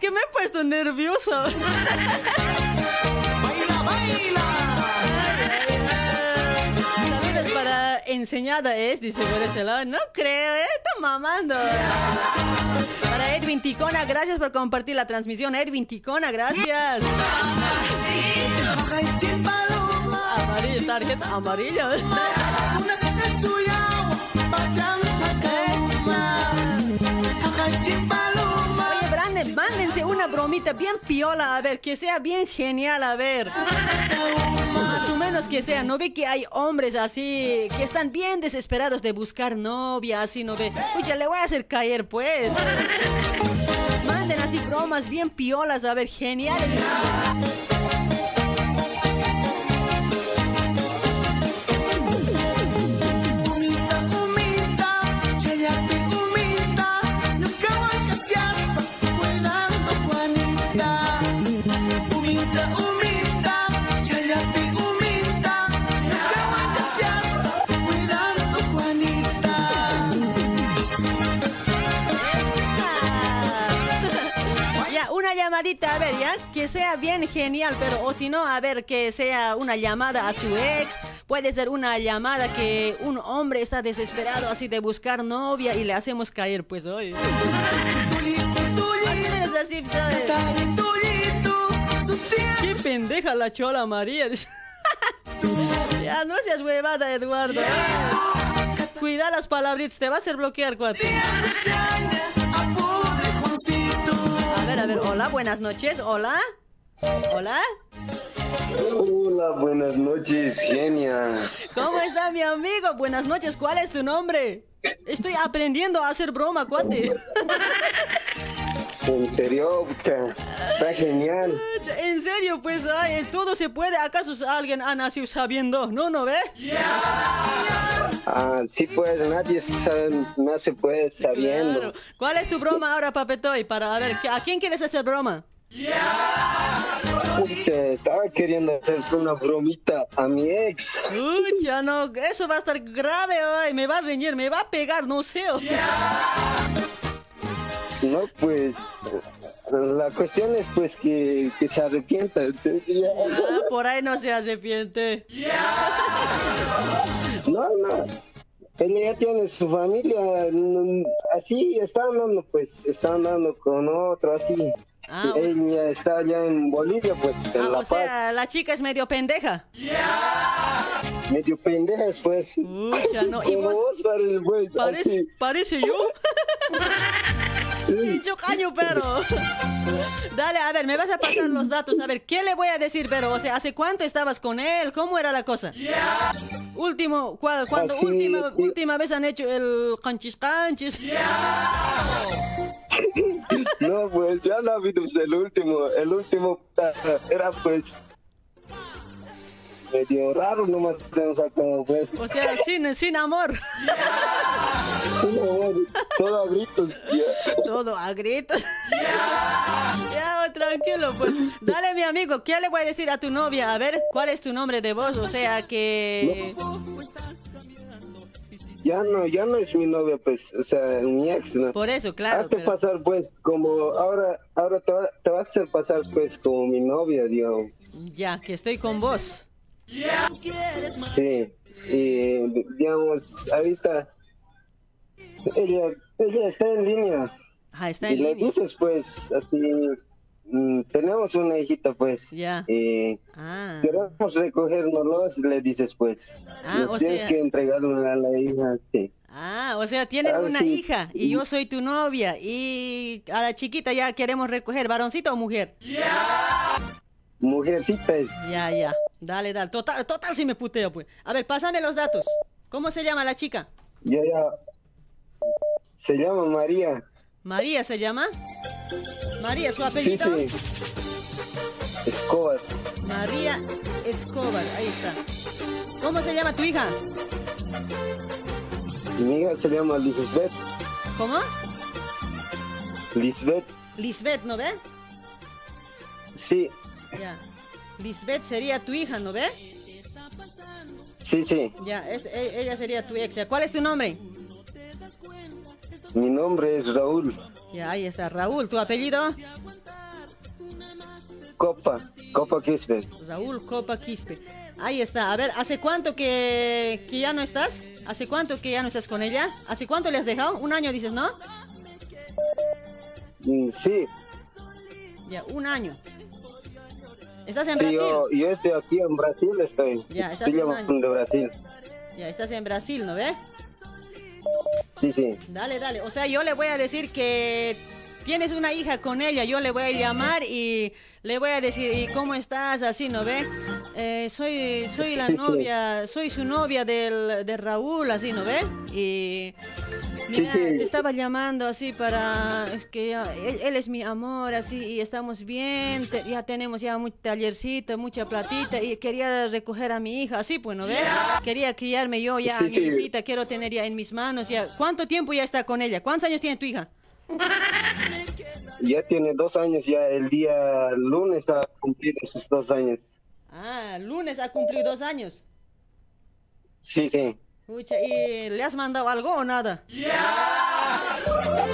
es que me he puesto nervioso. Baila, baila. Saludos para enseñada es, dice lado. No creo, ¿eh? Está mamando. Para Edwin Ticona, gracias por compartir la transmisión. Edwin Ticona, gracias. Amarilla, tarjeta amarilla. Mándense una bromita bien piola, a ver, que sea bien genial, a ver. Más o menos que sea, ¿no ve que hay hombres así que están bien desesperados de buscar novia, así, ¿no ve? Oye, le voy a hacer caer, pues. Manden así bromas bien piolas, a ver, geniales. Sea bien genial, pero o si no, a ver, que sea una llamada a su ex, puede ser una llamada que un hombre está desesperado así de buscar novia y le hacemos caer, pues hoy. Qué pendeja la chola María. ya, no seas huevada, Eduardo. Cuida las palabritas, te va a hacer bloquear, cuate. A ver, a ver, hola, buenas noches, hola. Hola, Hola, buenas noches, genia. ¿cómo está mi amigo? Buenas noches, ¿cuál es tu nombre? Estoy aprendiendo a hacer broma, cuate. En serio, está genial. En serio, pues, ay, todo se puede. ¿Acaso alguien ha nacido sabiendo? ¿No, no ve? Ah, sí, pues nadie sa- nace pues sabiendo. Claro. ¿Cuál es tu broma ahora, papetoy? Para a ver, ¿a quién quieres hacer broma? Puta, estaba queriendo hacer una bromita a mi ex. Ucha, no, eso va a estar grave hoy. Me va a reñir, me va a pegar, no sé. No, pues la cuestión es pues que, que se arrepienta. Ah, por ahí no se arrepiente. No, no. Ella ya tiene su familia, mm, así está andando, pues, está andando con otro, así. Ah, Ella está allá en Bolivia, pues, en Ah, La o Paz. sea, la chica es medio pendeja. Medio pendejas, pues. Ucha, no. ¿Y vos? pues, Parece, así. parece yo. Pincho caño, pero. Dale, a ver, me vas a pasar los datos. A ver, ¿qué le voy a decir, pero? O sea, ¿hace cuánto estabas con él? ¿Cómo era la cosa? Último, ¿cuál- cuando Así, última, y- última vez han hecho el canchis canchis? No, pues, ya no ha habido pues, el último. El último puta, era, pues, medio raro nomás se nos sacado, pues. O sea, sin, sin amor. Todo a gritos, ya. Todo a gritos. Ya, tranquilo, pues. Dale, mi amigo, ¿qué le voy a decir a tu novia? A ver, ¿cuál es tu nombre de voz? O sea, que... Ya no, ya no es mi novia, pues, o sea, mi ex, ¿no? Por eso, claro. Hazte pero- pasar, pues, como, ahora, ahora te, va- te vas a hacer pasar, pues, como mi novia, digamos. Ya, que estoy con vos. Sí, y digamos, ahorita ella, ella está en línea. Ah, está y en le línea. dices, pues, así, mm, tenemos una hijita, pues. Ya. Y Ah. queremos recogérnoslos, le dices, pues. Ah, o tienes sea- que entregarle a la hija, sí. Ah, o sea, tienen Ah, una sí. hija y yo soy tu novia y a la chiquita ya queremos recoger, varoncito o mujer. Mujercita es. Ya, ya. Dale, dale. Total, total si me puteo, pues. A ver, pásame los datos. ¿Cómo se llama la chica? Ya, ya. Se llama María. María se llama. María, su Sí, apellido. sí. Escobar. María Escobar, ahí está. ¿Cómo se llama tu hija? Mi hija se llama Lisbeth. ¿Cómo? Lisbeth. Lisbeth, ¿no ve? Sí, Ya. Lisbeth sería tu hija, ¿no ve? sí, sí. Ya, es- e- ella sería tu ex. ¿Cuál es tu nombre? Mi nombre es Raúl. Ya, ahí está. Raúl, ¿tu apellido? Copa. Copa Quispe. Raúl Copa Quispe. Ahí está. A ver, ¿hace cuánto que, que ya no estás? ¿Hace cuánto que ya no estás con ella? ¿Hace cuánto le has dejado? Un año dices, ¿no? Mm, Sí, Ya, un año. ¿Estás en sí Brasil? yo, yo estoy aquí en Brasil, estoy. Ya, estás estoy año. de Brasil. Ya, estás en Brasil, ¿no ves? Sí, sí. Dale, dale. O sea, yo le voy a decir que tienes una hija con ella. Yo le voy a llamar y le voy a decir, ¿y cómo estás? Así, ¿no ve? Eh, soy, soy la novia, soy su novia del, de Raúl, así, ¿no ve? Y mira, sí. te estaba llamando así para, es que ya- él, él es mi amor, así, y estamos bien, te- ya tenemos ya mucho tallercito, mucha platita, y quería recoger a mi hija, así, pues, ¿no ve? Quería criarme yo ya, a mi sí. hijita, quiero tener ya en mis manos, ya. ¿Cuánto tiempo ya está con ella? ¿Cuántos años tiene tu hija? Ya tiene dos años, ya el día lunes ha cumplido sus dos años. Ah, lunes ha cumplido dos años. Sí, sí. ¿y le has mandado algo o nada?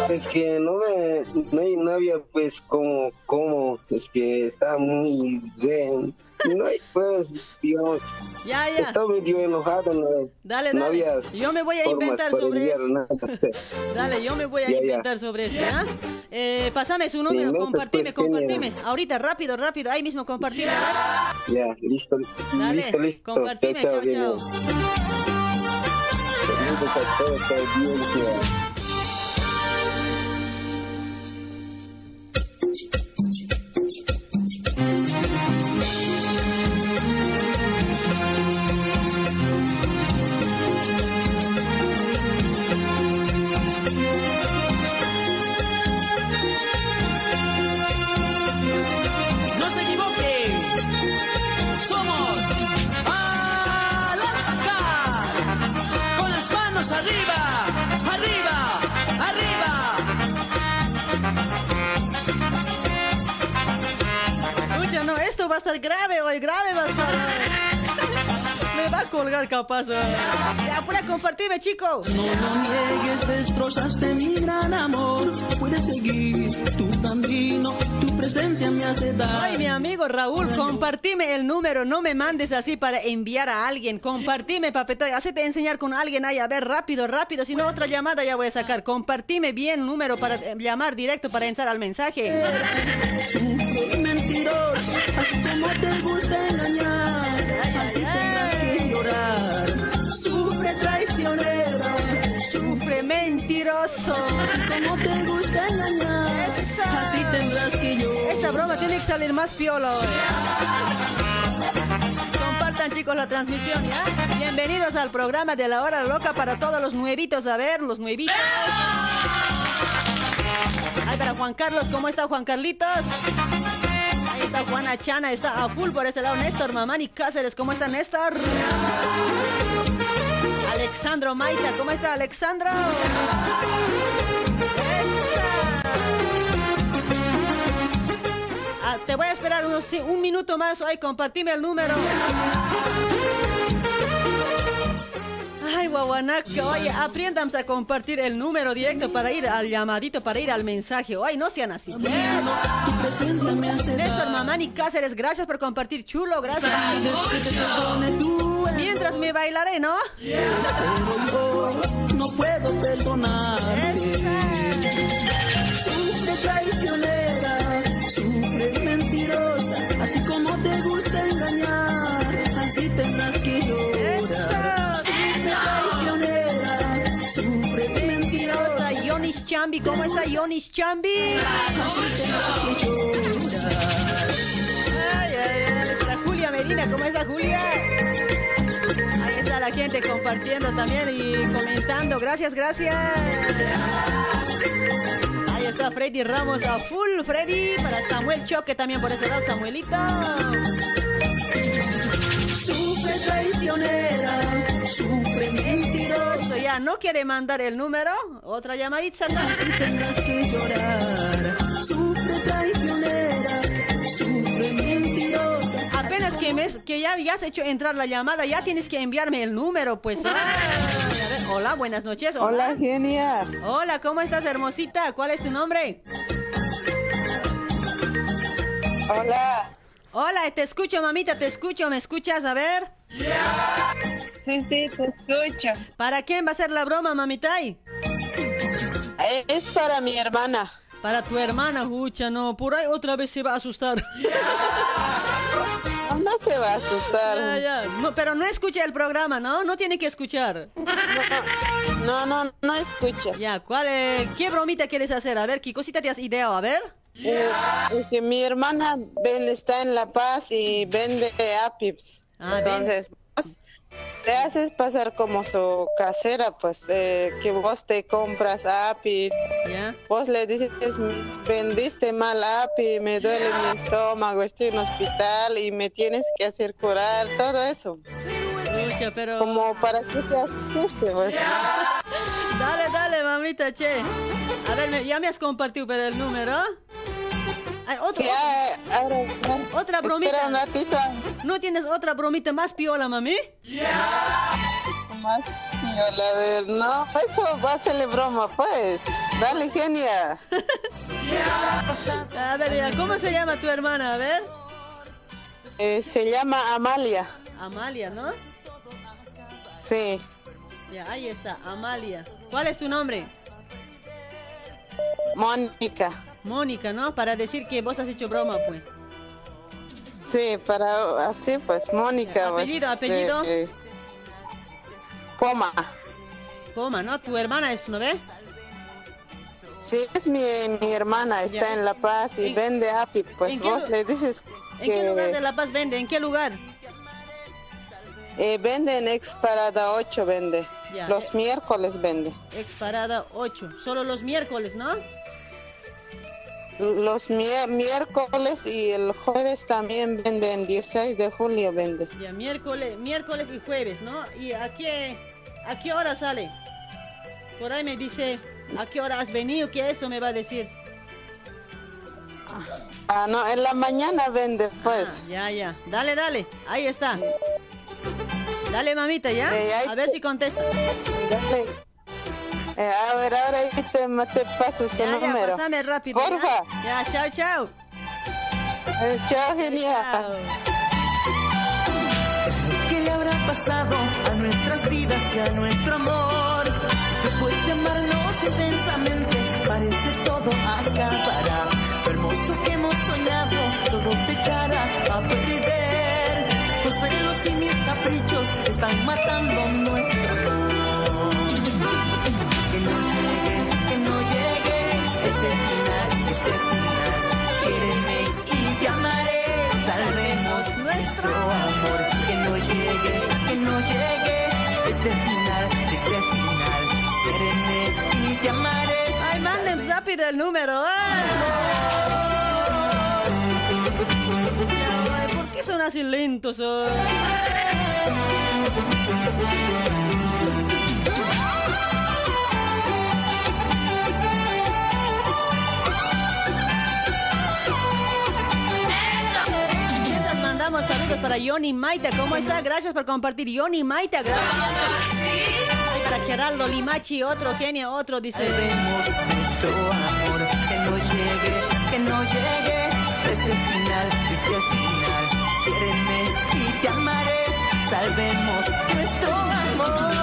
Es que no me, no, no había pues como, como, es que está muy zen. No pues, digamos, Ya, ya. medio enojado, no, Dale, no dale. había Yo me voy a inventar sobre eso. Dale, yo me voy a Ya, ya. inventar sobre eso, ¿ya? Eh, pásame su número, compartime, pues, Kenia. compartime. Ahorita, rápido, rápido, ahí mismo compartime. a Ya, listo, Dale, listo, listo. compartime, chao, chao. Saludos colgar capaz. hoy. Ya, pura compartime, chico. No lo niegues, destrozaste mi gran amor. Puedes seguir tu camino, tu presencia me hace dar. Ay, mi amigo Raúl, compartime el número, no me mandes así para enviar a alguien. Compartime, papetoy, hacete enseñar con alguien ahí, a ver, rápido, rápido, si no otra llamada ya voy a sacar. Compartime bien el número para eh, llamar directo para entrar al mensaje. Sufre mentiroso, así como te gusta engañar, así como te gusta engañar, así tendrás que llorar. Esta broma tiene que salir más piola hoy. Compartan chicos la transmisión, ¿ya? Bienvenidos al programa de la hora loca para todos los nuevitos. A ver, los nuevitos. Ay, para Juan Carlos, ¿cómo está Juan Carlitos? Ahí está Juana Chana, está a full por ese lado. Néstor Mamani Cáceres, ¿cómo está Néstor? Alexandro Maita, ¿cómo está Alexandro? Ah, te voy a esperar unos, un minuto más. Ay, compartime el número. Ay, guaguanaca, oye, aprendamos a compartir el número directo para ir al llamadito, para ir al mensaje. Ay, no sean así. Néstor Mamani Cáceres, gracias por compartir, chulo, gracias. Mientras me bailaré, ¿no? No puedo perdonar. Sufre traicionera, sufre mentirosa, así como te gusta engañar, así tendrás que llorar. Chambi, ¿cómo está Yonis Chambi? Ay, ay, ay, Julia Medina, ¿cómo está Julia? Ahí está la gente compartiendo también y comentando. Gracias, gracias. Ahí está Freddy Ramos a full, Freddy. Para Samuel Choque también por ese lado, Samuelito. Sufre traicionera, sufre mentirosa. Ya, ¿no quiere mandar el número? Otra llamadita. ¿no? Tendrás que llorar. Sufre traicionera, sufre mentirosa. Apenas que, me, que ya, ya has hecho entrar la llamada, ya tienes que enviarme el número, pues. Ay, a ver, hola, buenas noches. Hola, genia. Hola, ¿cómo estás, hermosita? ¿Cuál es tu nombre? Hola. Hola, te escucho, mamita, te escucho, ¿me escuchas? A ver. Sí, sí, te escucho. ¿Para quién va a ser la broma, mamita? Es para mi hermana. Para tu hermana, Jucha, no, por ahí otra vez se va a asustar. No, no se va a asustar. No, pero no escucha el programa, ¿no? No tiene que escuchar. No, no, no escucha. Ya, ¿cuál, eh, ¿qué bromita quieres hacer? A ver, ¿qué cosita te has ideado? A ver. Eh, que mi hermana vende, está en La Paz y vende Apips. Ah, Entonces, vos te haces pasar como su casera, pues eh, que vos te compras Api. Vos le dices, vendiste mal Api, me duele mi estómago, estoy en hospital y me tienes que hacer curar, todo eso. Pero... Como para que se asuste, pues. Dale, dale, mamita, che. A ver, ya me has compartido pero el número. Ay, otro, Sí, ah, ahora, otra bromita. Espera un ratito. ¿No tienes otra bromita más piola, mami? Más piola, a ver, no, eso va a hacerle broma, pues. Dale, genia. A ver, ya, ¿cómo se llama tu hermana? A ver. Eh, se llama Amalia. Amalia, ¿no? Sí, Ya, ahí está, Amalia. ¿Cuál es tu nombre? Mónica. Mónica, ¿no? Para decir que vos has hecho broma, pues. Sí, para así, pues, Mónica. pues, Apellido, apellido. eh, Poma. Poma, ¿no? Tu hermana es, ¿no ves? Sí, es mi, mi hermana, está Ya. en La Paz y ¿En- vende Api. Pues vos lu- le dices ¿En qué lugar de que La Paz vende? ¿En qué lugar? Eh, vende en Ex Parada 8, vende. Ya, Los eh. miércoles vende. Ex parada 8. Solo los miércoles, ¿no? Los miércoles y el jueves también vende, en 16 de julio vende. Ya, miércoles, miércoles y jueves, ¿no? ¿Y a qué, a qué hora sale? Por ahí me dice, ¿a qué hora has venido? ¿Qué esto me va a decir? Ah, no, en la mañana vende, pues. Ah, ya, ya. Dale, dale. Ahí está. Dale, mamita, ¿ya? Eh, A ver si contesta. Dale. Eh, a ver, ahora ahí te, te paso su Ya, ya, número. pásame rápido. ¿ya? Porfa. Ya, chao, chao. Eh, chao, genial. ¿Qué le habrá pasado a nuestras vidas y a nuestro amor? Después de amarnos intensamente, parece todo acabará. Lo hermoso que hemos soñado, todo se echará a perder. Están matando nuestro amor. Que no llegue, que no llegue este final, este final. Quiéreme y te amaré, salvemos nuestro amor. Que no llegue, que no llegue este final, este final. Quiéreme y te amaré. Ay, manden rápido el número. Ay, Ay, ¿Por qué son así lentos hoy? Mientras mandamos saludos para Yoni Maita. ¿Cómo está? Gracias por compartir. Yoni Maita, gracias. Geraldo Limachi, otro genio, otro dice. amor que no llegue, que no llegue salvemos nuestro amor.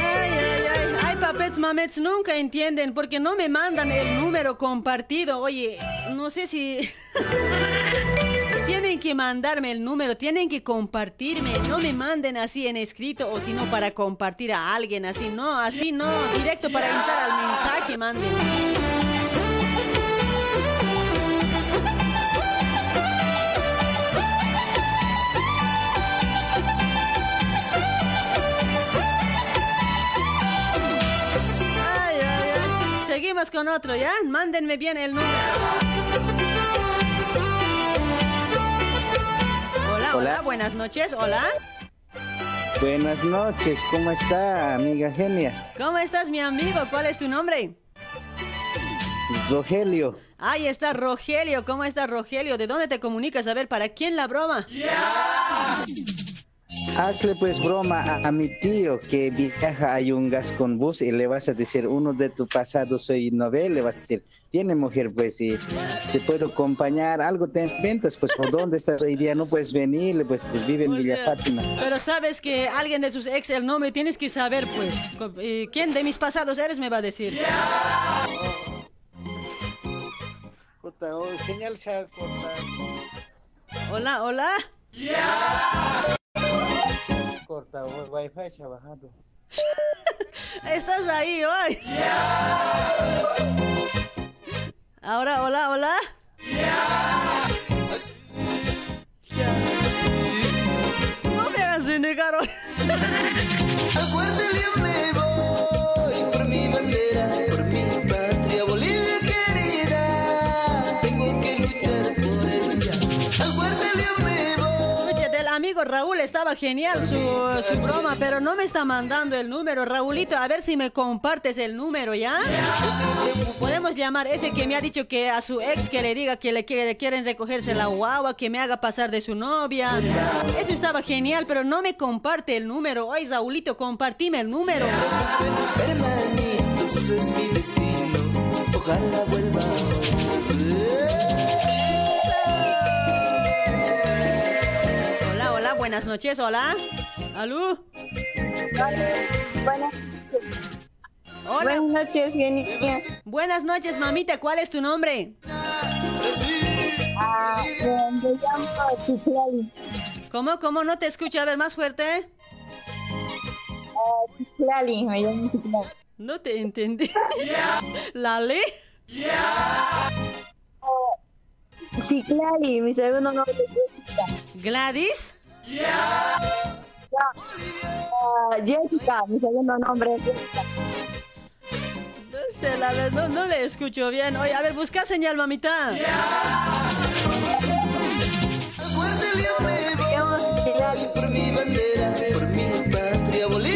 Ay, ay, ay, ay, papets mamets nunca entienden porque no me mandan el número compartido. Oye, no sé si tienen que mandarme el número, tienen que compartirme. No me manden así en escrito o sino para compartir a alguien así. No, así no, directo para entrar al mensaje, manden. Seguimos con otro, ¿ya? Mándenme bien el número. Hola, hola, Hola. buenas noches, hola. Buenas noches, ¿cómo está, amiga Genia? ¿Cómo estás, mi amigo? ¿Cuál es tu nombre? Rogelio, Ahí está Rogelio. ¿Cómo está Rogelio? ¿De dónde te comunicas? A ver, ¿para quién la broma? Hazle pues broma a, a mi tío que viaja a Yungas con bus y le vas a decir, uno de tu pasado soy novel, le vas a decir, tiene mujer pues y te puedo acompañar, algo te inventas, pues por dónde estás hoy día, no puedes venir, pues vive en Villa Fátima. Pero sabes que alguien de sus ex, el nombre, tienes que saber, pues. Eh, ¿Quién de mis pasados eres? Me va a decir. Puta, oh, señal. Hola, hola. Oh, wifi se ha bajado. Estás ahí hoy. Ahora, hola, hola. No me hagas negar hoy. Raúl estaba genial su, su broma, pero no me está mandando el número. Raulito, a ver si me compartes el número, ¿ya? Podemos llamar ese que me ha dicho que a su ex que le diga que le quiere- quieren recogerse la guagua, que me haga pasar de su novia. Eso estaba genial, pero no me comparte el número. Ay, Raulito, compartime el número. Buenas noches, hola. ¿Aló? Buenas Hola. Buenas noches, Genia. Buenas noches, mamita. ¿Cuál es tu nombre? Ah, me, llamo Citlali. ¿Cómo, cómo? No te escucho. A ver, más fuerte. Ah, Citlali, me llamo Citlali. No te entendí. ¿Lale? Citlali, mi segundo nombre es Jessica. Ah, Jessica, mi segundo nombre es Jessica. No sé, la verdad, no, no le escucho bien. Oye, a ver, busca señal, mamita. Yo voy por mi bandera, por mi patria, Bolivia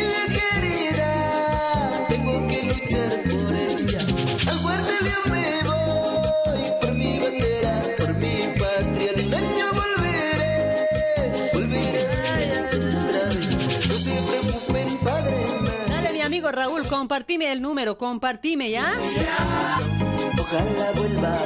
compartime el número, compartime, ¿ya? Ojalá vuelva.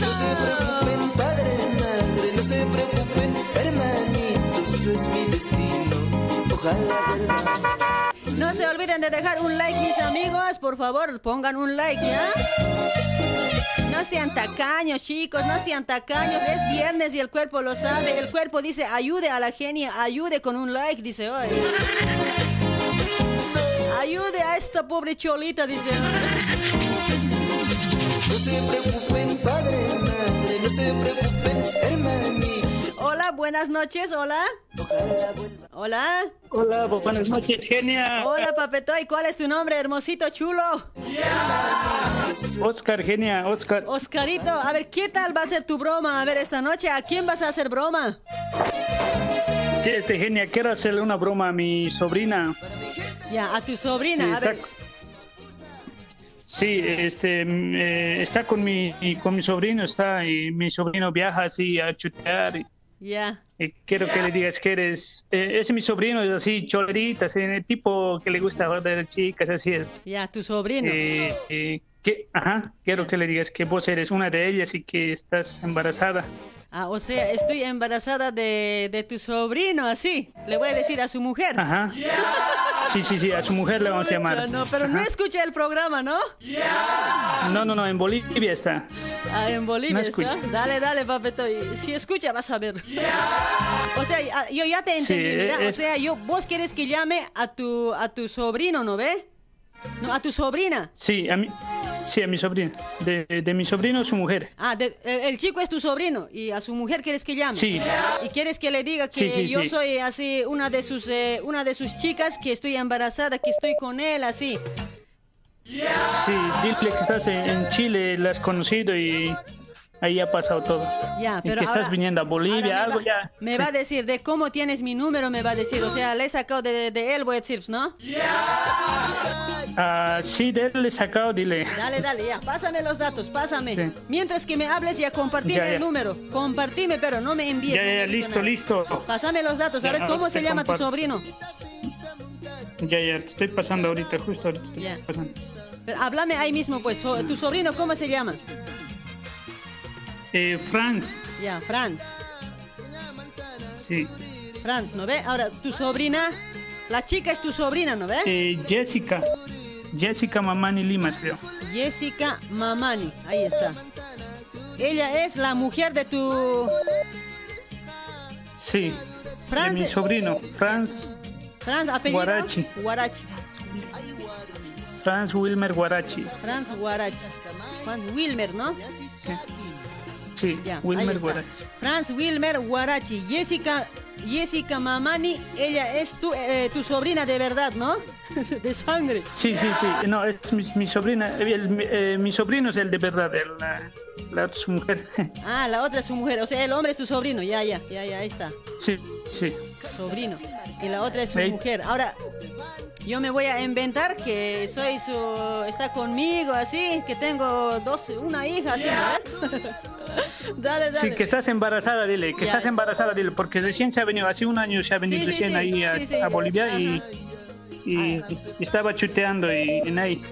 No se preocupen, padre, madre, no se preocupen, hermanitos, eso es mi destino. Ojalá vuelva. No se olviden de dejar un like, mis amigos. Por favor, pongan un like, ¿ya? No sean tacaños, chicos, no sean tacaños. Es viernes y el cuerpo lo sabe. El cuerpo dice, ayude a la genia, ayude con un like, dice hoy. Ayude a esta pobre cholita, dice. No se preocupen, padre, madre, no se preocupen. Hola, buenas noches, hola. Hola. Hola, buenas noches, genia. Hola, papetoy, ¿cuál es tu nombre, hermosito chulo? Oscar, genia, Oscar. Oscarito, a ver, ¿qué tal va a ser tu broma? A ver, esta noche, ¿a quién vas a hacer broma? Sí, este genia, quiero hacerle una broma a mi sobrina. Ya, a tu sobrina, Sí, a ver. Sí, este, eh, está con mi, con mi sobrino, está, y mi sobrino viaja así a chutear. y- Ya. y quiero que le digas que eres, eh, ese mi sobrino es así, cholerita, así, el tipo que le gusta joder chicas, así es. Ya, tu sobrino. Eh, eh, que, ajá, quiero que le digas que vos eres una de ellas y que estás embarazada. Ah, o sea, estoy embarazada de, de tu sobrino, así. Le voy a decir a su mujer. Ajá. Sí, sí, sí, a su mujer le vamos a llamar. No, pero no Ajá. escucha el programa, ¿no? No, no, no, en Bolivia está. Ah, en Bolivia No está. Dale, dale, papeto. Si escucha, vas a ver. O sea, yo ya te Sí, entendí, mira. O sea, yo, vos quieres que llame a tu, a tu sobrino, ¿no ve? No, a tu sobrina. Sí, a mi, sí, a mi sobrino. De, de mi sobrino, su mujer. Ah, de- el, el chico es tu sobrino y a su mujer quieres que llame. Sí. Y quieres que le diga que Sí, sí, yo sí. soy así una de sus eh, una de sus chicas que estoy embarazada, que estoy con él así. Sí, dile que estás en, en Chile, la has conocido y ahí ha pasado todo. Ya, y pero que ahora- estás viniendo a Bolivia, algo me ya. va, Me va a decir de cómo tienes mi número, me va a decir. O sea, le he sacado de, de él, voy decir, ¿no? Ah, sí, de él le he sacado, dile. Dale, dale, ya. Pásame los datos, pásame. Sí. Mientras que me hables, ya compartime Ya, ya. el número. Compartime, pero no me envíes. Ya, ya, listo, listo. Pásame los datos. A ver, ¿cómo se llama tu comparto. sobrino? Ya, ya, te estoy pasando ahorita, justo ahorita. estoy Ya. pasando. Pero háblame ahí mismo, pues. ¿Tu sobrino cómo se llama? Eh, Franz, Ya, Franz. sí. Franz, ¿no ve? Ahora, tu sobrina, la chica es tu sobrina, ¿no ve? Eh, Jessica, Jessica Mamani Limas, creo. Jessica Mamani, ahí está. Ella es la mujer de tu... Sí. Franz- De mi sobrino, Franz, Franz, apellido. Guarachi. Guarachi. Franz Wilmer Guarachi. Franz Guarachi. Franz Wilmer, ¿no? Sí, Ya, ahí Wilmer. Guarachi. Franz Wilmer Guarachi. Jessica, Jessica Mamani, ella es tu, eh, tu sobrina de verdad, ¿no? de sangre. Sí, sí, sí. No, es mi, mi sobrina. eh, el- mi- eh, mi sobrino es el de verdad, el, la, la su mujer. Ah, la otra es su mujer. O sea, el hombre es tu sobrino. Ya, ya, ya, ya, ahí está. Sí, sí. Sobrino. Y la otra es su mujer. Ahora, yo me voy a inventar que soy su... Está conmigo, así, que tengo dos, una hija, así, ¿no? dale, dale. Sí, que estás embarazada, dile, que Ya. estás embarazada, dile, porque recién se ha venido, hace un año se ha venido Sí, recién sí, ahí a, sí, sí. a Bolivia y estaba chuteando y, en ahí,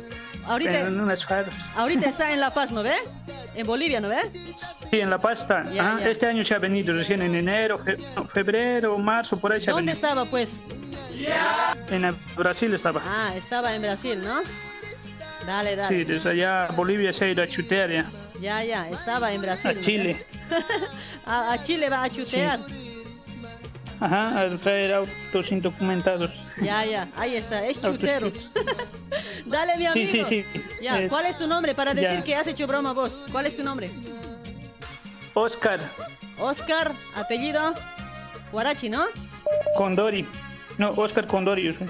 Ahorita- en unas fases. Ahorita está en La Paz, ¿no ve? En Bolivia, ¿no ve? Sí, en La Ajá, ya. Este año se ha venido recién en enero, febrero, marzo, por ahí se ha ¿Dónde venido. estaba, pues? En Brasil estaba. Ah, estaba en Brasil, ¿no? Dale, dale. Sí, desde allá Bolivia se ha ido a chutear ya. Ya, ya, estaba en Brasil. A. Chile. a, a Chile va a chutear. Ajá, a traer autos indocumentados. Ya, ya, ahí está, es chutero. Dale, mi Sí, amigo. sí, sí. Ya, Es- ¿cuál es tu nombre para decir Ya. que has hecho broma vos? ¿Cuál es tu nombre? Oscar Oscar, apellido Guarachi, ¿no? Condori. No, Oscar Condori. yo soy.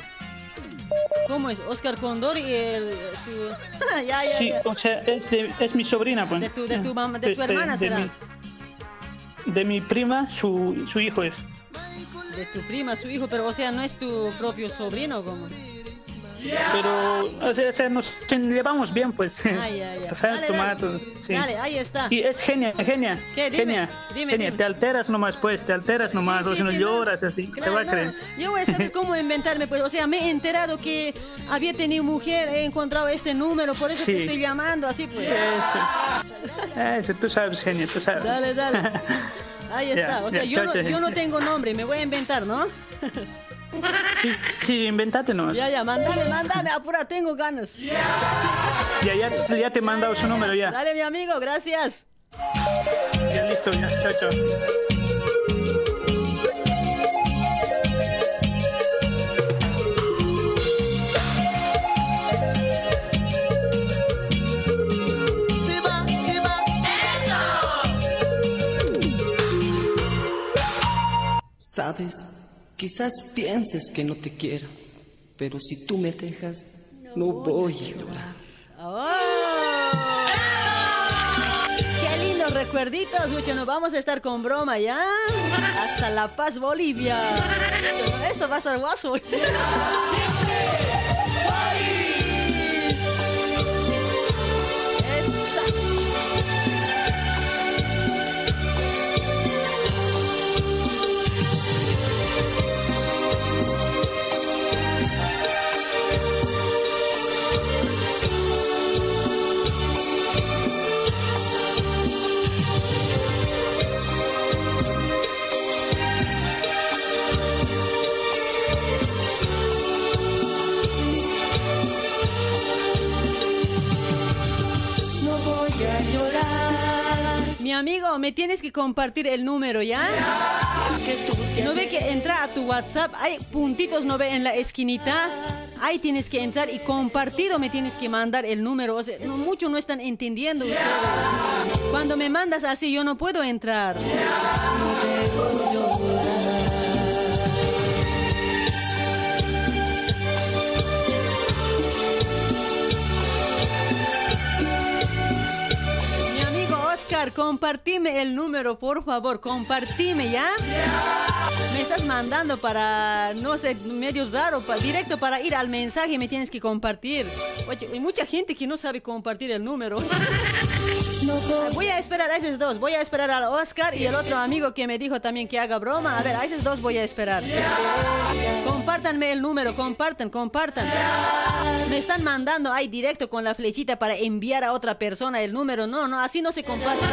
¿Cómo es? Oscar Condori y el, su... ya, ya, Sí, ya. o sea, es, de, es mi sobrina, pues. De tu, de tu, mamá, de tu Este, hermana será. mi- de mi prima, su, su hijo es. De tu prima, su hijo, pero o sea, no es tu propio sobrino, ¿cómo? Pero, o sea, o sea, nos llevamos bien, pues. Ah, ya, ya. O sea, Dale, tomato, sí. Dale, ahí está. Y es genia, genia. ¿Qué? Dime, Genia, dime, genia. dime. Te alteras nomás, pues, te alteras nomás, Sí, o si no sí, no. lloras así, te va a Claro, creer. Yo voy a saber cómo inventarme, pues. O sea, me he enterado que había tenido mujer, he encontrado este número, por eso te estoy llamando, así pues. Eso. Eso, tú sabes, genia, tú sabes. Dale, dale. Ahí Ya, está. O sea, ya, yo, chao, no, chao. yo no tengo nombre, me voy a inventar, ¿no? Sí, sí, inventate nomás. Ya, ya, mandame, mandame, apura, tengo ganas. Ya, ya, ya te he mandado su número, ya. Dale, mi amigo, gracias. Ya listo, ya, chao, chao. Sabes, quizás pienses que no te quiero, pero si tú me dejas, no voy a llorar. ¡Oh! ¡Qué lindos recuerditos, mucho! Nos vamos a estar con broma ya. Hasta La Paz, Bolivia. Esto va a estar guaso. amigo, me tienes que compartir el número, ¿ya? ¿No ve que entra a tu WhatsApp? Hay puntitos, ¿no ve? En la esquinita. Ahí tienes que entrar y compartido me tienes que mandar el número. O no, mucho no están entendiendo ustedes. Cuando me mandas así, yo no puedo entrar. Compartime el número, por favor, compartime, ¿ya? Me estás mandando para, no sé, medio raro, pa- directo para ir al mensaje, me tienes que compartir. Oye, hay mucha gente que no sabe compartir el número. Voy a esperar a esos dos, voy a esperar al Oscar y el otro amigo que me dijo también que haga broma. A ver, a esos dos voy a esperar. Compártanme el número, compartan, compartan. Me están mandando ahí directo con la flechita para enviar a otra persona el número. No, no, así no se comparte.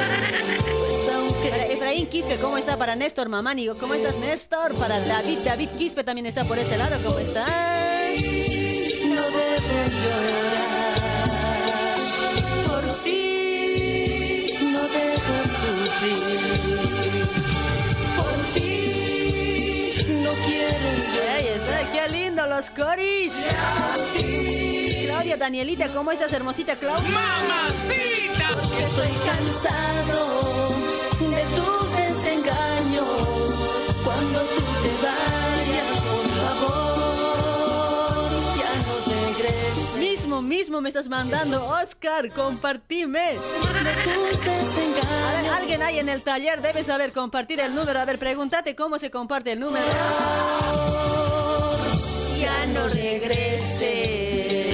Para Efraín Quispe, ¿cómo está? Para Néstor Mamani, ¿cómo estás Néstor? Para David, David Quispe también está por ese lado, ¿cómo estás? No debes llorar por ti, no debes sufrir Qué lindo los coris. Claudia, Danielita, ¿cómo estás, hermosita Claudia? ¡Mamacita! Estoy cansado de tus desengaños. Cuando tú te vayas, por favor, ya no regreses. Mismo, mismo me estás mandando, Oscar, compartime. A ver, alguien ahí en el taller debe saber compartir el número. A ver, pregúntate cómo se comparte el número. Ya no regrese.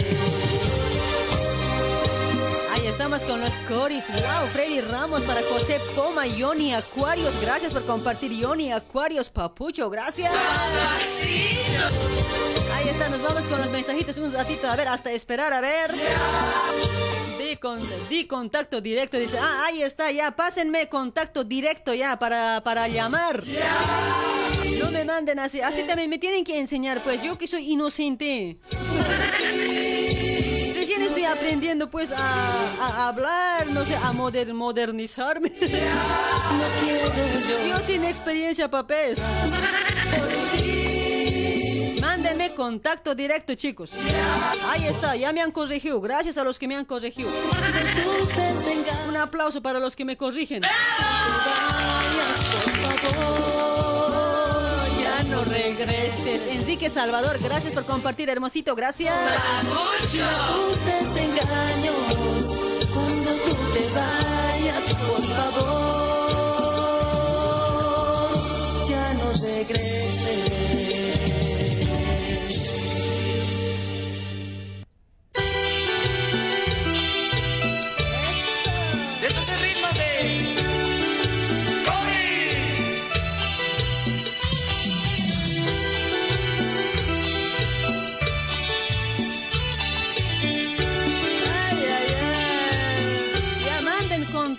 Ahí estamos con los coris. Wow, Freddy Ramos para José Poma, Yoni Acuarios. Gracias por compartir, Yoni Acuarios, Papucho. Gracias. Ahí está, nos vamos con los mensajitos un ratito. A ver, hasta esperar, a ver. Di, con, di contacto directo. Dice, ah, ahí está, ya, pásenme contacto directo ya para, para llamar. No me manden así. Así también me tienen que enseñar, pues yo que soy inocente. Recién estoy aprendiendo pues a, a hablar, no sé, a moder- modernizarme. Yo sin experiencia, papés. Mándenme contacto directo, chicos. Ahí está, ya me han corregido. Gracias a los que me han corregido. Un aplauso para los que me corrigen. Enrique Salvador, gracias por compartir, hermosito. Gracias. Tus desengaños. Cuando tú te vayas, por favor, ya no regreses.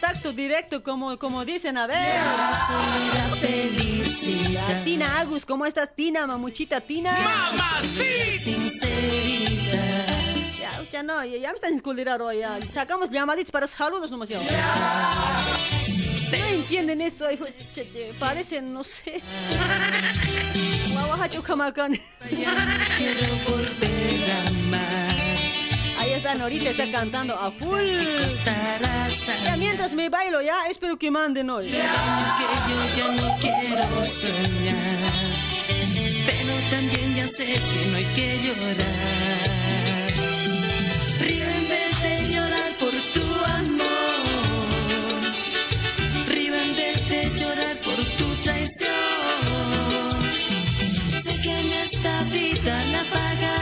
Contacto directo, como, como dicen. A ver. felicidad. Tina Agus, ¿cómo estás, Tina? Mamuchita, Tina. Sinceridad. Ya, ya no, ya, ya me están culirando hoy. Sacamos llamaditos para saludos nomás. ya. No entienden eso, hijo. Che, che, parecen, no sé. Guaguajacho Camacán. Quiero volver a amar. Ahí está Norita, está cantando a full. Ya mientras me bailo, ya, espero que manden hoy. Que yo ya no quiero soñar. Pero también ya sé que no hay que llorar. Río en vez de llorar por tu amor. Río en vez de llorar por tu traición. Sé que en esta vida la pagarás.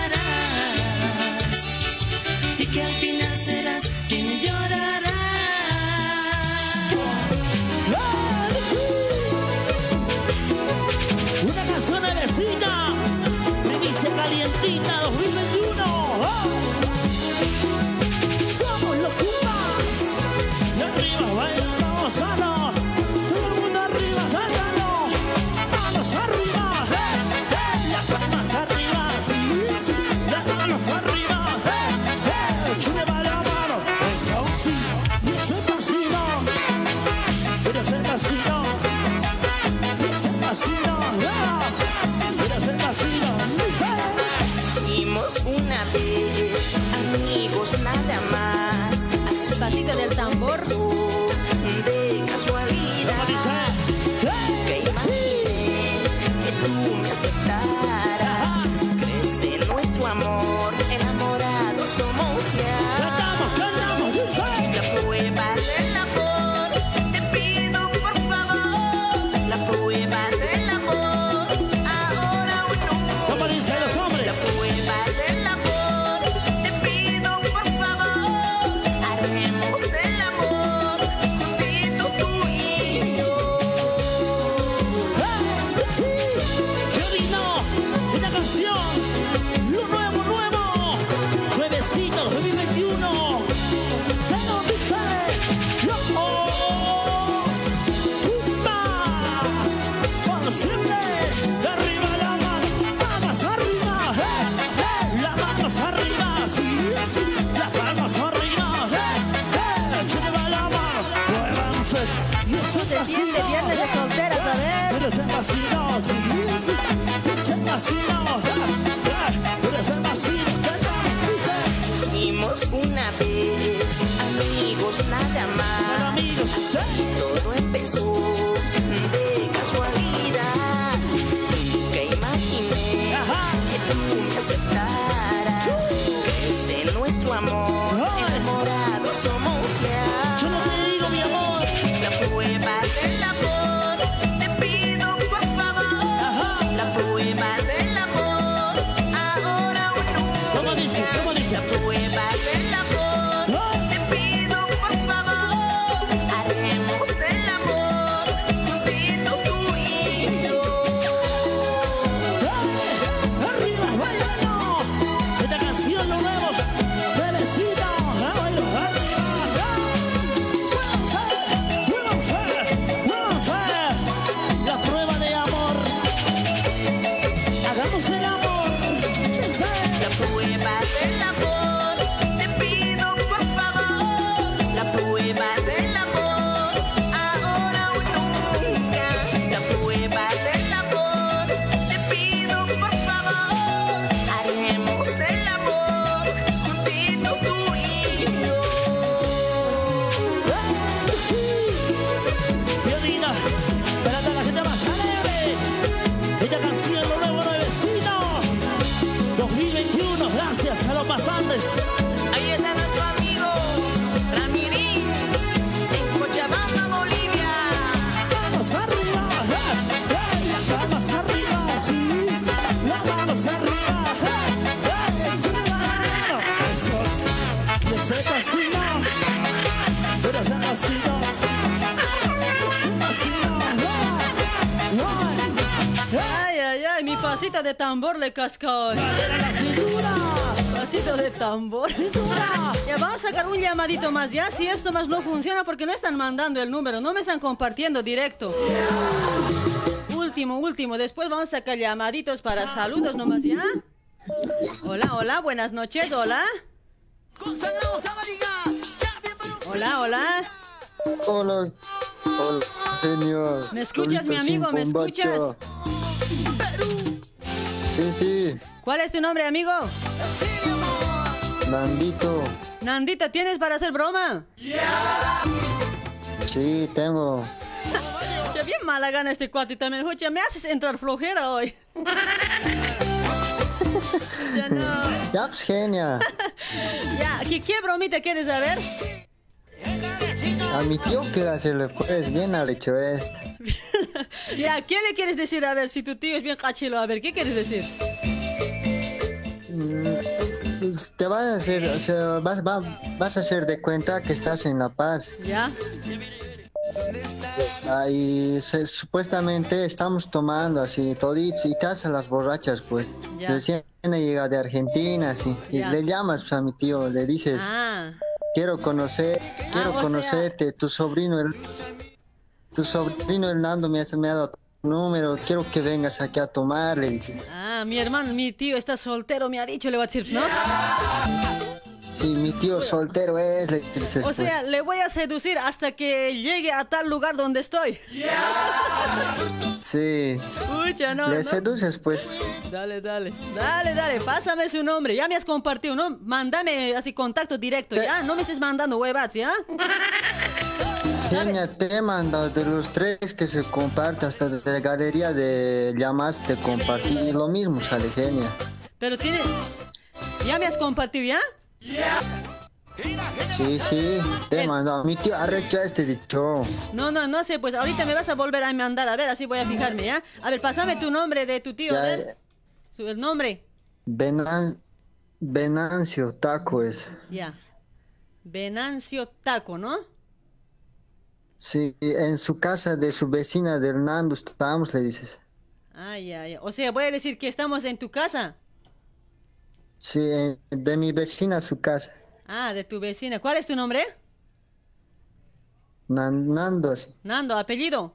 Dice calientita pasito de tambor le cascó. Pasito de tambor. Ya vamos a sacar un llamadito más, ya. Si esto más no funciona, porque no están mandando el número, no me están compartiendo directo. Último, último. Después vamos a sacar llamaditos para saludos nomás, ¿ya? Hola, hola, buenas noches, hola. Hola, hola. Hola, hola, genio. ¿Me escuchas, mi amigo? ¿Me escuchas? Sí, sí, ¿Cuál es tu nombre, amigo? Nandito. Nandita, ¿tienes para hacer broma? Sí, tengo. Qué bien mala gana este cuate también. Escucha, me haces entrar flojera hoy. ya no. Ya, pues, genia. Ya, ¿qué, qué bromita quieres saber? A mi tío quiero hacerle, pues, bien al hecho esto. Ya, ¿qué le quieres decir? A ver, si tu tío es bien cachilo, a ver, ¿qué quieres decir? Pues, Te vas a hacer, o sea, vas, va- vas a hacer de cuenta que estás en La Paz. ¿Ya? Ahí se- supuestamente estamos tomando así toditos y te hacen las borrachas, pues. Ya. Recién llega de Argentina, así. Y Ya. le llamas pues, a mi tío, le dices, Ah, quiero conocer, quiero sea- conocerte, tu sobrino, el, tu sobrino el Nando me, ha- me ha dado tu número, quiero que vengas aquí a tomar, le dices. ah, mi hermano, mi tío está soltero, me ha dicho, le voy a decir, ¿no? Sí, mi tío soltero es. O sea, pues. le voy a seducir hasta que llegue a tal lugar donde estoy. Sí, Escucha, no, le no. seduces, pues. Dale, dale. Dale, dale, pásame su nombre. Ya me has compartido, ¿no? Mándame así contacto directo, ¿ya? No me estés mandando huevas, ¿ya? Genia, te he mandado de los tres que se comparte, hasta de la galería de llamas te compartí. Y lo mismo sale, genia. Pero tiene... ¿Ya me has compartido, ya? Sí, sí, te he mandado. Mi tío arrecha este dicho. No, no, no sé, pues ahorita me vas a volver a mandar. A ver, así voy a fijarme, ¿ya? A ver, pásame tu nombre de tu tío, a ver. Su- El nombre. Venan- Venancio Taco es. Ya. Venancio Taco, ¿no? Sí, en su casa de su vecina de Hernando estamos, le dices. Ah, ya, ya. O sea, voy a decir que estamos en tu casa. Sí, de mi vecina a su casa. Ah, de tu vecina. ¿Cuál es tu nombre? Nan- Nando, Nando, apellido.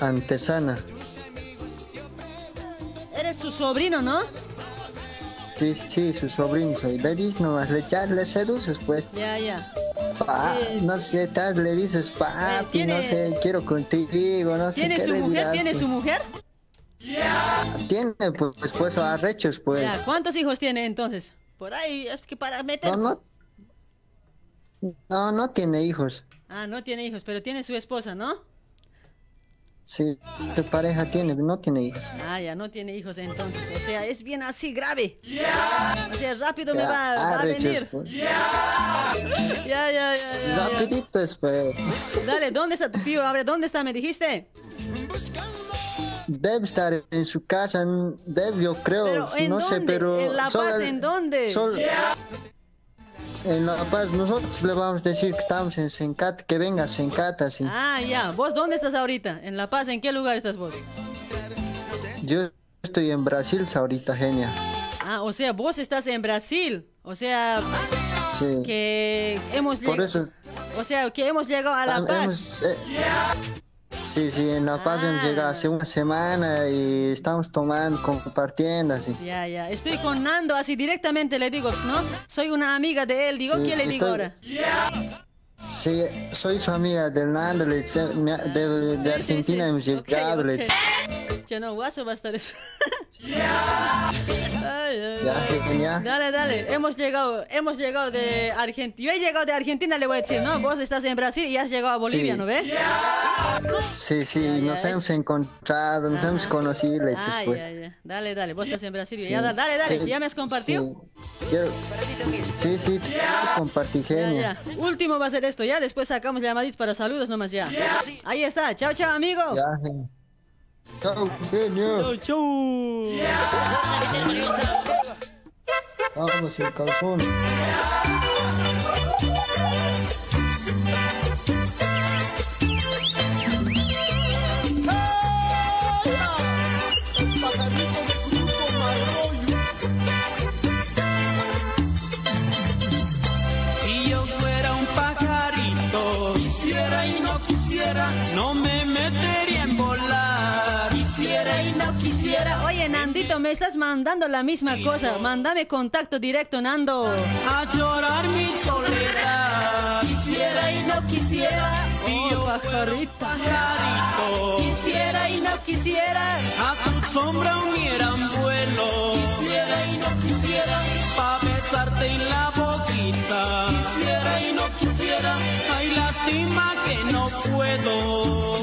antesana. Eres su sobrino, ¿no? Sí, sí, su sobrino soy. Le dices nomás, le, le seduces, pues. Ya, ya. Pa- no sé, tal, le dices, papi, tiene- no sé, quiero contigo, no sé ¿Tiene qué su mujer? ¿Tiene pues. su mujer? Tiene pues, pues arrechos, pues. Ya, ¿Cuántos hijos tiene entonces? Por ahí, es que para meter... No, no. No, no tiene hijos. Ah, no tiene hijos, pero tiene su esposa, ¿no? Sí, tu pareja tiene, no tiene hijos. Ah, ya no tiene hijos entonces. O sea, es bien así grave. O sea, rápido me va, va a venir. pues. Ya, ya, ya, ya, ya. Rapidito después. Dale, ¿dónde está tu tío? A ver, ¿dónde está? Me dijiste. Debe estar en su casa, debe, yo creo, Pero, ¿en no sé, pero... ¿En La Paz en dónde? En La Paz, nosotros le vamos a decir que estamos en Sencata, que venga Sencata, sí. Ah, ya. ¿Vos dónde estás ahorita? ¿En La Paz? ¿En qué lugar estás vos? Yo estoy en Brasil ahorita, genia. Ah, o sea, vos estás en Brasil. O sea, Sí. que hemos Por lleg- eso, O sea, que hemos llegado a La Paz. hemos, eh, sí, sí, en La Paz hemos llegado hace una semana y estamos tomando, compartiendo, así. Ya, ya. Estoy con Nando, así directamente le digo, ¿no? Soy una amiga de él. Digo, Sí, ¿qué le digo estoy- ahora? Sí, soy su amiga del Nando, me- de, de Argentina hemos llegado, le dice. No, guaso va a estar eso. Ay, ay, Ya, ay. Dale, dale. Hemos llegado, hemos llegado de Argentina. Yo he llegado de Argentina, le voy a decir, ¿no? Vos estás en Brasil y has llegado a Bolivia, Sí. ¿no ves? Sí, sí, nos hemos encontrado, nos hemos conocido, le pues. Dale, dale. Vos estás en Brasil. Sí. Ya, da- dale, dale. Eh, ¿Ya me has compartido? Sí, quiero- sí, sí, compartí, genia. Último va a ser esto, ya. Después sacamos llamaditas para saludos nomás, ya. Ahí está. Chao, chao, amigo. Ya, Chau, chau. Vamos, el calzón. Nandito, me estás mandando la misma cosa. Mándame contacto directo, Nando. A llorar mi soledad. Quisiera y no quisiera. Si yo fuera un pajarito, Quisiera y no quisiera. a tu sombra uniera un vuelo. Quisiera y no quisiera. Pa' besarte en la boquita. Quisiera y no quisiera. Ay, lástima que no puedo.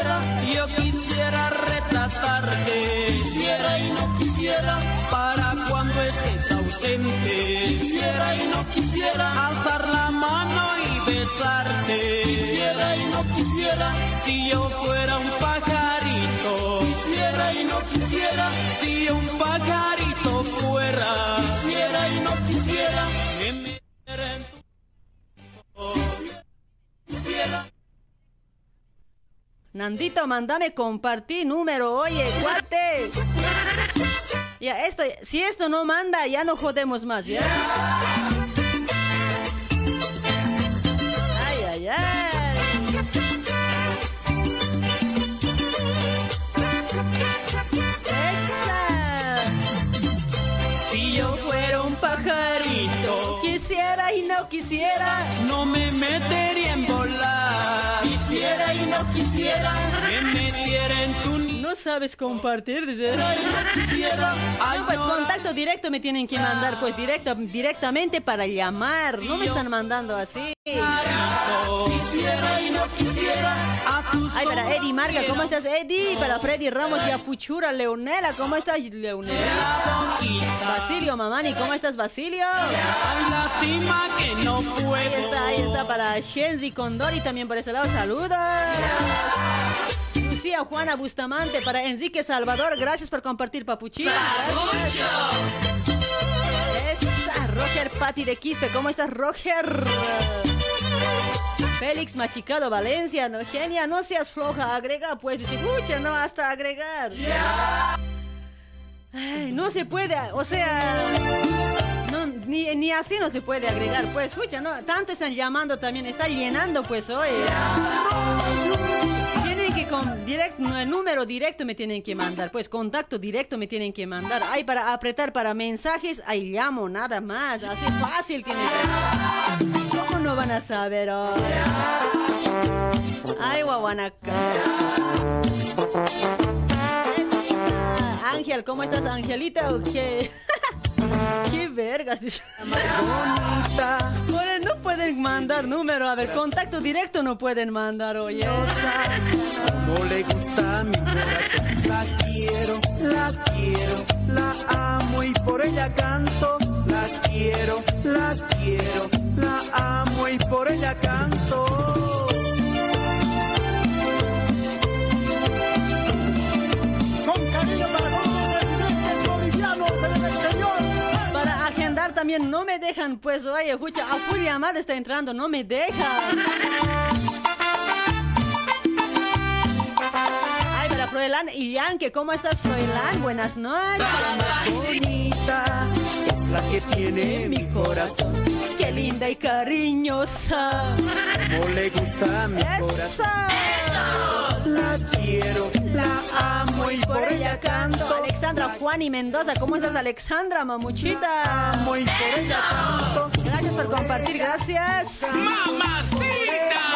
Quisiera Yo quisiera retratarte. Quisiera y no quisiera Para cuando estés ausente. Quisiera y no quisiera Alzar la mano y besarte. Quisiera y no quisiera Si yo fuera un pajarito. Quisiera y no quisiera Si un pajarito fuera. Quisiera y no quisiera Me metiera en tu Nandito, mándame compartir número, oye, cuate. Ya, esto, si esto no manda, ya no jodemos más, ¿ya? Ay, ay, ay. Esa. Si yo fuera un pajarito, Quisiera y no quisiera. no me volar. Quisiera quisiera, me metiera en tu. No sabes compartir, dice. No, pues contacto directo me tienen que mandar, pues directo, directamente para llamar. No me están mandando así. Ay, para Eddie Marga, ¿cómo estás, Eddie? Para Freddy Ramos y Apuchura, Leonela, ¿cómo estás, Leonela? Basilio Mamani, ¿cómo estás, Basilio? Ay, lástima que no puedo. Ahí está, ahí está para Shenzi Condori también por ese lado, saludos. Lucía Juana Bustamante, para Enrique Salvador, gracias por compartir, Papuchita. Esa, Roger Patti de Quispe, ¿cómo estás, Roger? Félix Machicado Valencia, no, genia, no seas floja, agrega, pues, dice, pucha, no, hasta agregar. Ay, no se puede, o sea, no, ni, ni así no se puede agregar, pues, escucha, ¿no? Tanto están llamando también, está llenando, pues, oye. Que con directo, número directo me tienen que mandar, pues, contacto directo me tienen que mandar. Ay, para apretar para mensajes, ahí llamo, nada más, así fácil tiene que ¿Cómo no van a saber? Ay, guaguanaca. Ángel, ¿cómo estás, Angelita? ¿O? ¿Qué vergas? dice. No pueden mandar número. A ver, contacto directo no pueden mandar, oye. Como le gusta mi la quiero, la quiero, la amo y por ella canto. La quiero, la quiero, la amo y por ella canto. También no me dejan, pues, oye, escucha, a full llamada está entrando, no me dejan. Ay, para Froilán y Yankee, ¿cómo estás, Froilán? Buenas noches. bonita es la que tiene mi corazón. Qué linda y cariñosa. Como le gusta mi corazón. La quiero, la amo y Por ella canto. Alexandra Juan y Mendoza, ¿cómo estás, Alexandra, mamuchita? amo y por ella canto. Gracias por compartir, gracias. ¡Mamacita!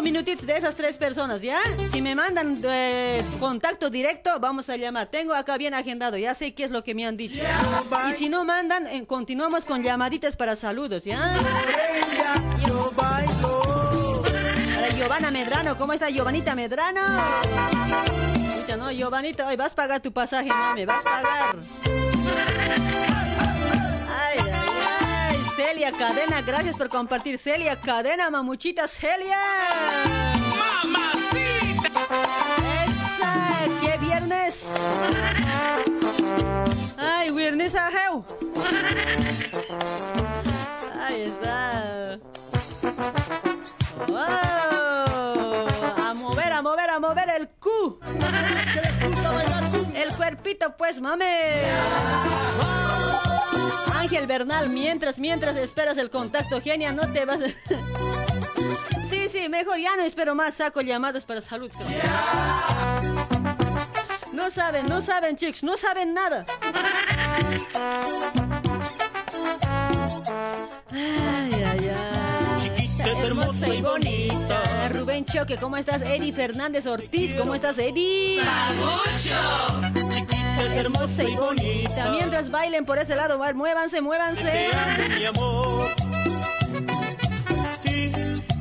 Cinco minutitos de esas tres personas, ¿ya? Si me mandan eh, contacto directo, vamos a llamar. Tengo acá bien agendado, ya sé qué es lo que me han dicho. Y si no mandan, eh, continuamos con llamaditas para saludos, ¿ya? Para Giovanna Medrano, ¿cómo está Giovanita Medrano? Escucha, no, Giovanita, hoy vas a pagar tu pasaje, mami, vas a pagar. Ay, ay, ay, Celia Cadena, gracias por compartir. Celia Cadena, mamuchita Celia. ¡Mamacita! Esa, qué viernes. Ay, viernes ajeu. Ahí está. ¡Wow! El cu. El cuerpito, pues, mame. Ángel Bernal, mientras, mientras esperas el contacto, genia, no te vas. Sí, sí, mejor ya no espero más, saco llamadas para salud. No saben, no saben, chicos, no saben nada. Ay, ay, ay. hermosa y bonita. Rubén Choque, ¿cómo estás? Eddie Fernández Ortiz, ¿cómo estás, Eddie? Es hermosa y bonita. Mientras bailen por ese lado, va, muévanse, muévanse. mi amor.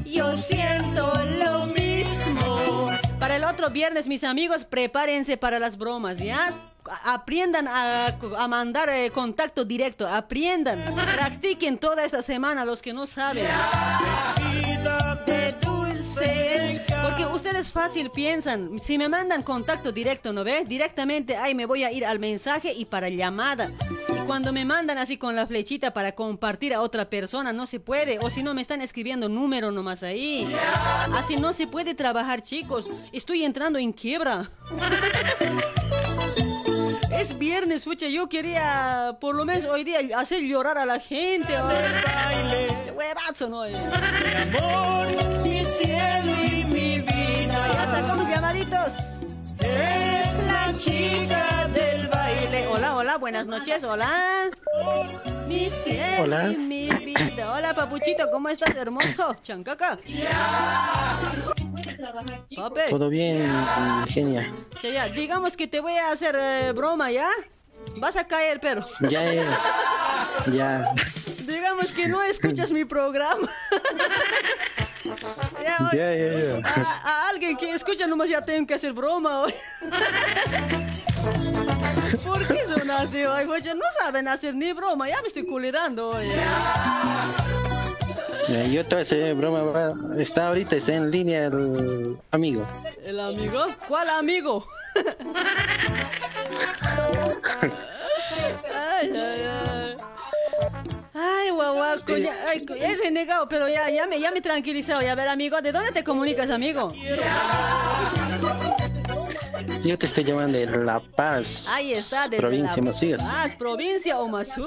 Yo siento lo mismo. Para el otro viernes, mis amigos, prepárense para las bromas, ¿ya? Aprendan a, a mandar eh, contacto directo, aprendan. Practiquen toda esta semana los que no saben. De Porque ustedes fácil piensan, si me mandan contacto directo, ¿no ve? Directamente, ahí me voy a ir al mensaje y para llamada. Y cuando me mandan así con la flechita para compartir a otra persona, no se puede. O si no, me están escribiendo número nomás ahí. Así no se puede trabajar, chicos. Estoy entrando en quiebra. Es viernes, fucha, yo quería por lo menos hoy día hacer llorar a la gente. Qué Huevazo, ¿no? amor, mi cielo y mi llamaditos. Es la chica del baile. Hola, hola, buenas noches, hola. Mi cielo Hola. y mi vida. Hola, papuchito, ¿cómo estás, hermoso? Chancaca. Pape. Todo bien, genia. Ya, ya, digamos que te voy a hacer eh, broma, ¿ya? Vas a caer, pero. Ya, ya. Ya. Digamos que no escuchas mi programa. Ya. A, a alguien que escucha nomás ya tengo que hacer broma hoy. ¿Por qué son así hoy? Oye, no saben hacer ni broma, ya me estoy culerando hoy. Yo te hacer broma. Está ahorita, está en línea el amigo. ¿El amigo? ¿Cuál amigo? ay, ay, ay. Ay, guaguaco, ya, ay, he renegado, pero ya, ya, me, ya me he tranquilizado. Ya, a ver, amigo, ¿de dónde te comunicas, amigo? Yo te estoy llamando de La Paz. Ahí está, desde Provincia la. Paz, provincia Omasuy.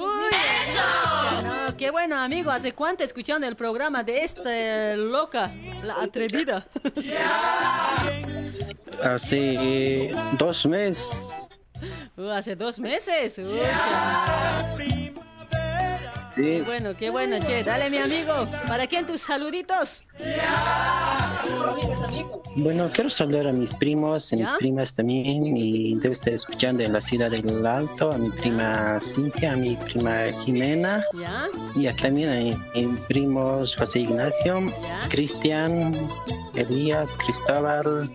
No, qué bueno, amigo. ¿Hace cuánto escuchando el programa de esta loca, la atrevida? Hace dos meses. Uh, hace dos meses. Uy, Sí. Qué bueno, qué bueno, che. Dale, mi amigo. ¿Para quién tus saluditos? Bueno, quiero saludar a mis primos, a mis ¿Ya? primas también, y debo estar escuchando en la ciudad del Alto, a mi prima Cintia, a mi prima Jimena, ¿Ya? y a- también a mi- mis primos José Ignacio, Cristian, Elías, Cristóbal,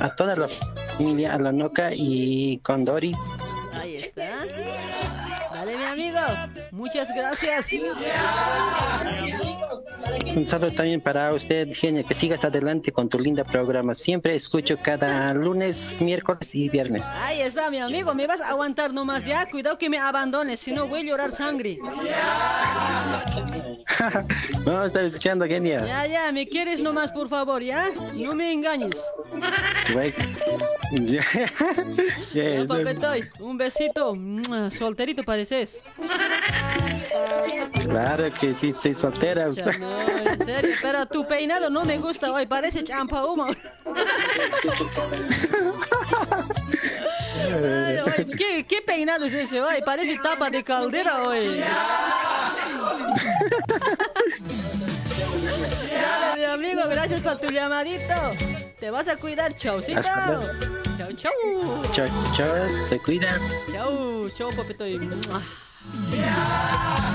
a toda la familia, a la Noca y Condori. Ahí está. Amigo. Muchas gracias. Un saludo también para usted, Genia, que sigas adelante con tu linda programa. Siempre escucho cada lunes, miércoles y viernes. Ahí está, mi amigo. Me vas a aguantar nomás ya. Cuidado que me abandones, si no voy a llorar sangre. No, estaba escuchando, Genia. Ya, ya, me quieres nomás, por favor, ¿ya? No me engañes. No. papetoy, un besito. Solterito pareces. Claro que sí, soy soltera. Ya, no, en serio, pero tu peinado no me gusta hoy, parece champa humo. Ay, ¿qué, qué peinado es ese hoy? Parece tapa de caldera hoy. Dale, mi amigo, gracias por tu llamadito. Te vas a cuidar, chaucito. Chau, chau. Chao, chao, se cuidan. Chau, chau, papetoy. Mua. Más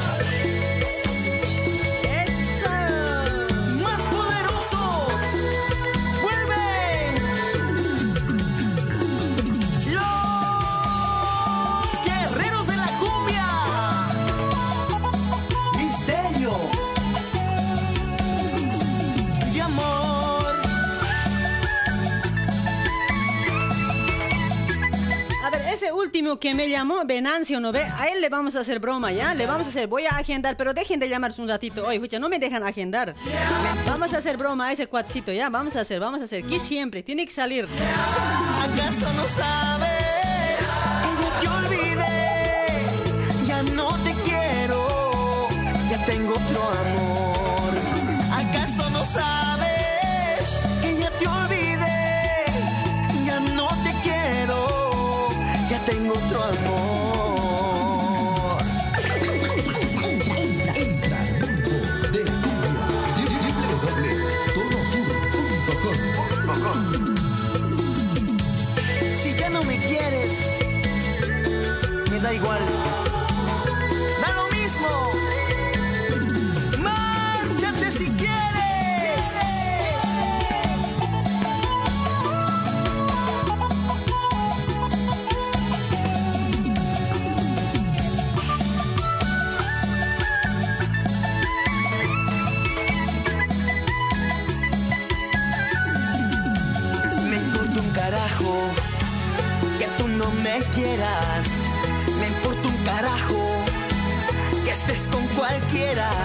último que me llamó, Venancio, ¿no ve? A él le vamos a hacer broma, ¿ya? Le vamos a hacer, voy a agendar, pero dejen de llamarse un ratito. Escucha, no me dejan agendar. Vamos a hacer broma a ese cuatcito, ¿ya? Vamos a hacer, vamos a hacer. Que siempre, tiene que salir. ¿Acaso no sabes I.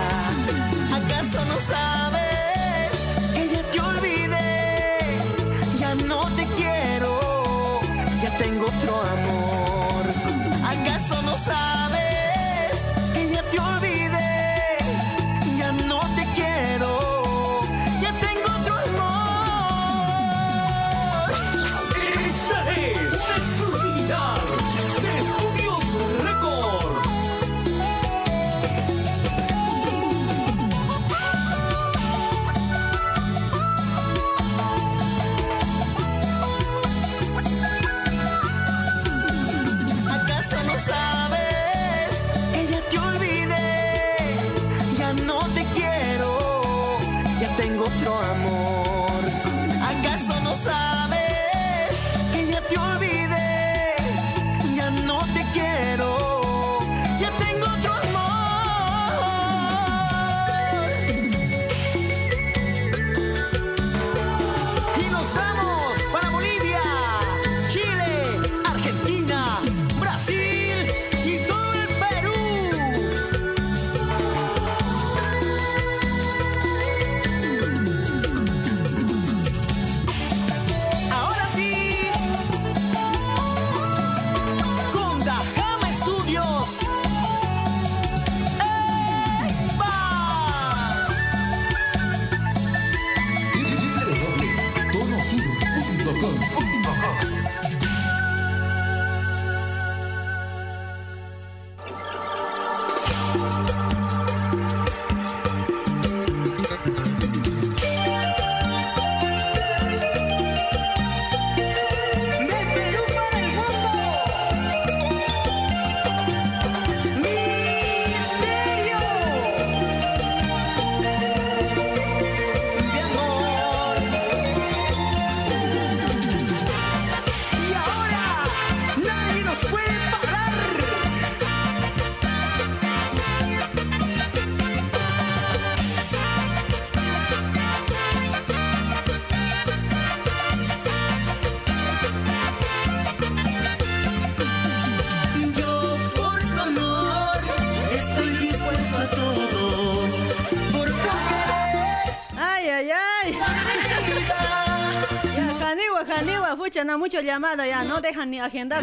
No, mucho llamada ya, no dejan ni agendar.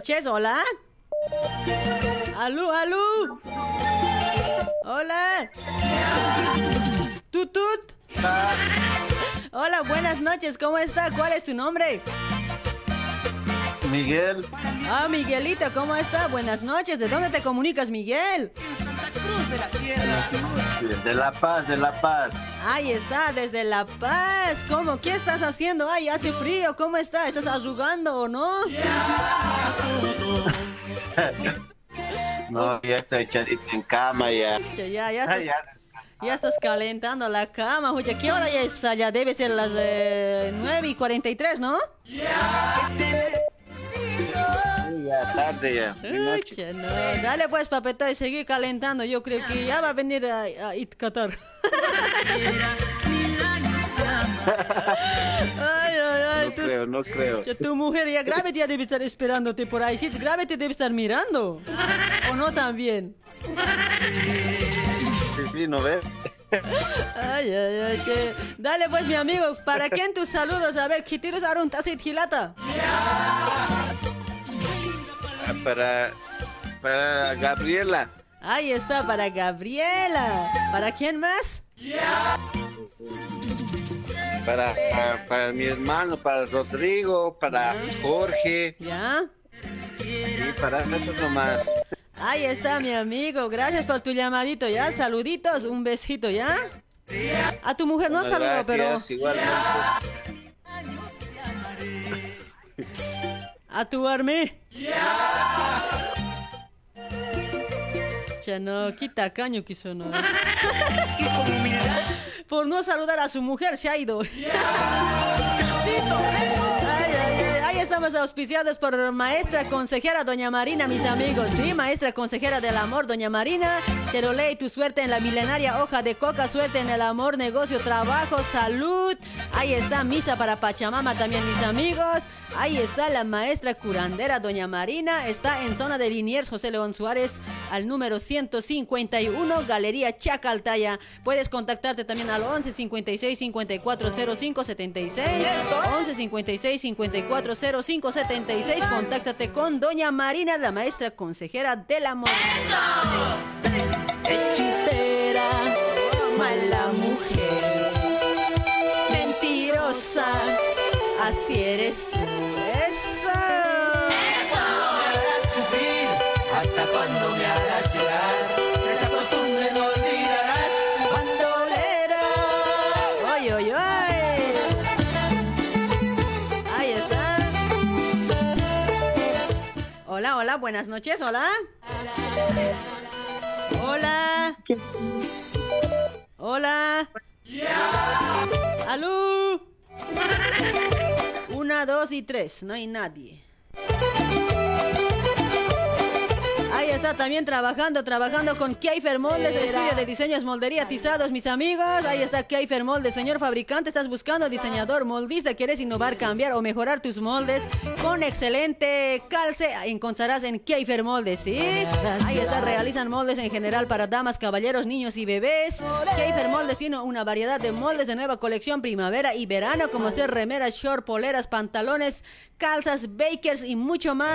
Noches, hola. Alú, alú. Hola. Tutut. Hola, buenas noches, ¿cómo está? ¿Cuál es tu nombre? Miguel, Ah, Miguelito, ¿cómo está? Buenas noches, ¿de dónde te comunicas, Miguel? Cruz de la Sierra. de La Paz, de La Paz. Ahí está, desde La Paz. ¿Cómo? ¿Qué estás haciendo? Ay, hace frío. ¿Cómo está? ¿Estás arrugando o no? No, ya estoy echadito en cama ya. Ya, ya estás, ya. ya estás calentando la cama. Pucha, ¿qué hora ya es? Allá debe ser las eh, 9 y 43, ¿no? Sí, ya tarde ya. Pucha, no. Dale pues, papeta, y seguir calentando. Yo creo que ya va a venir a, a It Qatar. creo, no creo. Tu mujer ya grave ya debe estar esperándote por ahí. Si es grave te debe estar mirando. ¿O no también? Sí, sí, ¿no ves? Ay, ay, ay, que... Dale pues, mi amigo, ¿para quién tus saludos? A ver, Kitiros Arun Tasit Hilata. Para, para Gabriela. Ahí está, para Gabriela. ¿Para quién más? Para, para, para mi hermano, para Rodrigo, para Jorge. ¿Ya? Y para nosotros nomás. Ahí está, mi amigo. Gracias por tu llamadito, ¿ya? Saluditos, un besito, ¿ya? A tu mujer no Bueno, saludo, pero... igualmente. A tu arme. Ya no, quita caño quiso no. Por no saludar a su mujer se ha ido. Estamos auspiciados por maestra consejera Doña Marina, mis amigos. Sí, maestra consejera del amor, Doña Marina. Quiero ley tu suerte en la milenaria hoja de coca, suerte en el amor, negocio, trabajo, salud. Ahí está misa para Pachamama también, mis amigos. Ahí está la maestra curandera Doña Marina. Está en zona de Liniers, José León Suárez, al número 151, Galería Chacaltaya. Puedes contactarte también al 11 56 54 05 76. 11 56 54 05 76. Contáctate con Doña Marina, la maestra consejera del amor. Hechicera, mala mujer, mentirosa, así eres tú. Eso. sufrir hasta cuando Buenas noches, hola. Hola. Hola. Alú. Una, dos y tres. No hay nadie. Ahí está también trabajando, trabajando con Keifer Moldes, estudio de diseños, moldería, tizados, mis amigos. Ahí está Keifer Moldes, señor fabricante, estás buscando diseñador, moldista, quieres innovar, cambiar o mejorar tus moldes con excelente calce, encontrarás en Keifer Moldes, ¿sí? Ahí está, realizan moldes en general para damas, caballeros, niños y bebés. Keifer Moldes tiene una variedad de moldes de nueva colección primavera y verano, como ser remeras, short, poleras, pantalones, calzas, bakers y mucho más.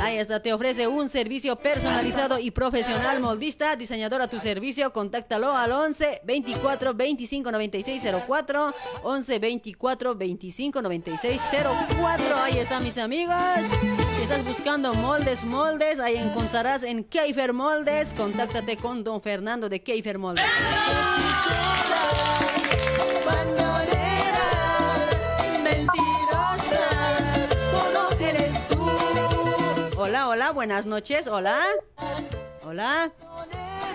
Ahí está, te ofrece un servicio personalizado y profesional moldista, diseñador a tu servicio, contáctalo al 11 24 25 96 04, 11 24 25 96 04. Ahí está, mis amigos. Si estás buscando moldes, moldes, ahí encontrarás en Keifer Moldes. Contáctate con don Fernando de Keifer Moldes. Hola, Hola, buenas noches, hola. Hola,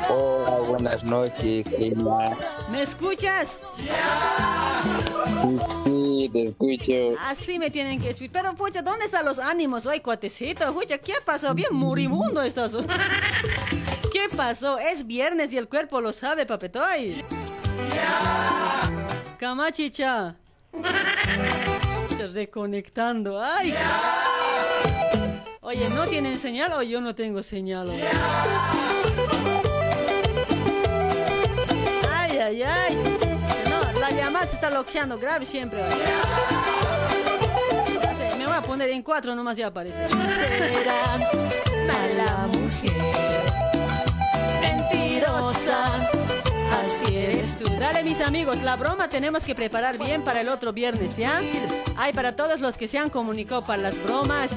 Hola, buenas noches, Emma. ¿me escuchas? Sí, sí, te escucho. Así me tienen que escuchar. Pero, pucha, ¿dónde están los ánimos hoy, cuatecito? Pucha, ¿qué pasó? Bien moribundo estás. ¿Qué pasó? Es viernes y el cuerpo lo sabe, papetoy. Camachicha. Reconectando. Ay. Oye, ¿no tienen señal o yo no tengo señal? Ay, ay, ay. No, la llamada se está bloqueando. Grave siempre. Me voy a poner en cuatro nomás ya aparece. Será mala mujer, mentirosa, así eres tú. Dale, mis amigos, la broma tenemos que preparar bien para el otro viernes, ¿ya? Ay, para todos los que se han comunicado para las bromas.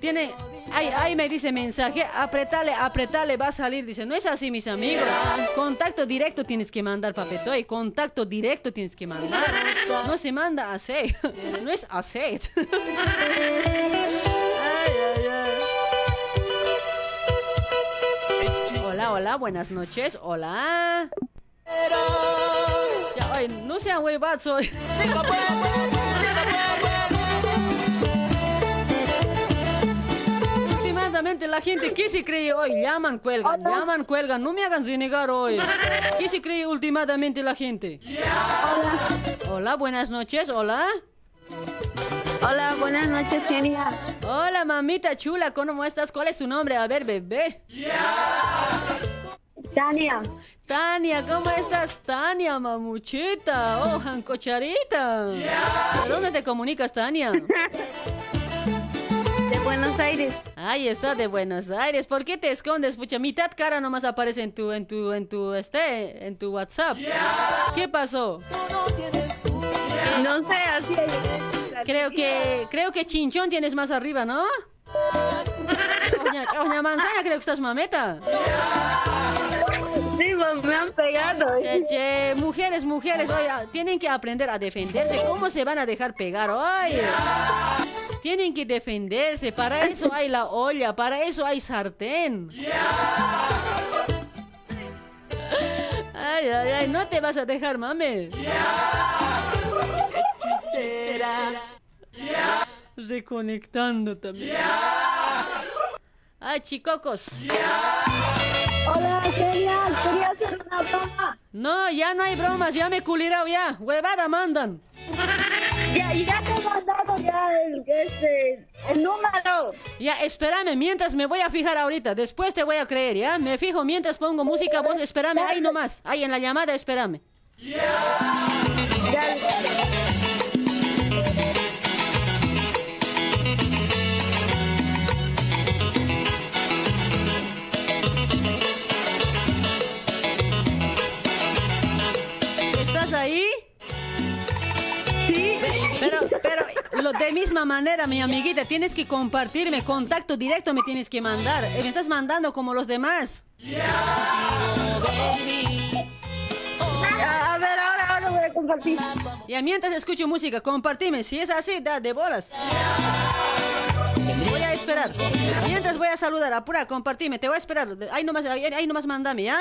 Tiene, ay, ay, me dice mensaje, apretale, apretale, va a salir. Dice, no es así, mis amigos. Contacto directo tienes que mandar, papetoy. Contacto directo tienes que mandar. No se manda así. No es así. Hola, hola, buenas noches. Hola. Ya, ay, no sean huevados la gente, ¿qué se cree hoy? Llaman, cuelgan, llaman, cuelgan. No me hagan negar hoy. ¿Qué se cree últimamente la gente? Hola. Hola, buenas noches. Hola. Hola, buenas noches, genia. Hola, mamita chula. ¿Cómo estás? ¿Cuál es tu nombre? A ver, bebé. Tania. Tania, ¿cómo estás? Tania, mamuchita. Oh, jancocharita. ¿De dónde te comunicas, Tania? De Buenos Aires. Ahí está, de Buenos Aires. ¿Por qué te escondes? Pucha, mitad cara nomás aparece en tu, en tu, en tu, este, en tu WhatsApp. ¿Qué pasó? No sé, así Creo que, creo que chinchón tienes más arriba, ¿no? Oña, oña manzana, creo que estás mameta. Me han pegado. Che, che, mujeres, mujeres, oye, tienen que aprender a defenderse. ¿Cómo se van a dejar pegar? Oye, tienen que defenderse. Para eso hay la olla, para eso hay sartén. Ay, ay, ay, no te vas a dejar, mame. Reconectando también. Ay, chicocos. Hola, genial. Quería hacer una broma. No, ya no hay bromas, ya me he culirado ya. Huevada mandan. Ya, ya te he mandado ya el, este, el número. Ya, espérame, mientras me voy a fijar ahorita. Después te voy a creer, ¿ya? Me fijo mientras pongo música, vos espérame, ahí nomás. Ahí en la llamada, espérame. ¿Estás ahí? Sí. Pero, pero, lo, de misma manera, mi amiguita, tienes que compartirme, contacto directo me tienes que mandar. Eh, Me estás mandando como los demás. A ver, ahora, ahora voy a compartir. Y mientras escucho música, compartime. Si es así, da de bolas. Voy a esperar. Mientras voy a saludar, apura, compartime. Te voy a esperar. Ahí nomás, ahí, ahí nomás mandame, ¿ya?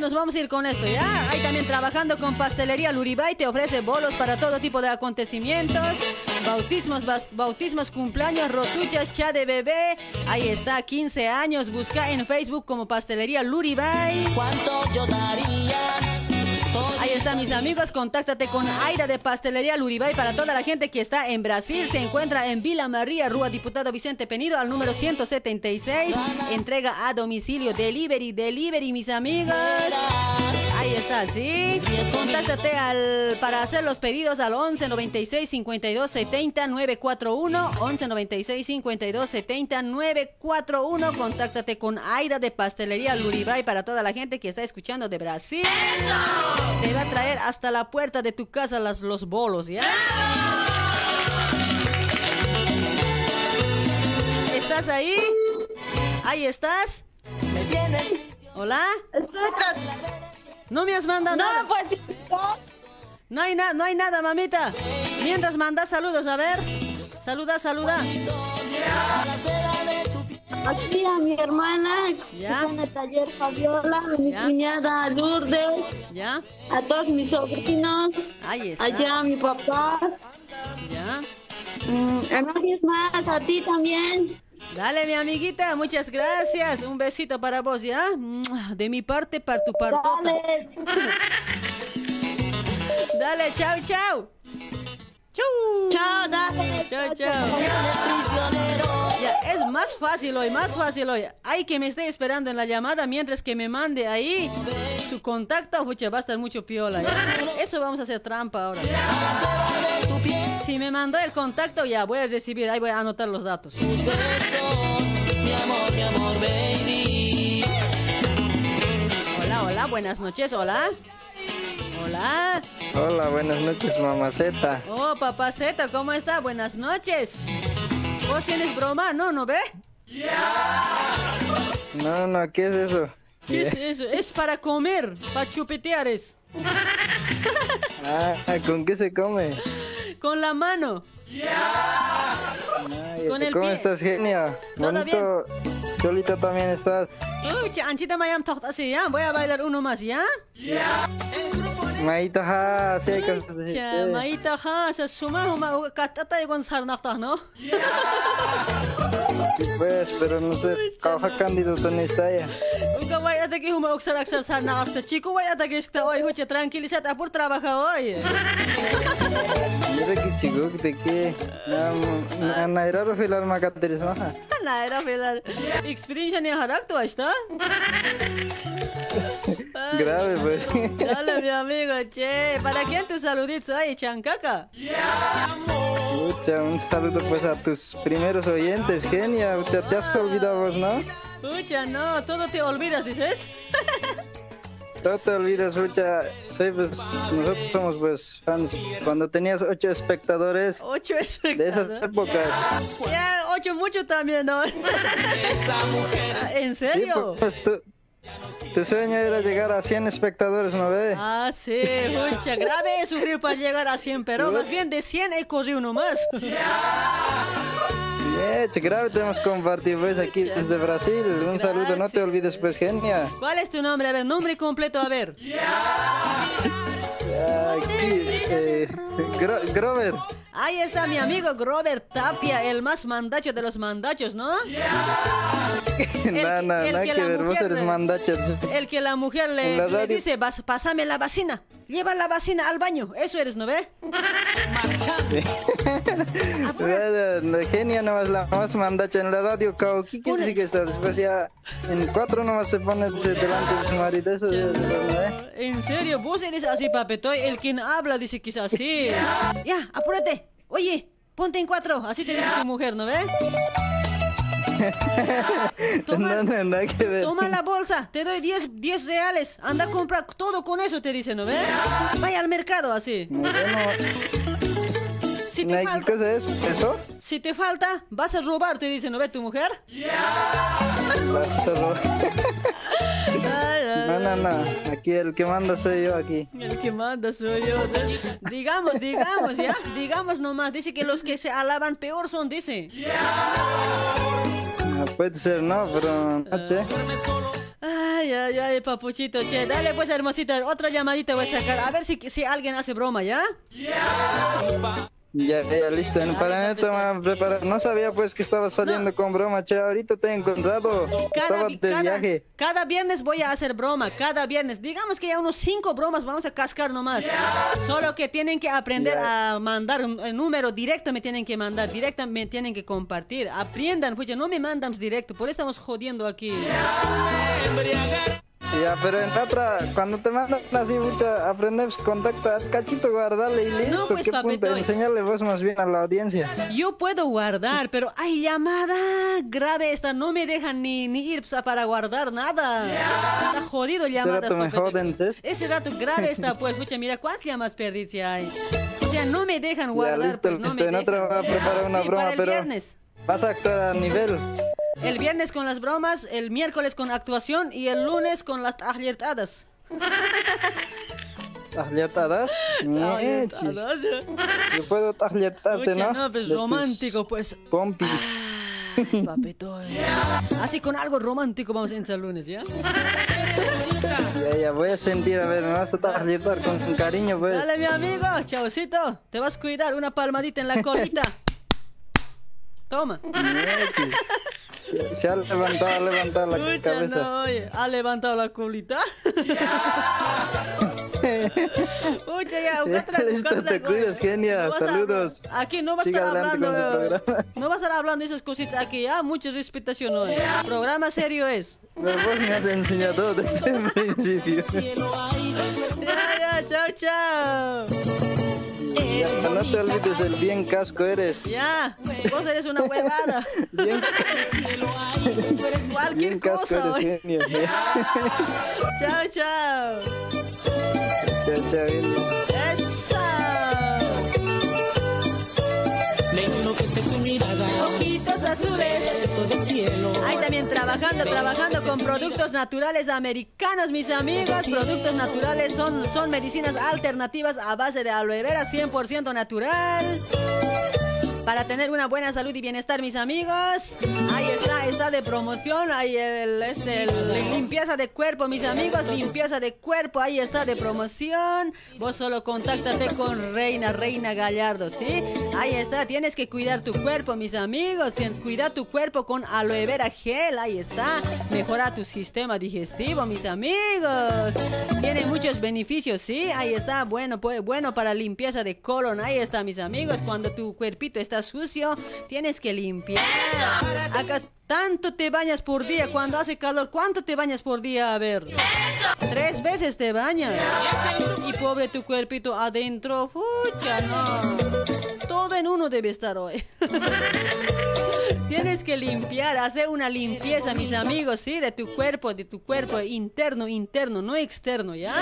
Nos vamos a ir con esto, ¿ya? Ahí también trabajando con Pastelería Luribay, te ofrece bolos para todo tipo de acontecimientos, bautismos, bautismos, cumpleaños, rotuchas, cha de bebé. Ahí está, 15 años. Busca en Facebook como Pastelería Luribay. ¿Cuánto yo daría? Ahí está, mis amigos. Contáctate con Aira de Pastelería Luribay para toda la gente que está en Brasil. Se encuentra en Vila María, Rúa Diputado Vicente Penido, al número 176. Entrega a domicilio, delivery, delivery, mis amigos. Ahí está, ¿sí? Contáctate al, para hacer los pedidos al 11 96 52 70 941. 11 96 52 70 941. Contáctate con Aira de Pastelería Luribay para toda la gente que está escuchando de Brasil. Te va a traer hasta la puerta de tu casa las, los bolos, ¿ya? ¿Estás ahí? ¿Ahí estás? ¿Hola? Estoy tras... ¿No me has mandado No nada? puedes decir. No hay nada, no hay nada, mamita. Mientras manda saludos, a ver. Saluda, saluda. Aquí a mi hermana, que está en el taller Fabiola, a mi cuñada Lourdes, ¿Ya? a todos mis sobrinos, allá a mi papá. ¿Ya? Mm, a nadie más, a ti también. Dale, mi amiguita, muchas gracias. Un besito para vos, ¿ya? De mi parte, para tu partota. Dale. Dale, chao, chao. Chau. Chao, dale. Chao, chao. Ya, es más fácil hoy, más fácil hoy. Hay que me esté esperando en la llamada mientras que me mande ahí su contacto. Pucha, va a estar mucho piola. ¿ya? Eso vamos a hacer trampa ahora. Si me mandó el contacto, ya voy a recibir. Ahí voy a anotar los datos. Mi amor, mi amor, baby. Hola, hola, buenas noches, hola. Hola. Hola, buenas noches, mamaceta. Oh, papaceta, ¿cómo está? Buenas noches. ¿Vos tienes broma? No, ¿no ve? No, no, ¿qué es eso? ¿Qué es eso? Es para comer, para chupetear es. Ah, ¿con qué se come? Con la mano. Ay, Con el ¿Cómo pie. estás, genia? ¿Todo Bonito. Cholita también estás. Anchita Mayam tocht así, ¿ya? Voy a bailar uno más, ¿ya? Maita, sí, hay cosas de- Cha, maita ha, sa suma huma katata y gonzar nachta, ¿no? Sí, pues, pero no sé, cauja cándido tenés ya. Uka voy a que huma uksar aksar sar na hasta chico voy a que está hoy, huche, tranquilízate, por trabaja hoy. Mira que chico, que te que. Na nairaro filar makateris maha. Na, era velar. Experiencia ni harak tu está? Grave, pues. Dale, mi amigo, che. ¿Para quién tu saludito ahí, chancaca? Pucha, un saludo pues a tus primeros oyentes, genia. Pucha, te has olvidado vos, ¿no? Pucha, no, todo te olvidas, dices. No te olvides, Rucha. Soy, pues, nosotros somos, pues, fans. Cuando tenías ocho espectadores. Ocho De esas espectadores. épocas. Ya, ocho mucho también, ¿no? ¿En Sí, serio? pues, tu, tu sueño era llegar a 100 espectadores, ¿no ves? Ah, sí, mucha grave he sufrido para llegar a 100, pero más bien de 100 he corrido nomás. Yeah, che, grave tenemos que compartir, pues, aquí desde Brasil. Un saludo, no te olvides, pues, genia. ¿Cuál es tu nombre? A ver, nombre completo, a ver. Aquí, eh, Gro- Grover. Ahí está mi amigo Grover Tapia, el más mandacho de los mandachos, ¿no? No, no, el nada que que la ver, vos mujer eres le- mandacha. El que la mujer le, la le dice, "Vas- pásame la vacina, lleva la vacina al baño. Eso eres, ¿no ve? Genia nomás la más mandacha en la radio, Kauki, que dice que está después ya en cuatro nomás se pone delante de su marido, eso es, ¿no? eh? En serio, vos eres así, papetoy. El quien habla dice que es así. Ya, apúrate. Oye, ponte en cuatro. Así te dice tu mujer, ¿no ve? No, no, nada que ver. Toma la bolsa, te doy 10, 10 reales. Anda a comprar todo con eso, te dice, ¿no ve? Vaya al mercado así. Si te, ¿Qué falta, cosa es? ¿Eso? si te falta, vas a robar, te dice, ¿no ve tu mujer? Vas a robar. No, no, no, aquí el que manda soy yo aquí. El que manda soy yo. Digamos, digamos, ya. Digamos nomás. Dice que los que se alaban peor son, dice. No, puede ser, no, pero no, che. Ay, ay, ay, papuchito, che. Dale pues, hermosita. Otra llamadita voy a sacar. A ver si, si alguien hace broma, ¿ya? Ya, ya, listo. Para mí toma preparar. No sabía pues que estaba saliendo con broma, che. Ahorita te he encontrado. Estaba vi- de viaje. cada viernes voy a hacer broma, cada viernes. Digamos que ya unos cinco bromas vamos a cascar nomás. Solo que tienen que aprender a mandar un, un número directo, me tienen que mandar, directa me tienen que compartir. Aprendan, pues no me mandan directo, por eso estamos jodiendo aquí. Ya, pero en otra, cuando te mandan así, mucha, aprendes contactar, cachito, guardarle y listo. pues, ¿Qué punto? papito. Enseñarle vos más bien a la audiencia. Yo puedo guardar, pero hay llamada grave esta, no me dejan ni, ni ir pa- para guardar nada. Está jodido llamadas. rato me joden, ¿sí? Ese rato grave está, pues, mucha, mira, ¿cuántas llamadas perdidas hay? O sea, no me dejan guardar. ya, listo, pues, no listo. me En otra dejan. voy a preparar una Sí, broma, para el pero viernes. vas a actuar a nivel. El viernes con las bromas, el miércoles con actuación y el lunes con las alertadas. Ya. Yo puedo tajertarte, Pucha, ¿no? no, pues romántico, pues. Pompis. Papito. eh. Así con algo romántico vamos a entrar el lunes, ¿ya? Ya, ya, voy a sentir, a ver, me vas a tajertar con, con cariño, pues. Dale, mi amigo, chaucito. Te vas a cuidar, una palmadita en la colita. Toma. Se, se ha levantado, ha levantado la Pucha, cabeza. no, oye, ha levantado la colita. Pucha, ya, otra, Listo, te cuidas, genia. Vas a- Saludos. Aquí no vas a estar hablando. No vas a estar hablando de esas cositas aquí, ya. Mucha respetación hoy. Programa serio es. Pero vos me has enseñado desde el principio. Ya, ya, chao, chao. Ya, no te olvides, el bien casco eres. Ya, vos eres una huevada. Bien, Cualquier bien casco cosa. eres, oye. genio. Chao, chao. Chao, chao, mirada. Ojitos azules. Cielo. Ahí también trabajando, trabajando con productos naturales americanos, mis amigos. Productos naturales son, son medicinas alternativas a base de aloe vera 100% natural. Para tener una buena salud y bienestar, mis amigos. Ahí está, está de promoción. Ahí el, este, limpieza de cuerpo, mis amigos. Limpieza de cuerpo, ahí está de promoción. Vos solo contáctate con Reina, Reina Gallardo, ¿sí? Ahí está, tienes que cuidar tu cuerpo, mis amigos. Cuida tu cuerpo con aloe vera gel, ahí está. Mejora tu sistema digestivo, mis amigos. Tiene muchos beneficios, ¿sí? Ahí está, bueno, pues bueno para limpieza de colon, ahí está, mis amigos. Cuando tu cuerpito está sucio, tienes que limpiar. Acá tanto te bañas por día, cuando hace calor, ¿cuánto te bañas por día? A ver. Tres veces te bañas. Y pobre tu cuerpito adentro, fucha. Todo en uno debe estar hoy. Tienes que limpiar, hacer una limpieza, mis amigos, sí, de tu cuerpo, de tu cuerpo interno, interno, no externo, ¿ya?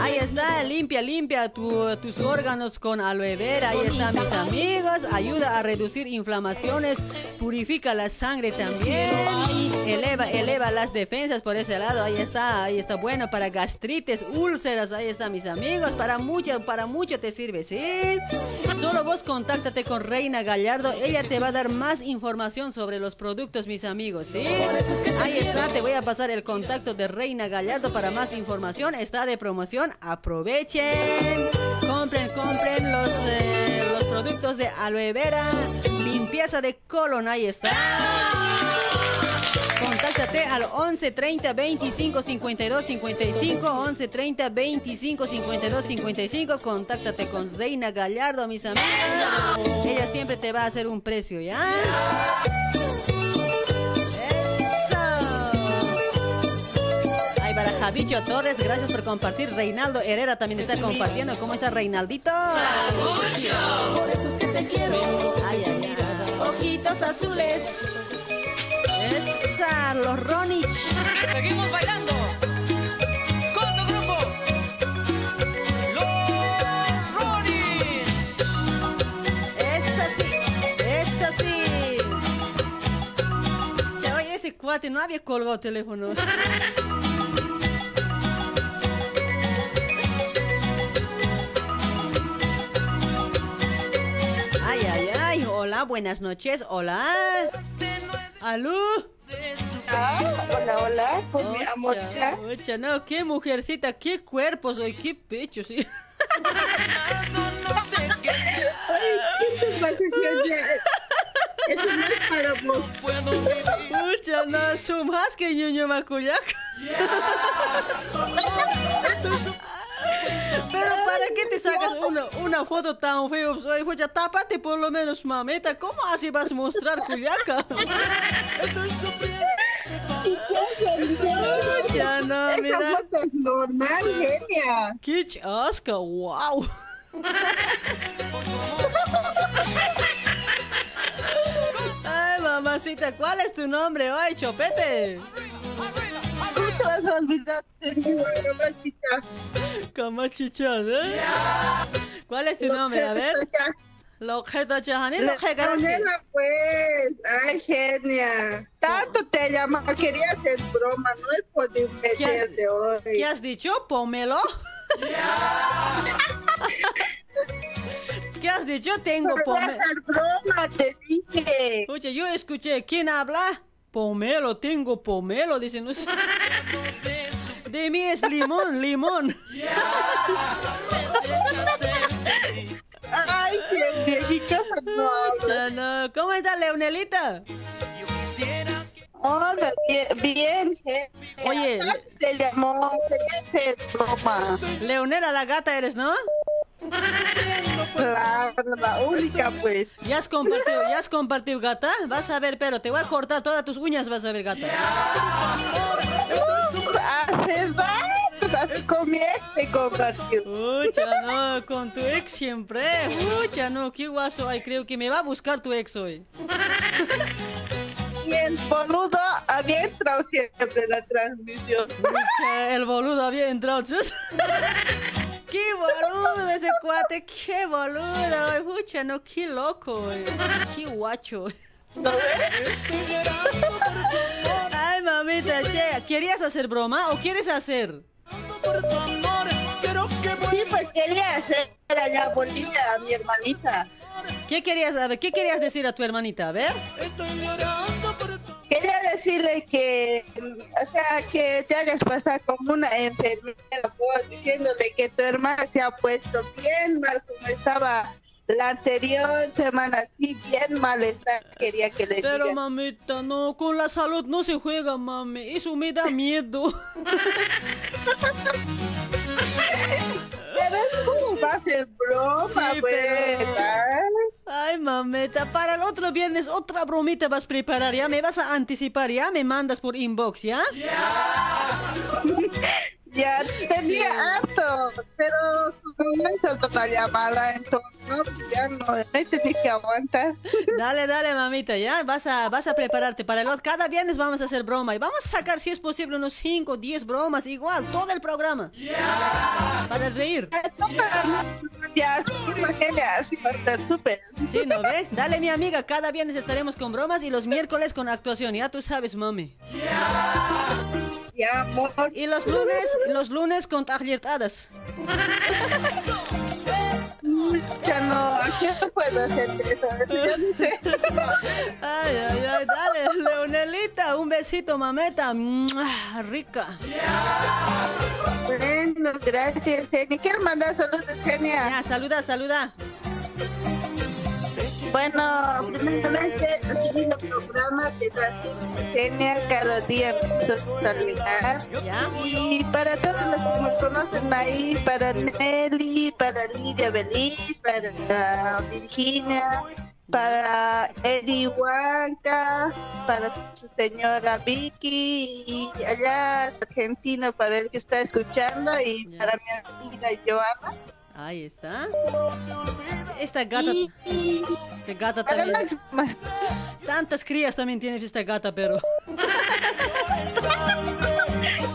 Ahí está, limpia, limpia tu- tus órganos con aloe vera, ahí está, mis amigos, ayuda a reducir inflamaciones, purifica la sangre también, eleva, eleva las defensas por ese lado, ahí está, ahí está, bueno para gastritis, úlceras, ahí está, mis amigos, para mucho, para mucho te sirve, ¿sí? Solo vos contáctate con Reina Gallardo, ella te va a dar más información sobre los productos, mis amigos, ¿sí? Ahí está, te voy a pasar el contacto de Reina Gallardo para más información, está de promoción, aprovechen, compren, compren los, eh, los productos de aloe vera, limpieza de colon, ahí está. Contáctate al 11 30 25 52 55 11 30 25 52 55 Contáctate con Reina Gallardo, mis amigos. Ella siempre te va a hacer un precio, ¿ya? Eso. Ahí para Javicho Torres, gracias por compartir. Reinaldo Herrera también está compartiendo. ¿Cómo está Reinaldito? Ay, ay, ay. Ojitos azules. Esa, los Ronich. Seguimos bailando. Con tu grupo. Los Ronis. Eso sí, eso sí. Ya, oye, ese cuate no había colgado teléfono. Ay, ay, ay. Hola, buenas noches. Hola. ¿Aló? hola, hola, mi amor. Ocha, no, qué mujercita, qué cuerpos, hoy, qué pechos, sí. Ay, ¿qué te pasa? Eso no es para vos. No, su más que ñoño macuyac. Pero ¿para qué te sacas una, una foto tan fea? Oye, pucha, tápate por lo menos, mameta. ¿Cómo así vas a mostrar cuyaca? ¿Y qué haces? Ya no, Esa mira. foto es normal, genia. ¡Qué chasca! ¡Wow! Ay, mamacita, ¿cuál es tu nombre hoy, Chopete? ¿Cómo te vas a olvidar de mi mamá, chica? Como chichón, ¿eh? ¿Cuál es tu nombre? A ver. Lo objeto Chahani, lo La Anela, pues. Ay, genia. Tanto te llama, quería hacer broma, no he podido ¿Qué has, meter de hoy. ¿Qué has dicho? Pómelo. ¿Qué has dicho? Tengo pomelo. broma, te dije. Oye, yo escuché, ¿quién habla? Pomelo, tengo pomelo, dice, no sé. De mí es limón, limón. Ay, qué no. No, no. ¿Cómo está Leonelita? Bien, bien. Oye, llamó. Leonela la gata eres, ¿no? Claro, la única, pues. ¿Ya has compartido, ya has compartido gata? Vas a ver, pero te voy a cortar todas tus uñas, vas a ver gata. Hace rato, así con mi ex te compartió. Pucha, no, con tu ex siempre. Pucha, no, qué guaso. Ay, creo que me va a buscar tu ex hoy. Y el boludo había entrado siempre en la transmisión. Pucha, el boludo había entrado. ¡Qué boludo ese cuate! ¡Qué boludo! Ay, Pucha, no, qué loco. ay. ¡Qué guacho! Ay, mamita, che, ¿querías hacer broma o quieres hacer? Sí, pues quería hacer a la Bolivia a mi hermanita. ¿Qué querías, a ver, qué querías decir a tu hermanita? A ver. Quería decirle que, mm, o sea, que te hagas pasar como una enfermera, pues, diciéndole que tu hermana se ha puesto bien mal como estaba la anterior semana, así bien mal está. Quería que le Pero diga. mamita, no, con la salud no se juega, mami. Eso me da miedo. Pero ¿cómo va a ser broma, Sí, pero-. Ay, mamita, para el otro viernes otra bromita vas a preparar, ¿ya? Me vas a anticipar, ¿ya? Me mandas por inbox, ¿ya? Ya tenía harto, pero su momento de la llamada, entonces ya no, me tenía que aguantar. Dale, dale, mamita, ¿ya? Vas a, vas a prepararte para el otro. Cada viernes vamos a hacer broma y vamos a sacar, si es posible, unos 5, 10 bromas, igual, todo el programa. Para reír. Ya, imagínate, así va a estar súper. Sí, ¿no ve? Dale, mi amiga, cada viernes estaremos con bromas y los miércoles con actuación, ya tú sabes, mami. Ya, amor. Y los lunes, los lunes con tagliertadas. Ya no, aquí no puedo hacer ya no sé. Ay, ay, ay, dale, Leonelita, un besito, mameta. ¡Mua! Rica. Bueno, gracias, Genia. Quiero mandar saludos, Genia. Ya, saluda, saluda. Bueno, primeramente, el lindo programa que transmite Genia cada día saludar. Y para todos los que me conocen ahí, para Nelly, para Lidia Belis, para Virginia, para Eddie Huanca, para su señora Vicky y allá Argentina para el que está escuchando y para mi amiga Joana. Ahí está. Esta gata. Esta gata también. Tantas crías también tiene esta gata, pero.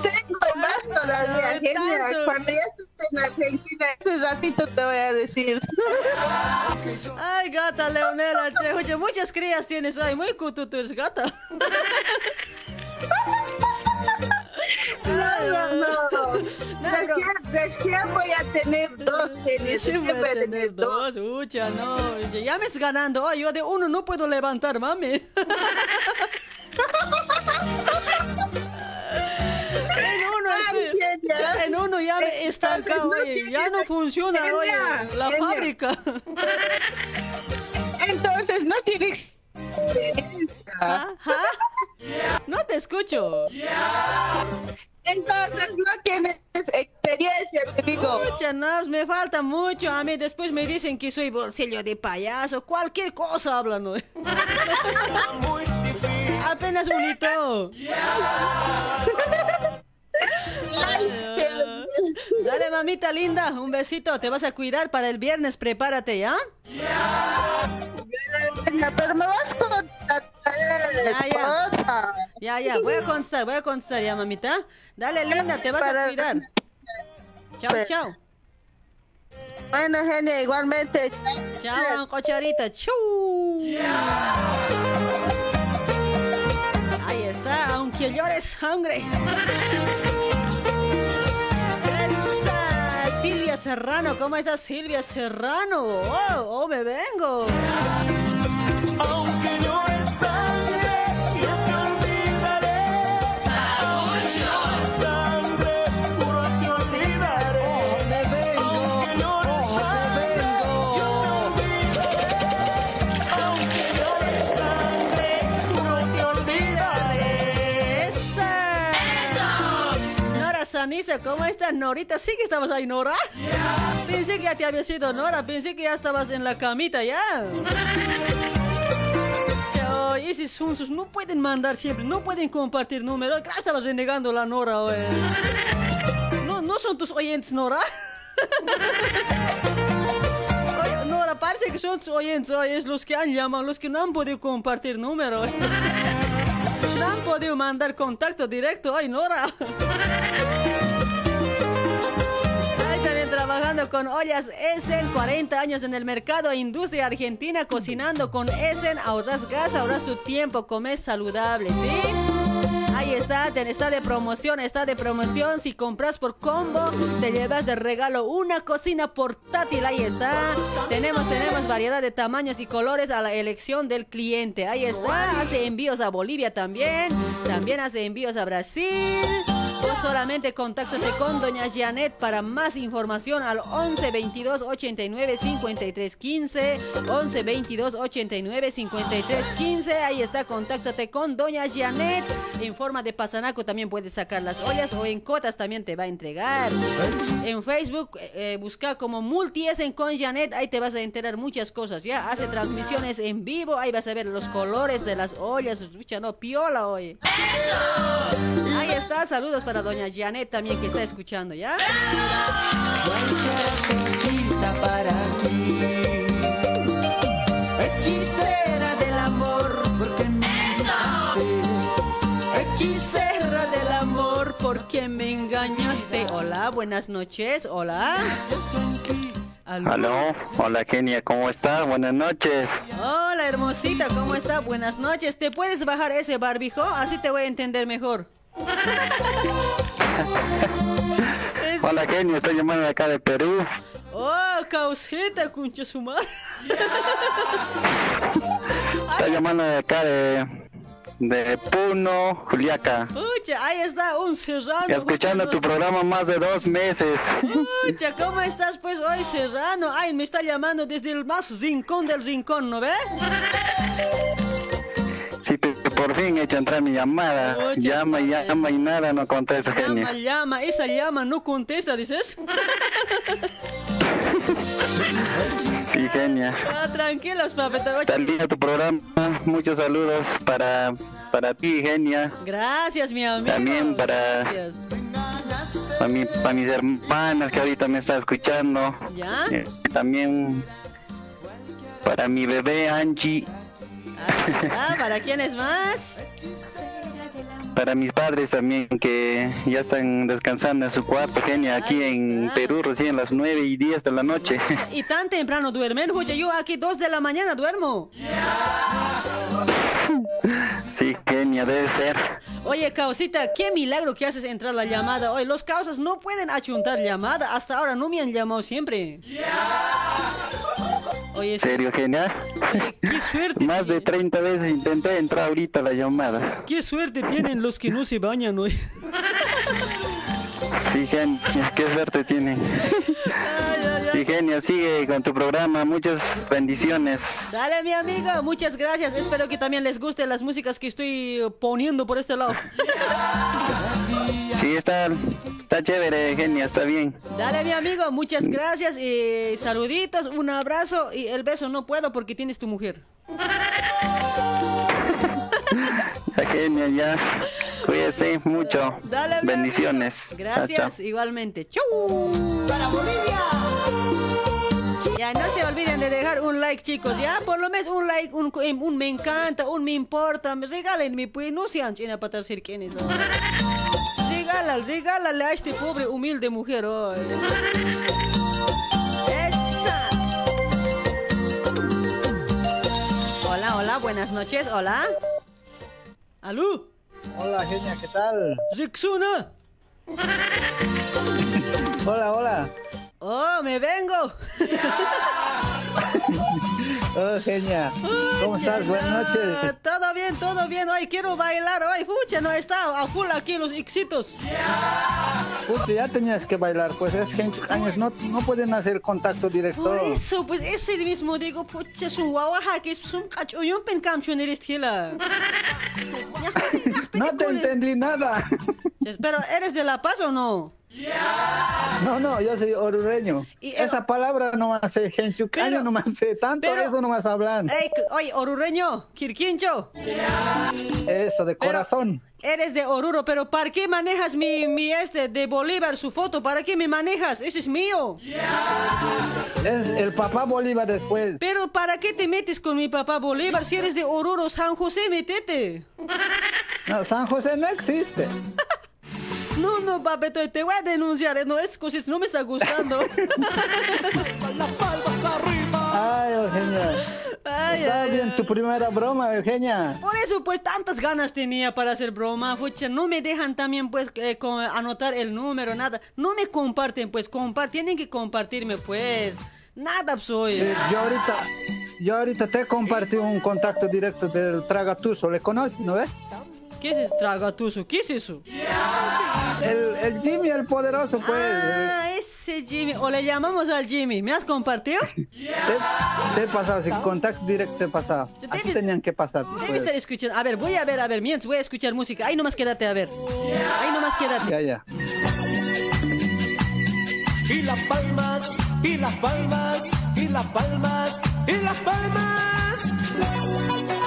Tengo más todavía, Genia. tanto. Cuando ya esté en Argentina, ese ratito te voy a decir. Ay, gata Leonela, che, muchas crías tienes. Ay, muy cutu, tú eres gata. No, no, no. Recién, voy a tener dos, Genia. Sí, Recién voy a tener dos. ucha, no. Ya me es ganando. Ay, yo de uno no puedo levantar, mami. En uno, ya me Entonces, no oye, ya no funciona, oye, la fábrica. Entonces, no tienes. Ajá. No te escucho. Entonces, no tienes experiencia, te digo. No, me falta mucho. A mí después me dicen que soy bolsillo de payaso. Cualquier cosa hablan hoy. Apenas Dale, mamita linda, un besito. Te vas a cuidar para el viernes. Prepárate, ¿ya? Genia, Pero me vas a contar. Ya, ya. Ya, ya, voy a constar, voy a constar ya, mamita. Dale, linda, te vas a cuidar. Chao, chao. Bueno, Genia, igualmente. Chao, cocharita. Chu. Aunque llores sangre. Esa, Serrano, ¿cómo estás Silvia Serrano? Oh, oh, me vengo. Aunque no es ¿cómo estás, Norita? ¿Sí que estabas ahí, Nora? Pensé que ya te había sido Nora, pensé que ya estabas en la camita ya. Chao, esos sunsos no pueden mandar siempre, no pueden compartir números. Claro, estabas renegando la Nora, oye. No, no son tus oyentes, Nora. Oye, Nora, parece que son tus oyentes, oye, es los que han llamado, los que no han podido compartir números. No han podido mandar contacto directo, ay, Nora. Trabajando con ollas Essen, 40 años en el mercado, industria argentina, cocinando con Essen, ahorras gas, ahorras tu tiempo, comes saludable, ¿sí? Ahí está, está de promoción, está de promoción. Si compras por combo, te llevas de regalo una cocina portátil. Ahí está. Tenemos, tenemos variedad de tamaños y colores a la elección del cliente. Ahí está. Hace envíos a Bolivia también. También hace envíos a Brasil. O solamente contáctate con Doña Janet para más información al 11 22 89 53 15. 11 22 89 53 15. Ahí está, contáctate con Doña Janet. En forma de pasanaco también puedes sacar las ollas o en cotas también te va a entregar. En Facebook eh, eh, busca como Multiesen con Janet. Ahí te vas a enterar muchas cosas. Ya hace transmisiones en vivo. Ahí vas a ver los colores de las ollas. Escucha, no, piola hoy. Ahí está, saludos para doña Janet también que está escuchando, ¿ya? cosita para ti. Hechicera del amor, porque me engañaste. Hechicera del amor, ¿por qué me engañaste? Hola, buenas noches, hola. Aló, hola Kenia, ¿cómo estás? Buenas noches. Hola, hermosita, ¿cómo está? Buenas noches. ¿Te puedes bajar ese barbijo? Así te voy a entender mejor. Hola Kenia, estoy llamando de acá de Perú. Oh, causita, concha su madre. Estoy llamando de acá de, de Puno, Juliaca. Pucha, ahí está un serrano. Escuchando tu programa más de dos meses. Pucha, ¿cómo estás pues hoy, serrano? Ay, me está llamando desde el más rincón del rincón, ¿no ve? Sí, por fin he hecho entrar mi llamada. Llama y llama y nada, no contesta Llama, llama, esa llama no contesta, dices. Sí, Kenia. Ah, tranquilos, papeta. Está lindo tu programa. Muchos saludos para, para ti, Genia. Gracias, mi amigo. También para, Gracias. para, mi- para mis hermanas que ahorita me están escuchando. ¿Ya? Eh, también para mi bebé Angie. Ah, ¿para quiénes más? Para mis padres también que ya están descansando en su cuarto, Genia, aquí en Perú recién las 9 y 10 de la noche. Y tan temprano duermen, oye, yo aquí dos de la mañana duermo. Sí, Genia, debe ser. Oye, causita, qué milagro que haces entrar la llamada. Oye, los causas no pueden achuntar llamada. Hasta ahora no me han llamado siempre. Oye, ¿Serio, Genia? qué suerte. Más de 30 veces intenté entrar ahorita a la llamada. Qué suerte tienen los que no se bañan hoy. Sí, Genia, qué suerte tiene. Sí, Genia, sigue con tu programa. Muchas bendiciones. Dale, mi amigo, muchas gracias. Espero que también les gusten las músicas que estoy poniendo por este lado. Sí, está, está chévere, Genia, está bien. Dale, mi amigo, muchas gracias. Y saluditos, un abrazo y el beso no puedo porque tienes tu mujer. La Genia, ya. Cuídese mucho. Dale, Bendiciones. Gracias, chao. igualmente. ¡Chau! ¡Para Bolivia! Ya no se olviden de dejar un like, chicos. Ya, por lo menos un like, un, un me encanta, un me importa. Regálenme, pues, no sean china para decir quiénes son. Regálale, regálale a este pobre, humilde mujer hoy. Esa. Hola, hola, buenas noches, hola. ¿Aló? Hola, genia, ¿qué tal? Rixuna. Hola, hola. Oh, me vengo. Oh, genia. ¿Cómo estás? Buenas noches. Todo bien, todo bien. Hoy quiero bailar. Hoy, fucha, no está a full aquí los éxitos. Pucha, ya tenías que bailar, pues es gente años, no, no pueden hacer contacto directo. Por eso, pues ese mismo digo, pucha, es un guaguaja que es un cacho. Yo pensé en eres tila. No te entendí nada. Pero, ¿eres de La Paz o no? No, no, yo soy orureño. Y, eh, Esa palabra no me hace genchucaño, no me hace tanto, eso no me hablan. Ey, oye, orureño, Quirquincho. Eso, de corazón. Eres de Oruro, pero ¿para qué manejas mi, mi este de Bolívar, su foto? ¿Para qué me manejas? Eso es mío. Es el papá Bolívar después. Pero ¿para qué te metes con mi papá Bolívar? Si eres de Oruro, San José, métete. No, San José no existe. No, no, papeto, te voy a denunciar. eh, No, es cosas no me está gustando. Ay, Eugenia. Ay, Está ay, bien tu primera broma, Eugenia. Por eso, pues, tantas ganas tenía para hacer broma, fucha. No me dejan también, pues, eh, con- anotar el número, nada. No me comparten, pues, compar tienen que compartirme, pues. Nada soy. Sí, yo ahorita, yo ahorita te compartí un contacto directo del Tragatuso. ¿Le conoces, no ves? ¿Qué es ese tragatuso? ¿Qué es eso? El, el Jimmy, el poderoso, pues. Ah, ese Jimmy. O le llamamos al Jimmy. ¿Me has compartido? Te, te he pasado, sí, contacto directo te he pasado. Así tenían que pasar. Debe pues. estar escuchando. A ver, voy a ver, a ver, mientras voy a escuchar música. Ahí nomás quédate, a ver. Ahí nomás quédate. Ya, ya. Y las palmas, y las palmas, y las palmas, y las palmas.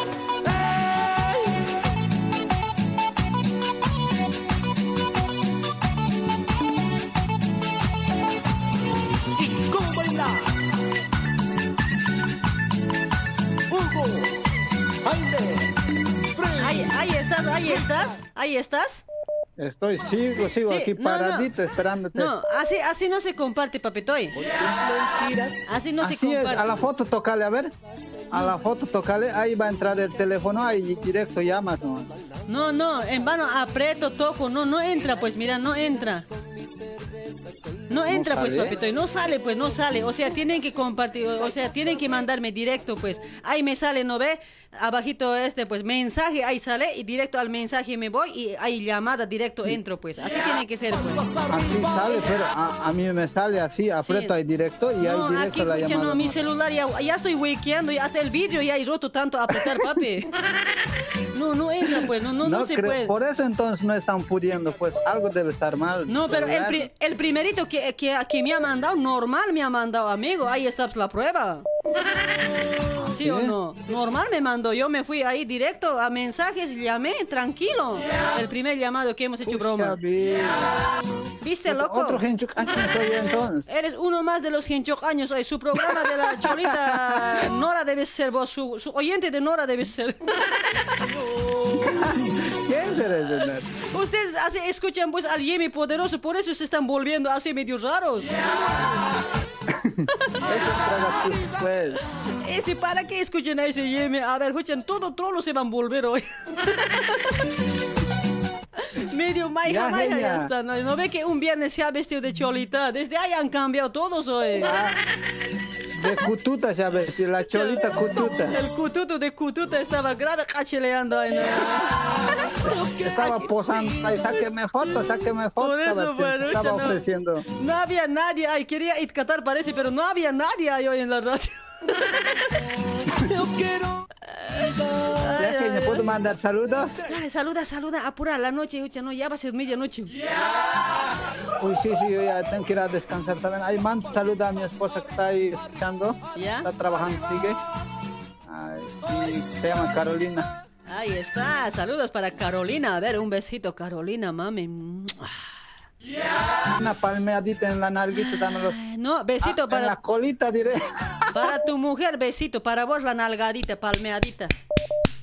Ahí estás, ahí estás, ahí estás. Estoy, sigo, sigo Sí, aquí no, no. paradito esperándote. No, así, así no se comparte, papetoy. Así no se es, comparte. a la foto tocale, a ver. A la foto tocale, ahí va a entrar el teléfono, ahí directo llamas. ¿no? No, no, en vano aprieto, toco, no, no entra, pues mira, no entra. No entra, pues, sale? papito, y no sale, pues, no sale. O sea, tienen que compartir, o sea, tienen que mandarme directo, pues. Ahí me sale, ¿no ve? Abajito este, pues, mensaje, ahí sale, y directo al mensaje me voy, y ahí llamada, directo entro, pues. Así tiene que ser, pues. Así sale, pero a, a mí me sale así, aprieto ahí directo y ahí No, directo aquí, la llamada. no, mi celular ya, ya estoy y hasta el vidrio ya he roto tanto a apretar, papi. No, no entra, pues, no, no, no, se creo- puede. Por eso entonces no están pudiendo, pues algo debe estar mal. No, pero el, pri- el primerito que, que, que me ha mandado, normal me ha mandado, amigo. Ahí está la prueba. ¿Sí, o no? Normal me mandó. Yo me fui ahí directo a mensajes, llamé, tranquilo. El primer llamado que hemos hecho broma. ¿Viste, loco? Otro genchucaño soy yo entonces. Eres uno más de los años hoy. Su programa de la cholita Nora debe ser vos. Su, su oyente de Nora debe ser. ¿Quién será ese? Ustedes así escuchan pues al Yemi poderoso, por eso se están volviendo así medio raros. Ese, ¿para qué escuchen a ese Yemi? A ver, escuchen, todo trolo se van a volver hoy. Medio maija, Ya, maija, ya está. ¿no? ¿No ve que un viernes se ha vestido de cholita? Desde ahí han cambiado todos hoy. de cututa ya ves, la cholita cututa. El cututo de cututa estaba grave cacheleando ahí. ¿no? Estaba posando, ahí, sáqueme foto, sáqueme foto. Por eso, estaba, bueno, estaba no. ofreciendo. No había nadie, ay, quería Itcatar parece, pero no había nadie ahí hoy en la radio. Yo quiero. Me puedo mandar saludos. Dale, saluda, saluda, apura la noche, escucha, no, ya va a ser medianoche. Uy, sí, sí, yo ya tengo que ir a descansar también. Ahí mando saludos a mi esposa que está ahí escuchando. ¿Ya? Está trabajando, sigue. Ay, y se llama Carolina. Ahí está, saludos para Carolina. A ver, un besito, Carolina, mami. Una palmeadita en la narguita, dámelos. No, besito Ah, en para. la colita, diré. Para tu mujer, besito. Para vos, la nalgadita, palmeadita.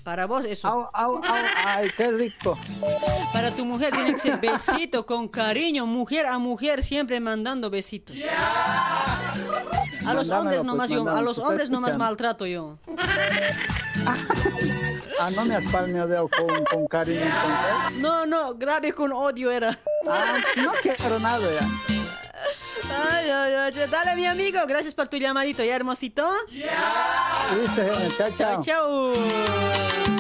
Para vos, eso. Au, au, au, ay, qué rico. Para tu mujer tiene que ser besito, con cariño, mujer a mujer, siempre mandando besitos. A los hombres pues, nomás yo, a los te hombres nomás maltrato yo. Ah, no me has palmeado con, con cariño. Con... No, no, grave con odio era. Ah, no quiero nada ya. Ay, ay, ay, dale mi amigo, gracias por tu llamadito, ya hermosito. Listo, Genia, chao, chao. Chao, chao.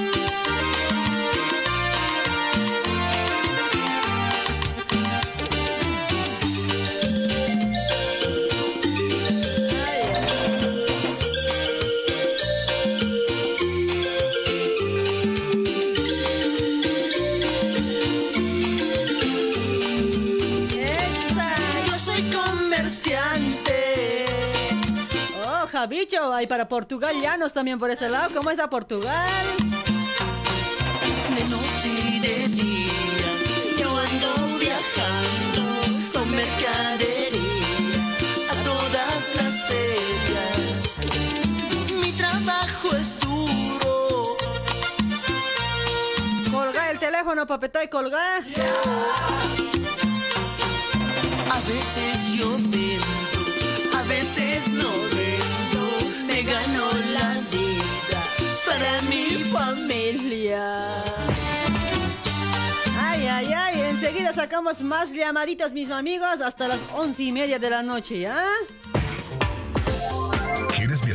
Javicho, hay para Portugal llanos también por ese lado. ¿Cómo está Portugal? De noche y de día, yo ando viajando con mercadería a todas las ferias. Mi trabajo es duro. Colga el teléfono, papetoy, colga. A veces yo vendo, familia. Ay, ay, ay, enseguida sacamos más llamaditas, mis amigos, hasta las once y media de la noche, ¿ya? ¿Quieres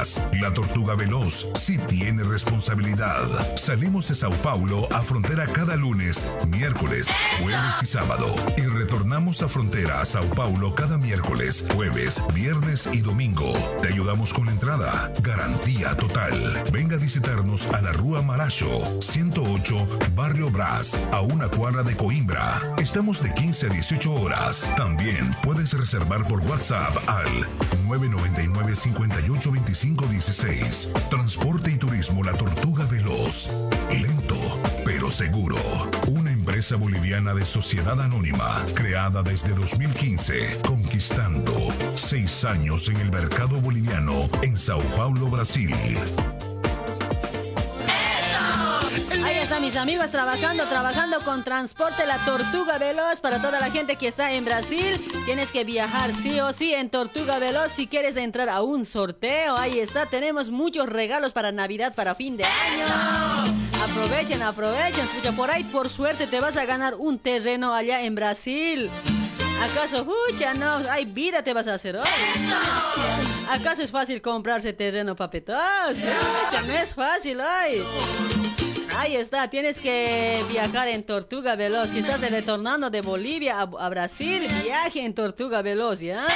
La Tortuga Veloz sí tiene responsabilidad. Salimos de Sao Paulo a frontera cada lunes, miércoles, jueves y sábado. Retornamos a frontera a Sao Paulo cada miércoles, jueves, viernes y domingo. Te ayudamos con la entrada. Garantía total. Venga a visitarnos a la Rúa Maracho, 108, Barrio Brás, a una cuadra de Coimbra. Estamos de 15 a 18 horas. También puedes reservar por WhatsApp al 999 58 25 16. Transporte y turismo La Tortuga Veloz. Lento, pero seguro. Una empresa boliviana de sociedad anónima, creada desde 2015, conquistando seis años en el mercado boliviano en Sao Paulo, Brasil. Ahí están mis amigos trabajando, trabajando con Transporte La Tortuga Veloz para toda la gente que está en Brasil. Tienes que viajar sí o sí en Tortuga Veloz si quieres entrar a un sorteo. Ahí está, tenemos muchos regalos para Navidad, para fin de año. Aprovechen, aprovechen. Escucha, por ahí por suerte te vas a ganar un terreno allá en Brasil. ¿Acaso, escucha, no? Hay vida te vas a hacer hoy. ¿Acaso es fácil comprarse terreno, papetos? No es fácil hoy. Ahí está, tienes que viajar en Tortuga Veloz. Si estás retornando de Bolivia a, Brasil, viaje en Tortuga Veloz, ¿ya?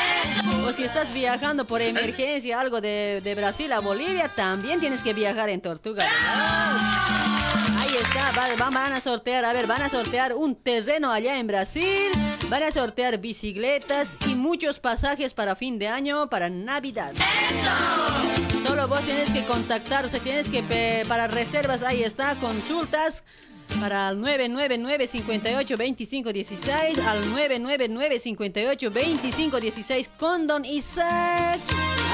O si estás viajando por emergencia, algo de, de Brasil a Bolivia, también tienes que viajar en Tortuga Veloz. Ahí está, va- va- van a sortear, a ver, van a sortear un terreno allá en Brasil, van a sortear bicicletas y muchos pasajes para fin de año, para Navidad. Solo vos tienes que contactar, o sea, tienes que, para reservas, ahí está, consultas. Para el 999 58 25 16 al 999 58 25 16 con Don Isaac.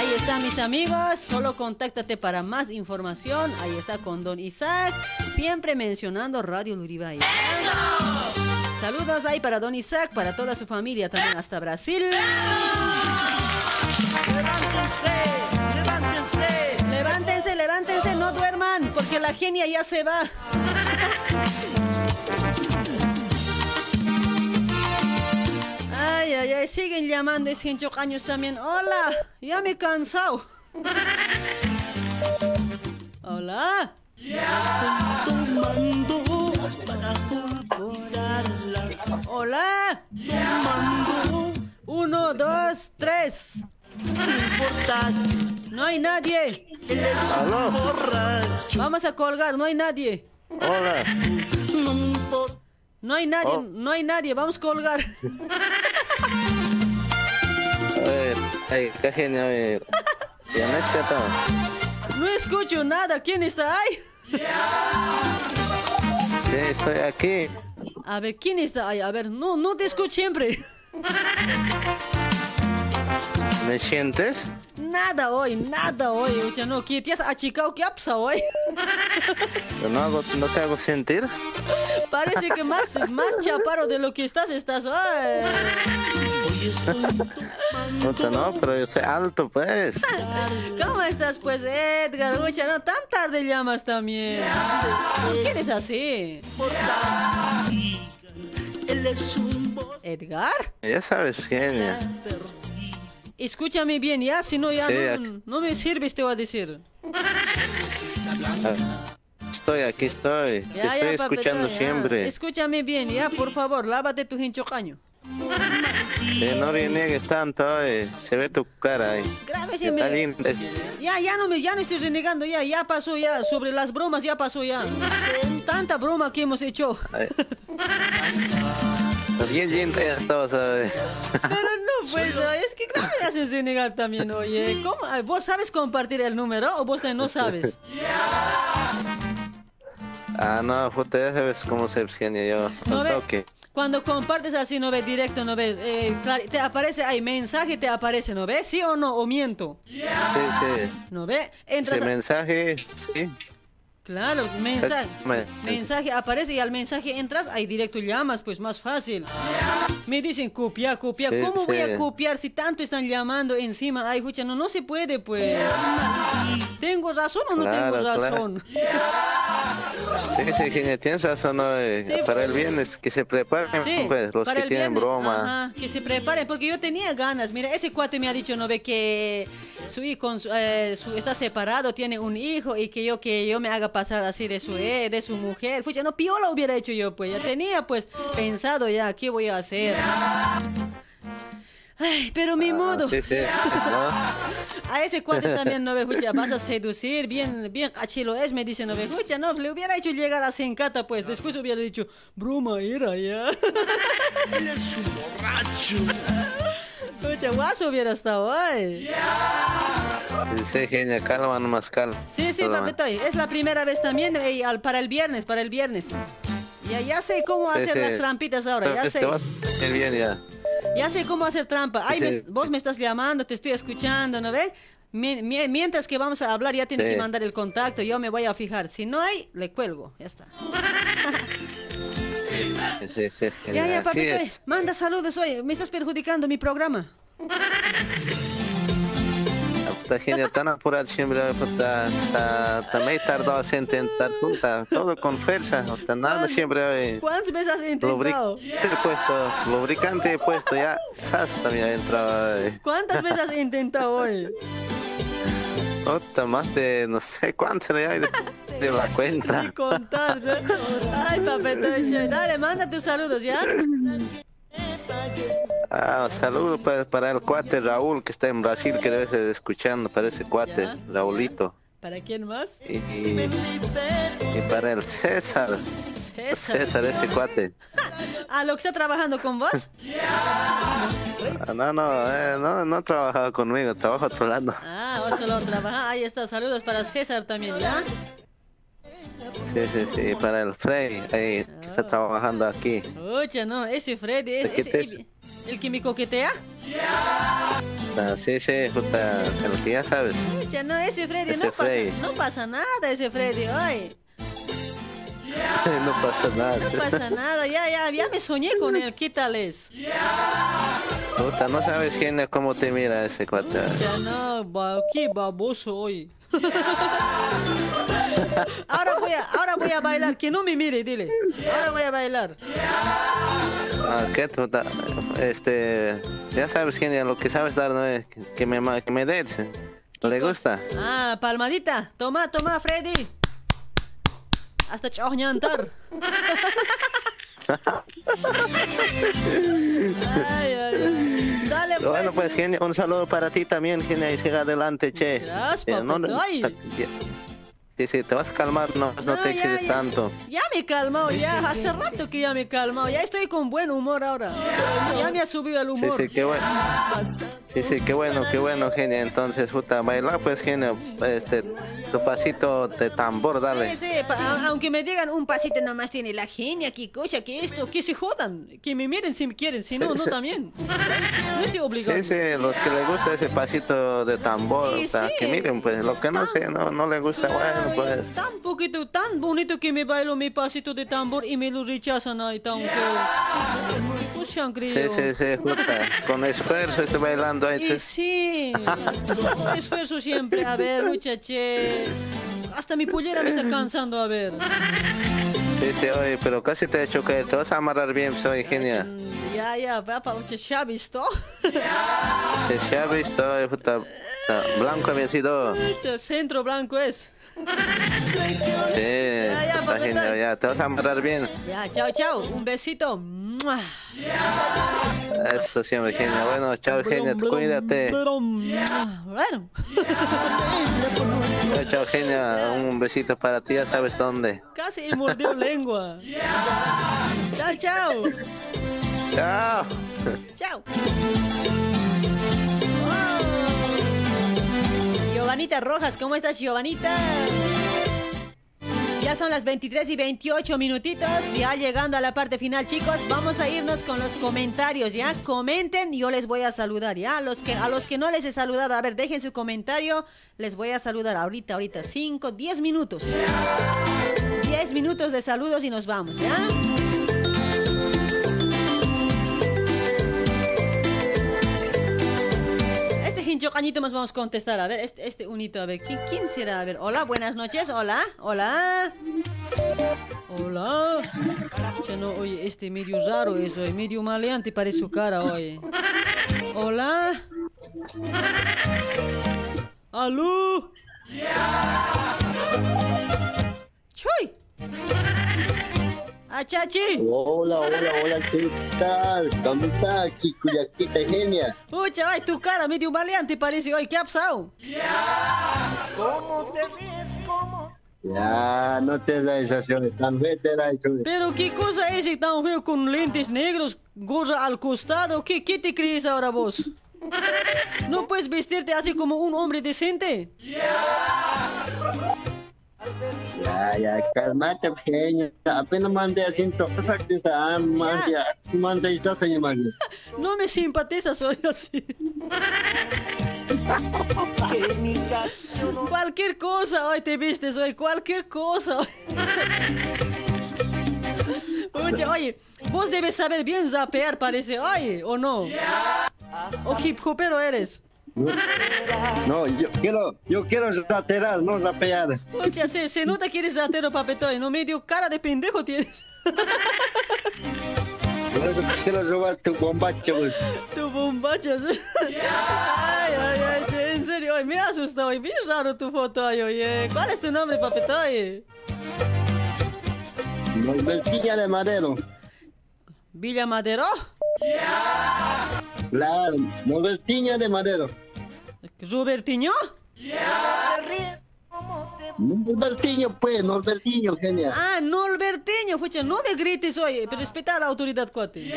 Ahí está, mis amigos. Solo contáctate para más información. Ahí está con Don Isaac. Siempre mencionando Radio Luribay. Saludos ahí para Don Isaac, para toda su familia también hasta Brasil. Levántense, levántense. Levántense, levántense, no duerman, porque la genia ya se va. Ay, ay, ay, siguen llamando, es 100 años también. Hola, ya me he cansado. Hola. Tomando para curarla. Hola. Uno, dos, tres. No hay nadie. Vamos a colgar, no hay nadie. Hola. No hay nadie, Oh. no hay nadie, vamos a colgar. A ver, ay, qué genio, a ver. Ya no es que todo. No escucho nada, ¿quién está ahí? Sí, estoy aquí. A ver, ¿quién está ahí? A ver, no, no te escucho siempre. ¿Me sientes? Nada hoy, nada hoy. Ucha, no, ¿qué te has achicado? ¿Qué ha pasado hoy? ¿No, hago- no te hago sentir? Parece que más, más chaparro de lo que estás, estás hoy. Puta, no, pero yo soy alto, pues. ¿Cómo estás, pues, Edgar? Ucha, no, tan tarde llamas también. ¿Por qué eres así? ¿Edgar? Ya sabes, genia. Escúchame bien, ya, si no, ya Sí, no, me sirves, te voy a decir. Ah, Estoy, aquí estoy. Te Ya, estoy ya, escuchando ya. siempre. Escúchame bien, ya, por favor, lávate tu hincho caño. Eh, no reniegues tanto, eh. se ve tu cara ahí. Es- Ya, ya no me, ya no estoy renegando, ya, ya pasó, ya, sobre las bromas ya pasó, ya. Tanta broma que hemos hecho. Bien ya estabas, ¿sabes? Pero no, pues, es que claro me haces renegar también, oye. ¿Cómo? Ay, ¿Vos sabes compartir el número o vos no sabes? Ah, no, puta, ya sabes cómo se genia yo. No toque. Cuando compartes así, no ves directo, no ves. eh, te aparece, hay mensaje, te aparece, ¿no ves? ¿Sí o no? ¿O miento? Sí, sí. ¿No ve? Entras a- mensaje, sí. Claro, mensaje. Me- Mensaje aparece y al mensaje entras, ahí directo llamas, pues más fácil. Me dicen copiar. Sí, ¿Cómo voy a copiar si tanto están llamando encima? Ay, fucha, no, no se puede, pues. ¿Tengo razón o no Claro, tengo claro. razón? Sí, sí, genia, tienes razón, ¿no? eh, Sí, para el pues. viernes, que se preparen, pues, los para que el tienen viernes, broma. ajá, que se preparen, porque yo tenía ganas. Mira, ese cuate me ha dicho, ¿no ve? Que su hijo eh, su- está separado, tiene un hijo y que yo que yo me haga pasar así de su eh, de su mujer. Fucha, no, piola hubiera hecho yo, pues. Ya tenía, pues, pensado ya, ¿qué voy a hacer? Ay, pero mi modo. Ah, Sí, sí. ¿no? A ese cuate también no ve, escucha, vas a seducir, bien, bien cachilo es, me dice, no ve, escucha, no, le hubiera hecho llegar a Sencata, pues, después hubiera dicho, broma era ya. Él es un borracho. Escucha, guaso hubiera estado, ay. Sí, genia, calma nomás, calma. Sí, sí, papito, es la primera vez también, eh, al- para el viernes, para el viernes. Ya, ya sé cómo hacer sí. las trampitas ahora, ya Pues sé. Ir bien ya. Ya sé cómo hacer trampa. Ay, Sí. me- vos me estás llamando, te estoy escuchando, ¿no ves? Mi- mi- mientras que vamos a hablar, ya tiene que mandar el contacto, yo me voy a fijar. Si no hay, le cuelgo, ya está. Sí, sí, sí, Ya, ya, papito, manda saludos hoy, me estás perjudicando mi programa. Puta, genia, tan apurado siempre, puta, ta- también tardó en intentar, puta, todo con fuerza, puta, nada siempre, eh, ¿Cuántas veces has intentado? lubricante he puesto, lubricante puesto, ya, sas también entraba, eh. ¿Cuántas veces has intentado hoy? Puta, más de, no sé cuánto ya de, de la cuenta. Ni contar, ¿no? Ay, papito, che, dale, manda tus saludos, ¿ya? Ah, saludo para, para el cuate Raúl que está en Brasil, que debe estar escuchando, para ese cuate, Ya. Raulito. ¿Para quién más? Y, y- y para el César, César. César, ese cuate. Ah, lo que está trabajando con vos. Ah, no, no, eh, no, no trabajaba conmigo, trabaja a otro lado. Ah, otro lo trabaja. Ahí está, saludos para César también, ¿ya? Sí, sí, sí, para el Frey, ahí, que está trabajando aquí. Oye, no, ese Freddy, es, ¿Qué ese- te- el, el que me coquetea. Ah, sí, sí, puta, el que ya sabes. Oye, no, ese Freddy, Ese no, pasa, Freddy. no pasa nada, ese Freddy, ay. No pasa nada. No pasa nada, ya, ya, ya me soñé con él, quítales. Puta, no sabes quién es, cómo te mira ese cuate. Ya no, ba- qué baboso hoy. ahora voy a, ahora voy a bailar, que no me mire, dile. Ahora voy a bailar. Ah, ¿qué puta? Este, ya sabes quién lo que sabes dar, ¿no? es? Que, me, que me des. ¿Le gusta? Ah, palmadita. Toma, toma, Freddy. Hasta choñantar. ay, ay, ay. Dale, pues. Bueno, pues, genia, un saludo para ti también, genia, y siga adelante, che. Gracias, Eh, no, Dice, te vas a calmar, no, no te Ah, ya. tanto. Ya me he calmado, ya. Hace rato que ya me he calmado. Ya estoy con buen humor ahora. Ya me ha subido el Sí, humor. sí, qué bueno. Sí, sí, qué bueno, qué bueno, genia. Entonces, puta, bailar, pues, genia, este, tu pasito de tambor, Sí, dale. sí, aunque me digan un pasito nomás tiene la genia, que cosa, que esto, que se jodan, que me miren si quieren, si no, Sí, no sí. también. No estoy obligado. Sí, sí, los que les gusta ese pasito de tambor, Sí, o sea, sí. que miren, pues, lo que no sé, no, no les gusta, bueno, pues. Tan poquito, tan bonito que me bailo mi pasito de tambor y me lo rechazan ahí tan feo. No se han Sí, creído. sí, sí, puta, con esfuerzo estoy bailando ahí. Y sí, esfuerzo siempre. A ver, muchache. Hasta mi pollera me está cansando, a ver. Sí, sí, oye, pero casi te he hecho caer, te vas a amarrar bien, soy genia. Ya, ya, papá, muchache, ¿ha visto? Sí, se ha visto, puta, blanco había sido. Centro blanco es. Sí, ya, está genial, ya, te vas a amarrar bien. Ya, chao, chao. Un besito. ¡Mua! Eso siempre, genia. Bueno, chao, genia, cuídate. Bueno, Chao, chao, genia, un besito para ti, ya sabes dónde. casi he mordido lengua. Chao, chao. Chao. Chao. Giovanita Rojas, ¿cómo estás, Giovanita? Ya son las 23 y 28 minutitos, ya llegando a la parte final, chicos. Vamos a irnos con los comentarios, ¿ya? Comenten y yo les voy a saludar, ¿ya? A los que, a los que no les he saludado, a ver, dejen su comentario. Les voy a saludar ahorita, ahorita. 5, 10 minutos. 10 minutos de saludos y nos vamos, ¿ya? Hincho cañito más vamos a contestar. A ver, este, este unito, a ver, ¿quién, será? A ver, hola, buenas noches, hola, hola. Hola. Oye, este medio raro es, medio maleante parece su cara, oye. Hola. ¿Aló? ¡Chuy! ¡Achachi! Hola, hola, hola, ¿qué tal? ¿Cómo está? Aquí, Cuyaquita genia. Pucha, ay, tu cara medio maleante parece, oye, ¿qué ha pasado? ¿Cómo te ves? ¿Cómo? Ya, no te da sensación, tan. Pero qué cosa es ese tan feo con lentes negros, gorra al costado, ¿qué, qué te crees ahora vos? ¿No puedes vestirte así como un hombre decente? Ya, ya, calmate, genia. Apenas mandé a ciento está, mandé mandé a señor Mario. No me simpatizas, soy así. cualquier cosa hoy te vistes hoy, cualquier cosa. Oye, oye, vos debes saber bien zapear, parece, oye, ¿o no? ¿O hip hopero eres? No, yo quiero, yo quiero ratear, no rapear. Oye, se, se nota que eres ratero, papetoy, no medio cara de pendejo tienes. Quiero, robar tu bombacho. güey. Tu bombacha. Ay, ay, ay, en serio, me asusta hoy, bien raro tu foto ahí, oye. ¿Cuál es tu nombre, papetoy? Norbertilla de Madero. ¿Villa Madero? Claro, Norbertilla de Madero. ¿Robertiño? Norbertiño, pues, Norbertiño, genial. Ah, Norbertiño, pucha, no me grites hoy, pero respeta a la autoridad, cuate.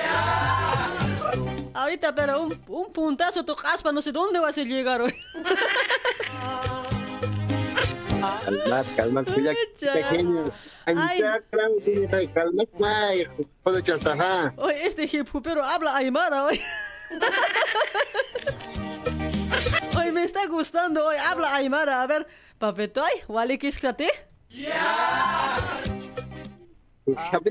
Ahorita, pero un, un puntazo, tu caspa, no sé dónde vas a llegar hoy. Oye, este hip hopero habla aymara hoy. Me está gustando, hoy habla aymara. A ver, papetoy, wali kiskate. Ka,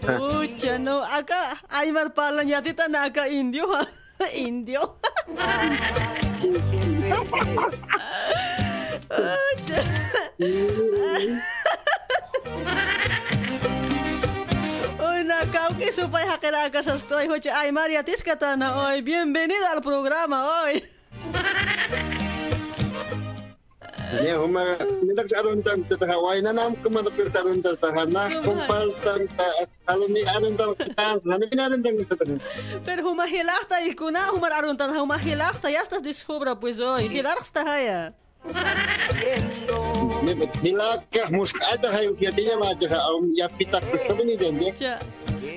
ka. Pucha, no, acá aymar palan yatita na acá indio. Indio. Hoy Nakao, que supay hakarakas estoy. Hoy, ay, María Tiscatana, hoy. Bienvenida al programa, hoy. Ya, huma, nilag sa aron tan sa Hawaii na nam kumatok sa aron tan sa hana, kumpal tan sa aron ni aron tan sa hana, pinaron tan sa tan. Pero humahilasta y kuna humar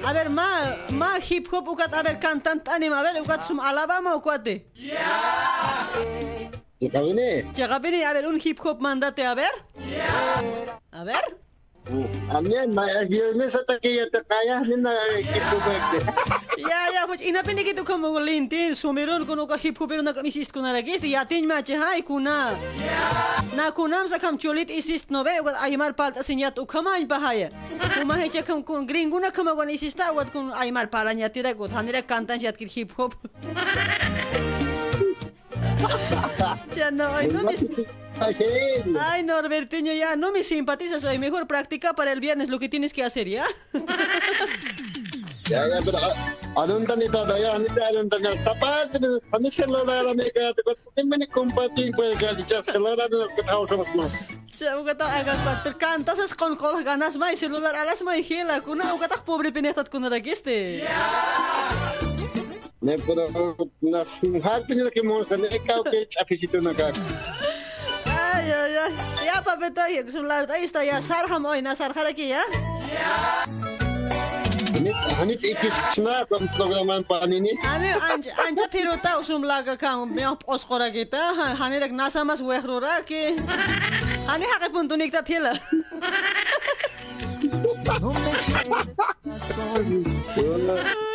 A ver, ma, ma hip hop ukat, a ver, cantante anima, a ver, ukat sum Alabama o cuate. Ya. Llega a ver, un hip hop mandate, a ver. A ver. Amyan, ma viernes ata kaya ta kaya ni na kipu bekte. Ya, ya, pues inapindi kitu como lintin, sumiron kuno ka hip hop pero na kami sist kuna ragis, ya tin ma che hai kuna. Na kunam sa kam cholit isist no be, ukat aymar palta sinyat ukamay bahaya. Uma he che kam kun gringo na kama gon isista, ukat kun aymar pala nyati da gut, hanire kantan jat kit hip hop. Ya no, ay, no me... Ay, Norbertiño, ya no me simpatizas hoy. Mejor practica para el viernes lo que tienes que hacer, ¿ya? Ya ya pero adun tan ito da ya ni ka ko tin mani kompati pues ka di celular kon ganas alas. Kuna pobre pinetat kuna ragiste. Ne pero na har pinyo ki mo sa ni ka ke apesito na ka. Ay, ay, ay. Ya, papito, celular. Ahí está, ya. Sarham hoy, na sarhar aquí, ¿ya? Hanit hanit ikis na pam programan pa ni. Hani anja anja piruta usum laga kang meo oskora kita. Hani rek nasa mas wehrura ki. Hani hake puntu nikta thila.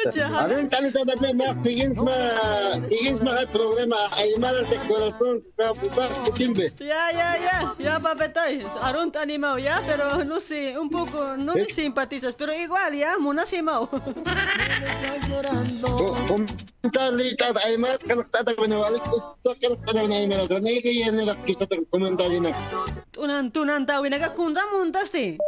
Adun tan ito da na higins ma higins ma ka programa ay mala sa corazón. Ya, ya, ya. Ya. Arun animado, ya. Pero no sé, un poco, no me simpatizas. Pero igual, ya. Muna simao. Komentarita ay mala ka tata ko na wala ko sa ka tata na ay mala. Ne ke yan na kita ta komentari na. Tunan, tunan tawi. Nagakunda muntaste.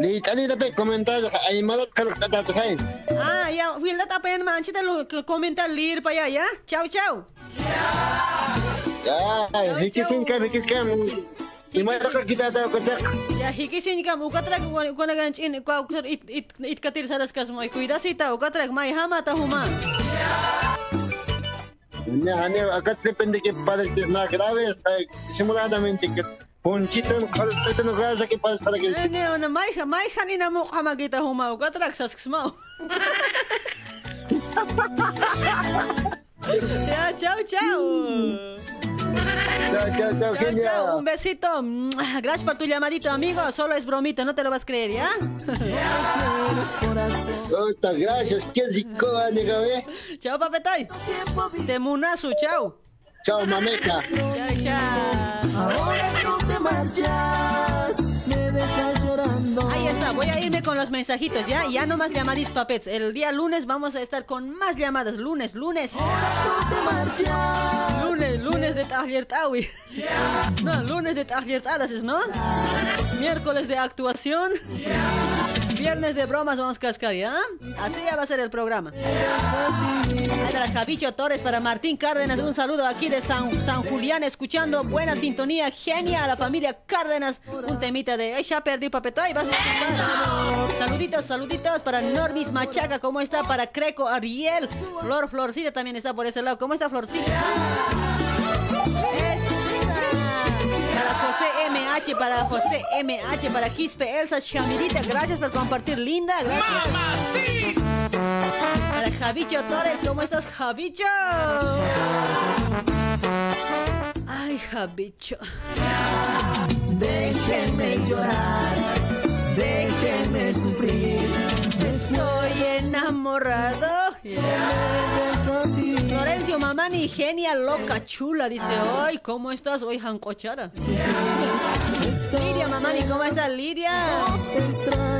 Li tani da pe komentar ay mala ka tata kay. Ah, ya. Wilda apa yan man? Kita komentar lir pa ya, ya. Ciao, ciao. Ya, hikisin ka hikis ka. Imata ka kita ta ko sa Ya, hikisin kam. Ukatrag, kung naganchin, kwa, it, it, it katir saras kas mo. Cuida sita, ukatrag, may hama ta huma. Ne hane akat depende que para que na grave simuladamente que ponchito kalta no gaza que para para que Ne, na may, may kanina mo kamagita huma. Ukatrag, sasks mo. ya, ciao, ciao. Chao, chao, chao, genia. Chao, un besito. Gracias por tu llamadito, amigo. Solo es bromita, no te lo vas a creer, ¿ya? Ota, gracias, qué rico, amiga, ve. Chao, papetoy. Te munazo, chao. Chao, mameca. Chao, chao. Ahora tú te marchas, me dejas llorando. Ahí está, voy a irme con los mensajitos, ¿ya? Ya no más llamaditos, papets. El día lunes vamos a estar con más llamadas. Lunes, lunes. Lunes, lunes de Taglier Tawi. No, lunes de Taglier Tadas, ¿no? Miércoles de actuación. Viernes de bromas vamos a cascar, ¿ya? Así ya va a ser el programa. Está Javicho Torres para Martín Cárdenas. Un saludo aquí de San, San Julián, escuchando buena sintonía. Genia a la familia Cárdenas. Un temita de. Ay, ya perdí papetoy. Vas a. Saluditos, saluditos para Normis Machaca. ¿Cómo está? Para Creco Ariel. Flor Florcita también está por ese lado. ¿Cómo está Florcita? José MH, para José MH, para Quispe Elsa Chamirita, gracias por compartir, linda, gracias. Para Javicho Torres, ¿cómo estás, Javicho? Ay, Javicho. Déjenme llorar, déjenme sufrir. Estoy enamorado. Florencio Mamani, genia loca chula, dice, ay, ¿cómo estás hoy, Jancochara? Lidia Mamani, ¿cómo estás, Lidia?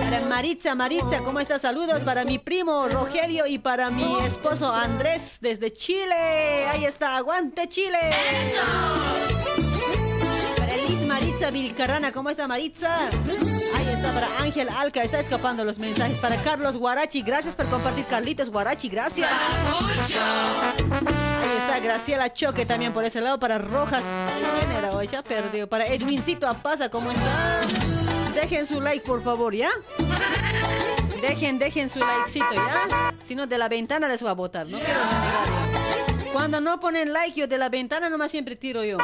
Para Maritza, Maritza, ¿cómo estás? Saludos para mi primo Rogelio y para mi esposo Andrés desde Chile. Ahí está, aguante Chile. Liz Maritza Vilcarrana, ¿cómo está Maritza? Ahí está para Ángel Alca, está escapando los mensajes. Para Carlos Guarachi, gracias por compartir, Carlitos Guarachi, gracias. Ahí está Graciela Choque también por ese lado. Para Rojas, ¿quién era hoy? Ya perdió. Para Edwincito Apaza, ¿cómo está? Dejen su like, por favor, ¿ya? Dejen, dejen su likecito, ¿ya? Si no, de la ventana les voy a botar, no. Cuando no ponen like, yo de la ventana nomás siempre tiro yo.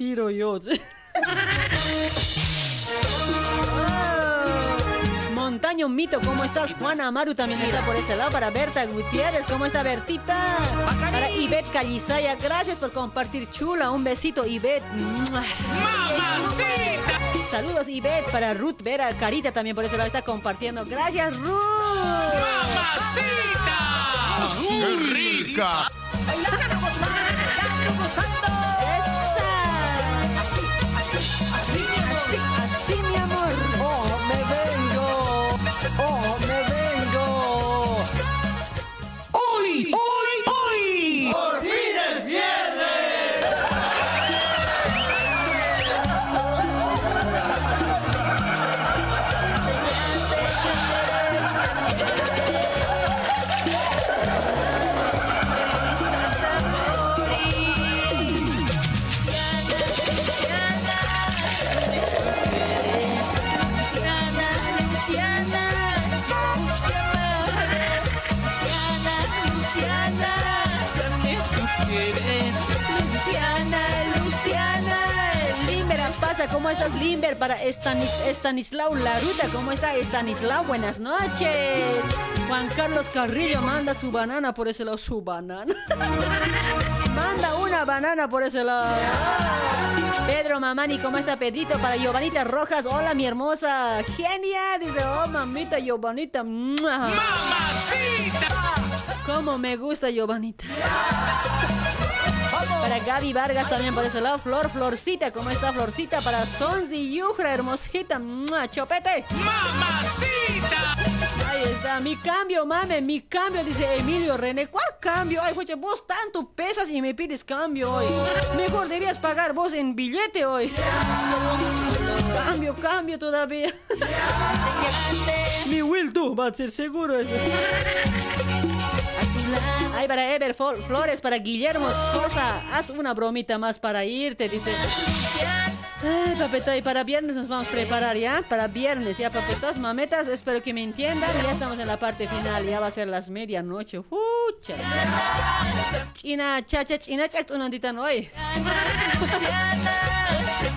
Tiro yo. Oh. Montaño Mito, ¿cómo estás? Juan Amaru también está por ese lado. Para Berta Gutiérrez, ¿cómo está Bertita? Para Ivette Calizaya, gracias por compartir chula. Un besito, Ivette. Saludos, Ivette. Para Ruth Vera Carita también por ese lado está compartiendo. Gracias, Ruth. ¡Qué rica! Estás, Limber? Para Estanis, Estanislao Laruta, ¿cómo está Estanislao? Buenas noches. Juan Carlos Carrillo manda su banana por ese lado, su banana. manda una banana por ese lado. Pedro Mamani, ¿cómo está Pedrito? Para Giovanita Rojas, hola mi hermosa genia. Dice, oh mamita Giovanita. ¡Mamacita! ¿Cómo me gusta Giovanita? Para Gaby Vargas también por ese lado. Flor, Florcita, ¿cómo está Florcita? Para Sonzi Yujra, hermosita. ¡Mua! ¡Chopete! ¡Mamacita! Ahí está, mi cambio, mame, mi cambio, dice Emilio René. ¿Cuál cambio? Ay, fuche, vos tanto pesas y me pides cambio hoy. Mejor debías pagar vos en billete hoy. Cambio, cambio todavía. Mi Will, tú, va a ser seguro eso. Ay, para Ever Flores, para Guillermo Sosa, haz una bromita más para irte, dice. Ay, papito, y para viernes nos vamos a preparar, ¿ya? Para viernes, ya, papitos, mametas, espero que me entiendan. Ya estamos en la parte final, ya va a ser las medianoche. Fucha. China, chacha, china, chak, una ondita no hoy.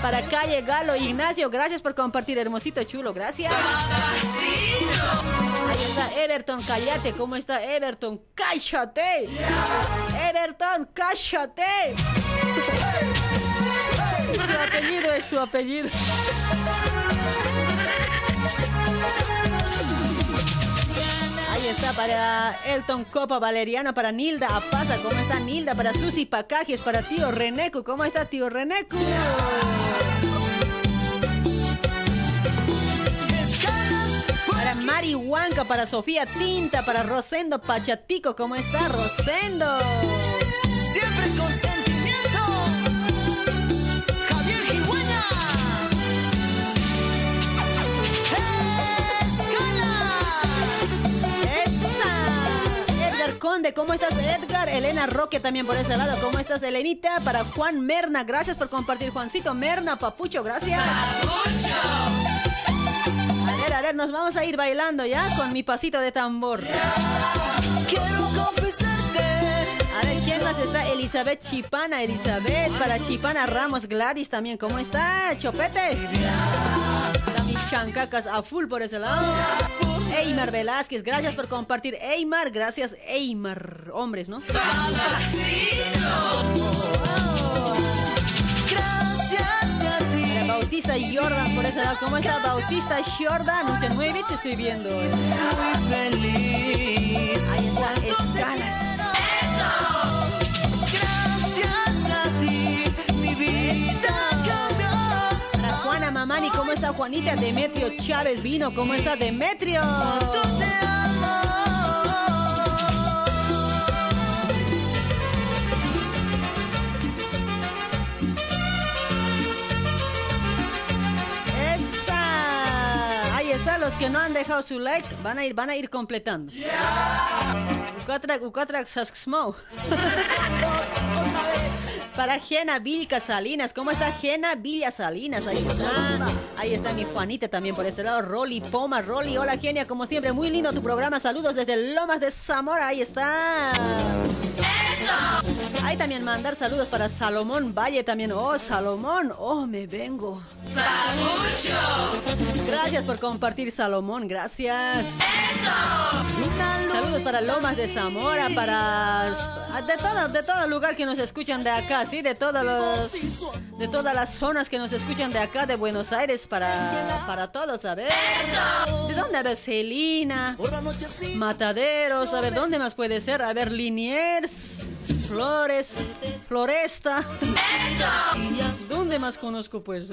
Para calle Galo, Ignacio, gracias por compartir, hermosito chulo, gracias. Ahí está Everton, cállate, ¿cómo está Everton? ¡Cállate! Everton, cállate. Su apellido es su apellido. Ahí está para Elton Copa Valeriano, para Nilda Apaza, ¿cómo está Nilda? Para Susi Pacajes, para tío Reneco, ¿cómo está tío Reneco? Para Mari Huanca, para Sofía Tinta, para Rosendo Pachatico, ¿cómo está Rosendo? Siempre Conde, ¿cómo estás Edgar? Elena Roque también por ese lado, ¿cómo estás Elenita? Para Juan Merna, gracias por compartir Juancito Merna, Papucho, gracias. A ver, a ver, nos vamos a ir bailando ya con mi pasito de tambor. Quiero confesarte. A ver, ¿quién más está? Elizabeth Chipana, Elizabeth. Para Chipana Ramos Gladys también. ¿Cómo está? Chopete. Chancacas a full por ese lado. Eymar Velázquez, gracias por compartir. Eymar, gracias, Eymar. Hombres, ¿no? Bautista Jordan por ese lado. ¿Cómo está Bautista Jordan? 89 bits estoy viendo. Ahí está, escalas. Mamani, ¿cómo está Juanita? Demetrio Chávez vino, ¿cómo está Demetrio? ¡Esa! Ahí está, los que no han dejado su like van a ir, van a ir completando. Saskmo. Para Jena Vilca Salinas, ¿cómo está Jena Villa Salinas? Ahí está. Ahí está mi Juanita también por ese lado. Rolly Poma, Rolly. Hola Genia, como siempre, muy lindo tu programa. Saludos desde Lomas de Zamora. Ahí está. Hay también mandar saludos para Salomón Valle también. Oh, Salomón, oh, me vengo. Gracias por compartir, Salomón. Gracias. Saludos para Lomas de Zamora, para de todo, de todo lugar que nos escuchan de acá, sí, de todos los, de todas las zonas que nos escuchan de acá, de Buenos Aires, para, para todos, a ver. ¿De dónde? A ver, Celina, Mataderos, a ver, ¿dónde más puede ser? A ver, Liniers, Flores, Floresta. ¿Dónde más conozco, pues?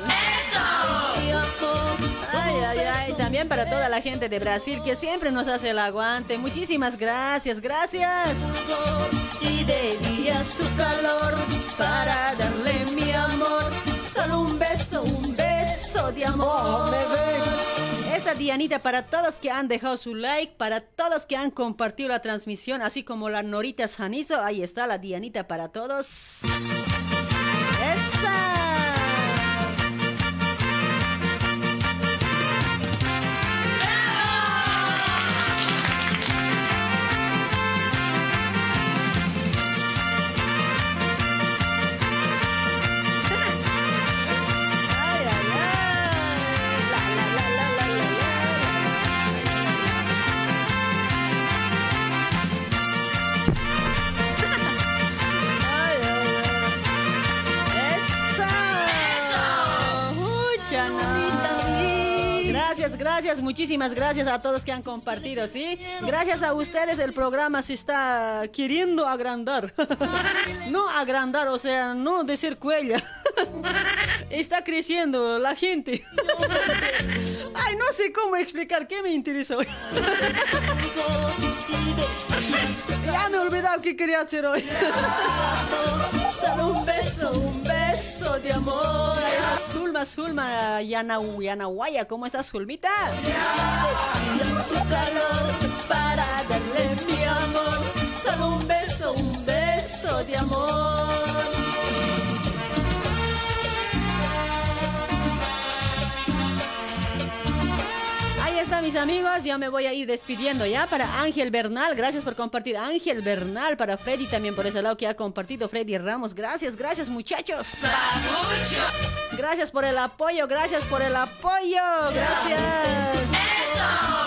Ay, ay, ay. También para toda la gente de Brasil que siempre nos hace el aguante. Muchísimas gracias, gracias. y de día su calor para darle mi amor. Solo un beso, un beso de amor. Esta Dianita para todos que han dejado su like, para todos que han compartido la transmisión, así como la Norita Sanizo. Ahí está la Dianita para todos. Gracias, muchísimas gracias a todos que han compartido, ¿sí? Gracias a ustedes el programa se está queriendo agrandar. No agrandar, o sea, no decir cuella. Está creciendo la gente. Ay, no sé cómo explicar, ¿qué me interesa hoy? Ya me he olvidado qué quería hacer hoy. Solo un beso, un beso de amor. Zulma, Zulma, Yana, Yanahuaya, ¿cómo estás, Zulmita? calor para darle mi amor. Solo un beso, un beso de amor. Mis amigos. Ya me voy a ir despidiendo ya para Ángel Bernal. Gracias por compartir. Ángel Bernal para Freddy también por ese lado que ha compartido. Freddy Ramos. Gracias, gracias, muchachos. Gracias por el apoyo. Gracias por el apoyo. Gracias.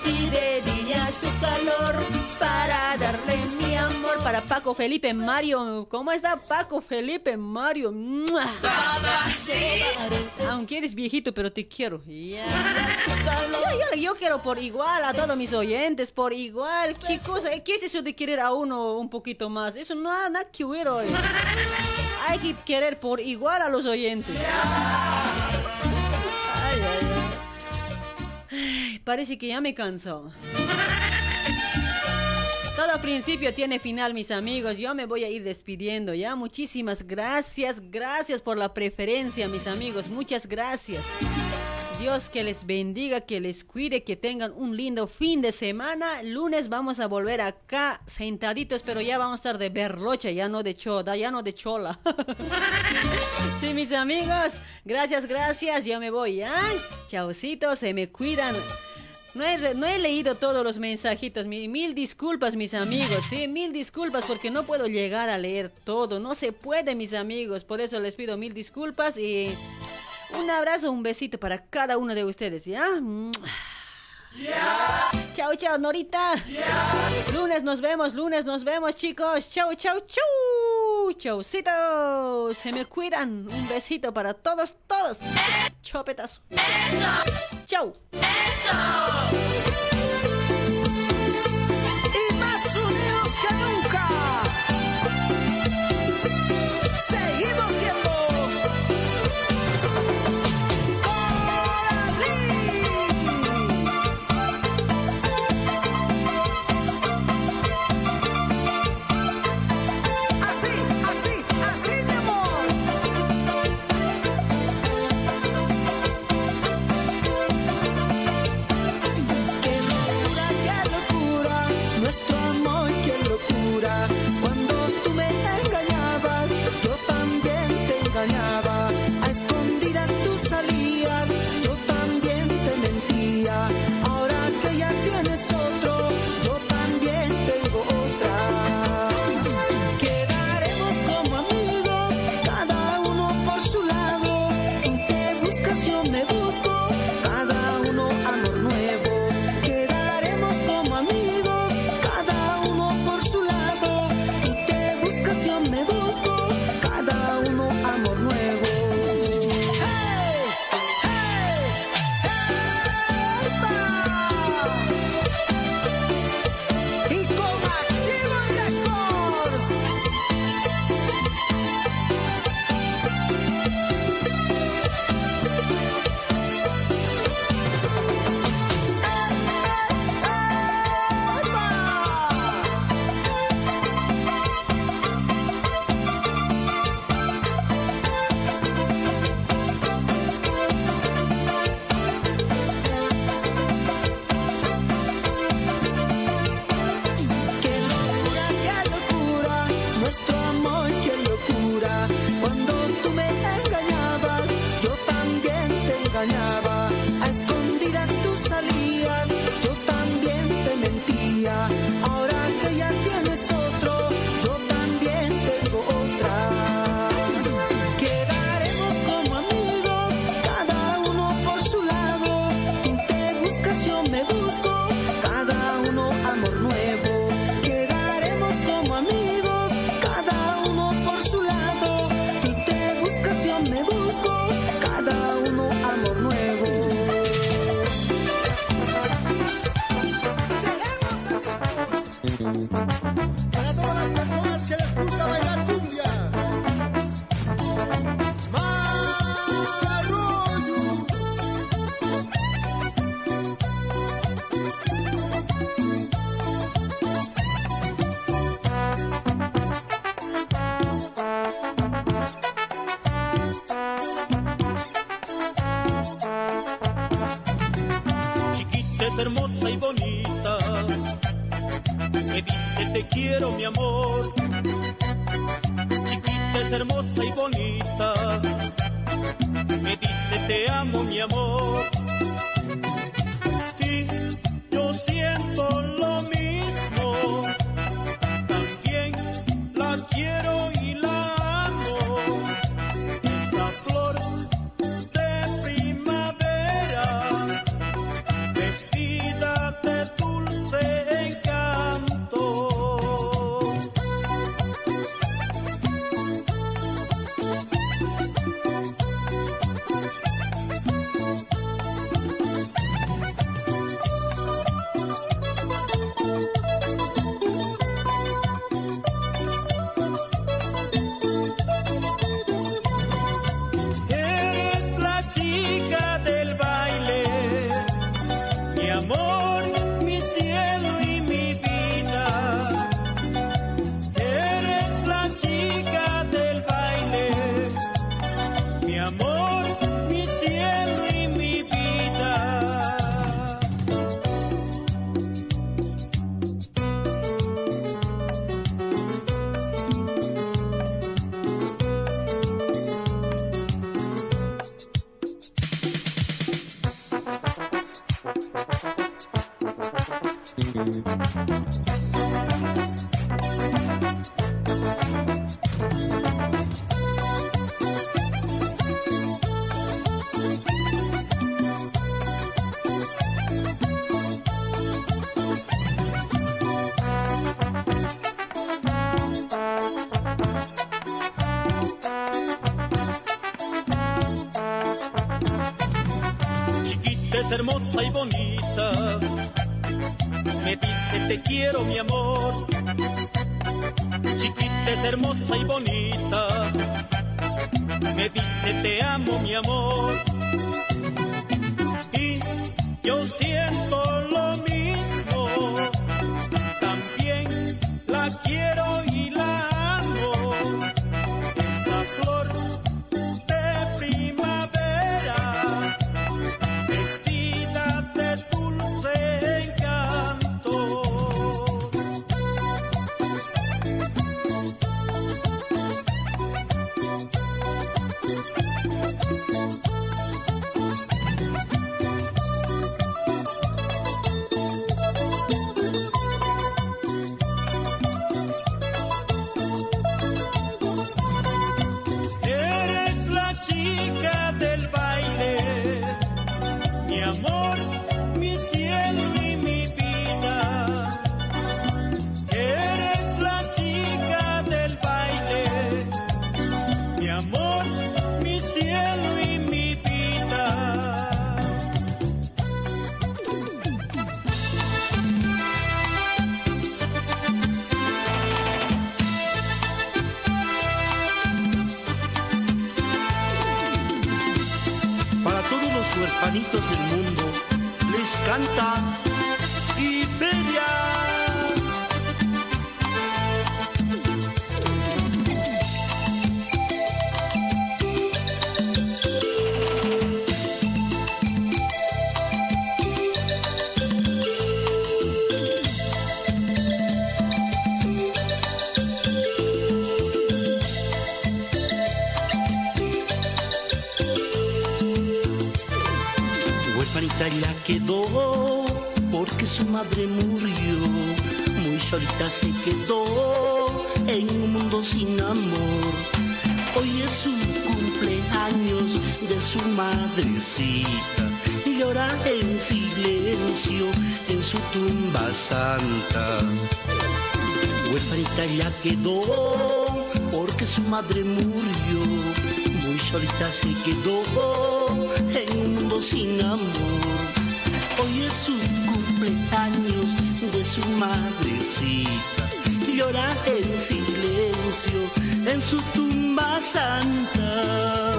Y de día su calor para darle mi amor. Para Paco Felipe Mario. ¿Cómo está Paco Felipe Mario? Aunque eres viejito, pero te quiero. Yo, quiero por igual a todos mis oyentes, por igual. ¿Qué cosa? ¿Qué es eso de querer a uno un poquito más? Eso no nada que ver hoy. Hay que querer por igual a los oyentes. Parece que ya me cansó. Todo principio tiene final, mis amigos. Yo me voy a ir despidiendo ya. Muchísimas gracias, gracias por la preferencia, mis amigos. Muchas gracias. Dios que les bendiga, que les cuide, que tengan un lindo fin de semana. Lunes vamos a volver acá sentaditos, pero ya vamos a estar de berlocha, ya no de choda, ya no de chola. sí, mis amigos. Gracias, gracias. Ya me voy, ¿ya? Chaucitos, se me cuidan. No he, no he leído todos los mensajitos. Mi- mil disculpas, mis amigos. Sí, mil disculpas porque no puedo llegar a leer todo. No se puede, mis amigos. Por eso les pido mil disculpas y un abrazo, un besito para cada uno de ustedes, ¿ya? Chao, chao, Norita. Lunes nos vemos, lunes nos vemos, chicos. Chao, chao, chau. Chaucitos. Se me cuidan. Un besito para todos, todos. Chopetas. Chau. Y hermosa y bonita. Me dice te quiero mi amor. Chiquita es hermosa y bonita. Me dice te amo mi amor quedó porque su madre murió. Muy solita se quedó en un mundo sin amor. Hoy es su cumpleaños de su madrecita. Llora en silencio en su tumba santa.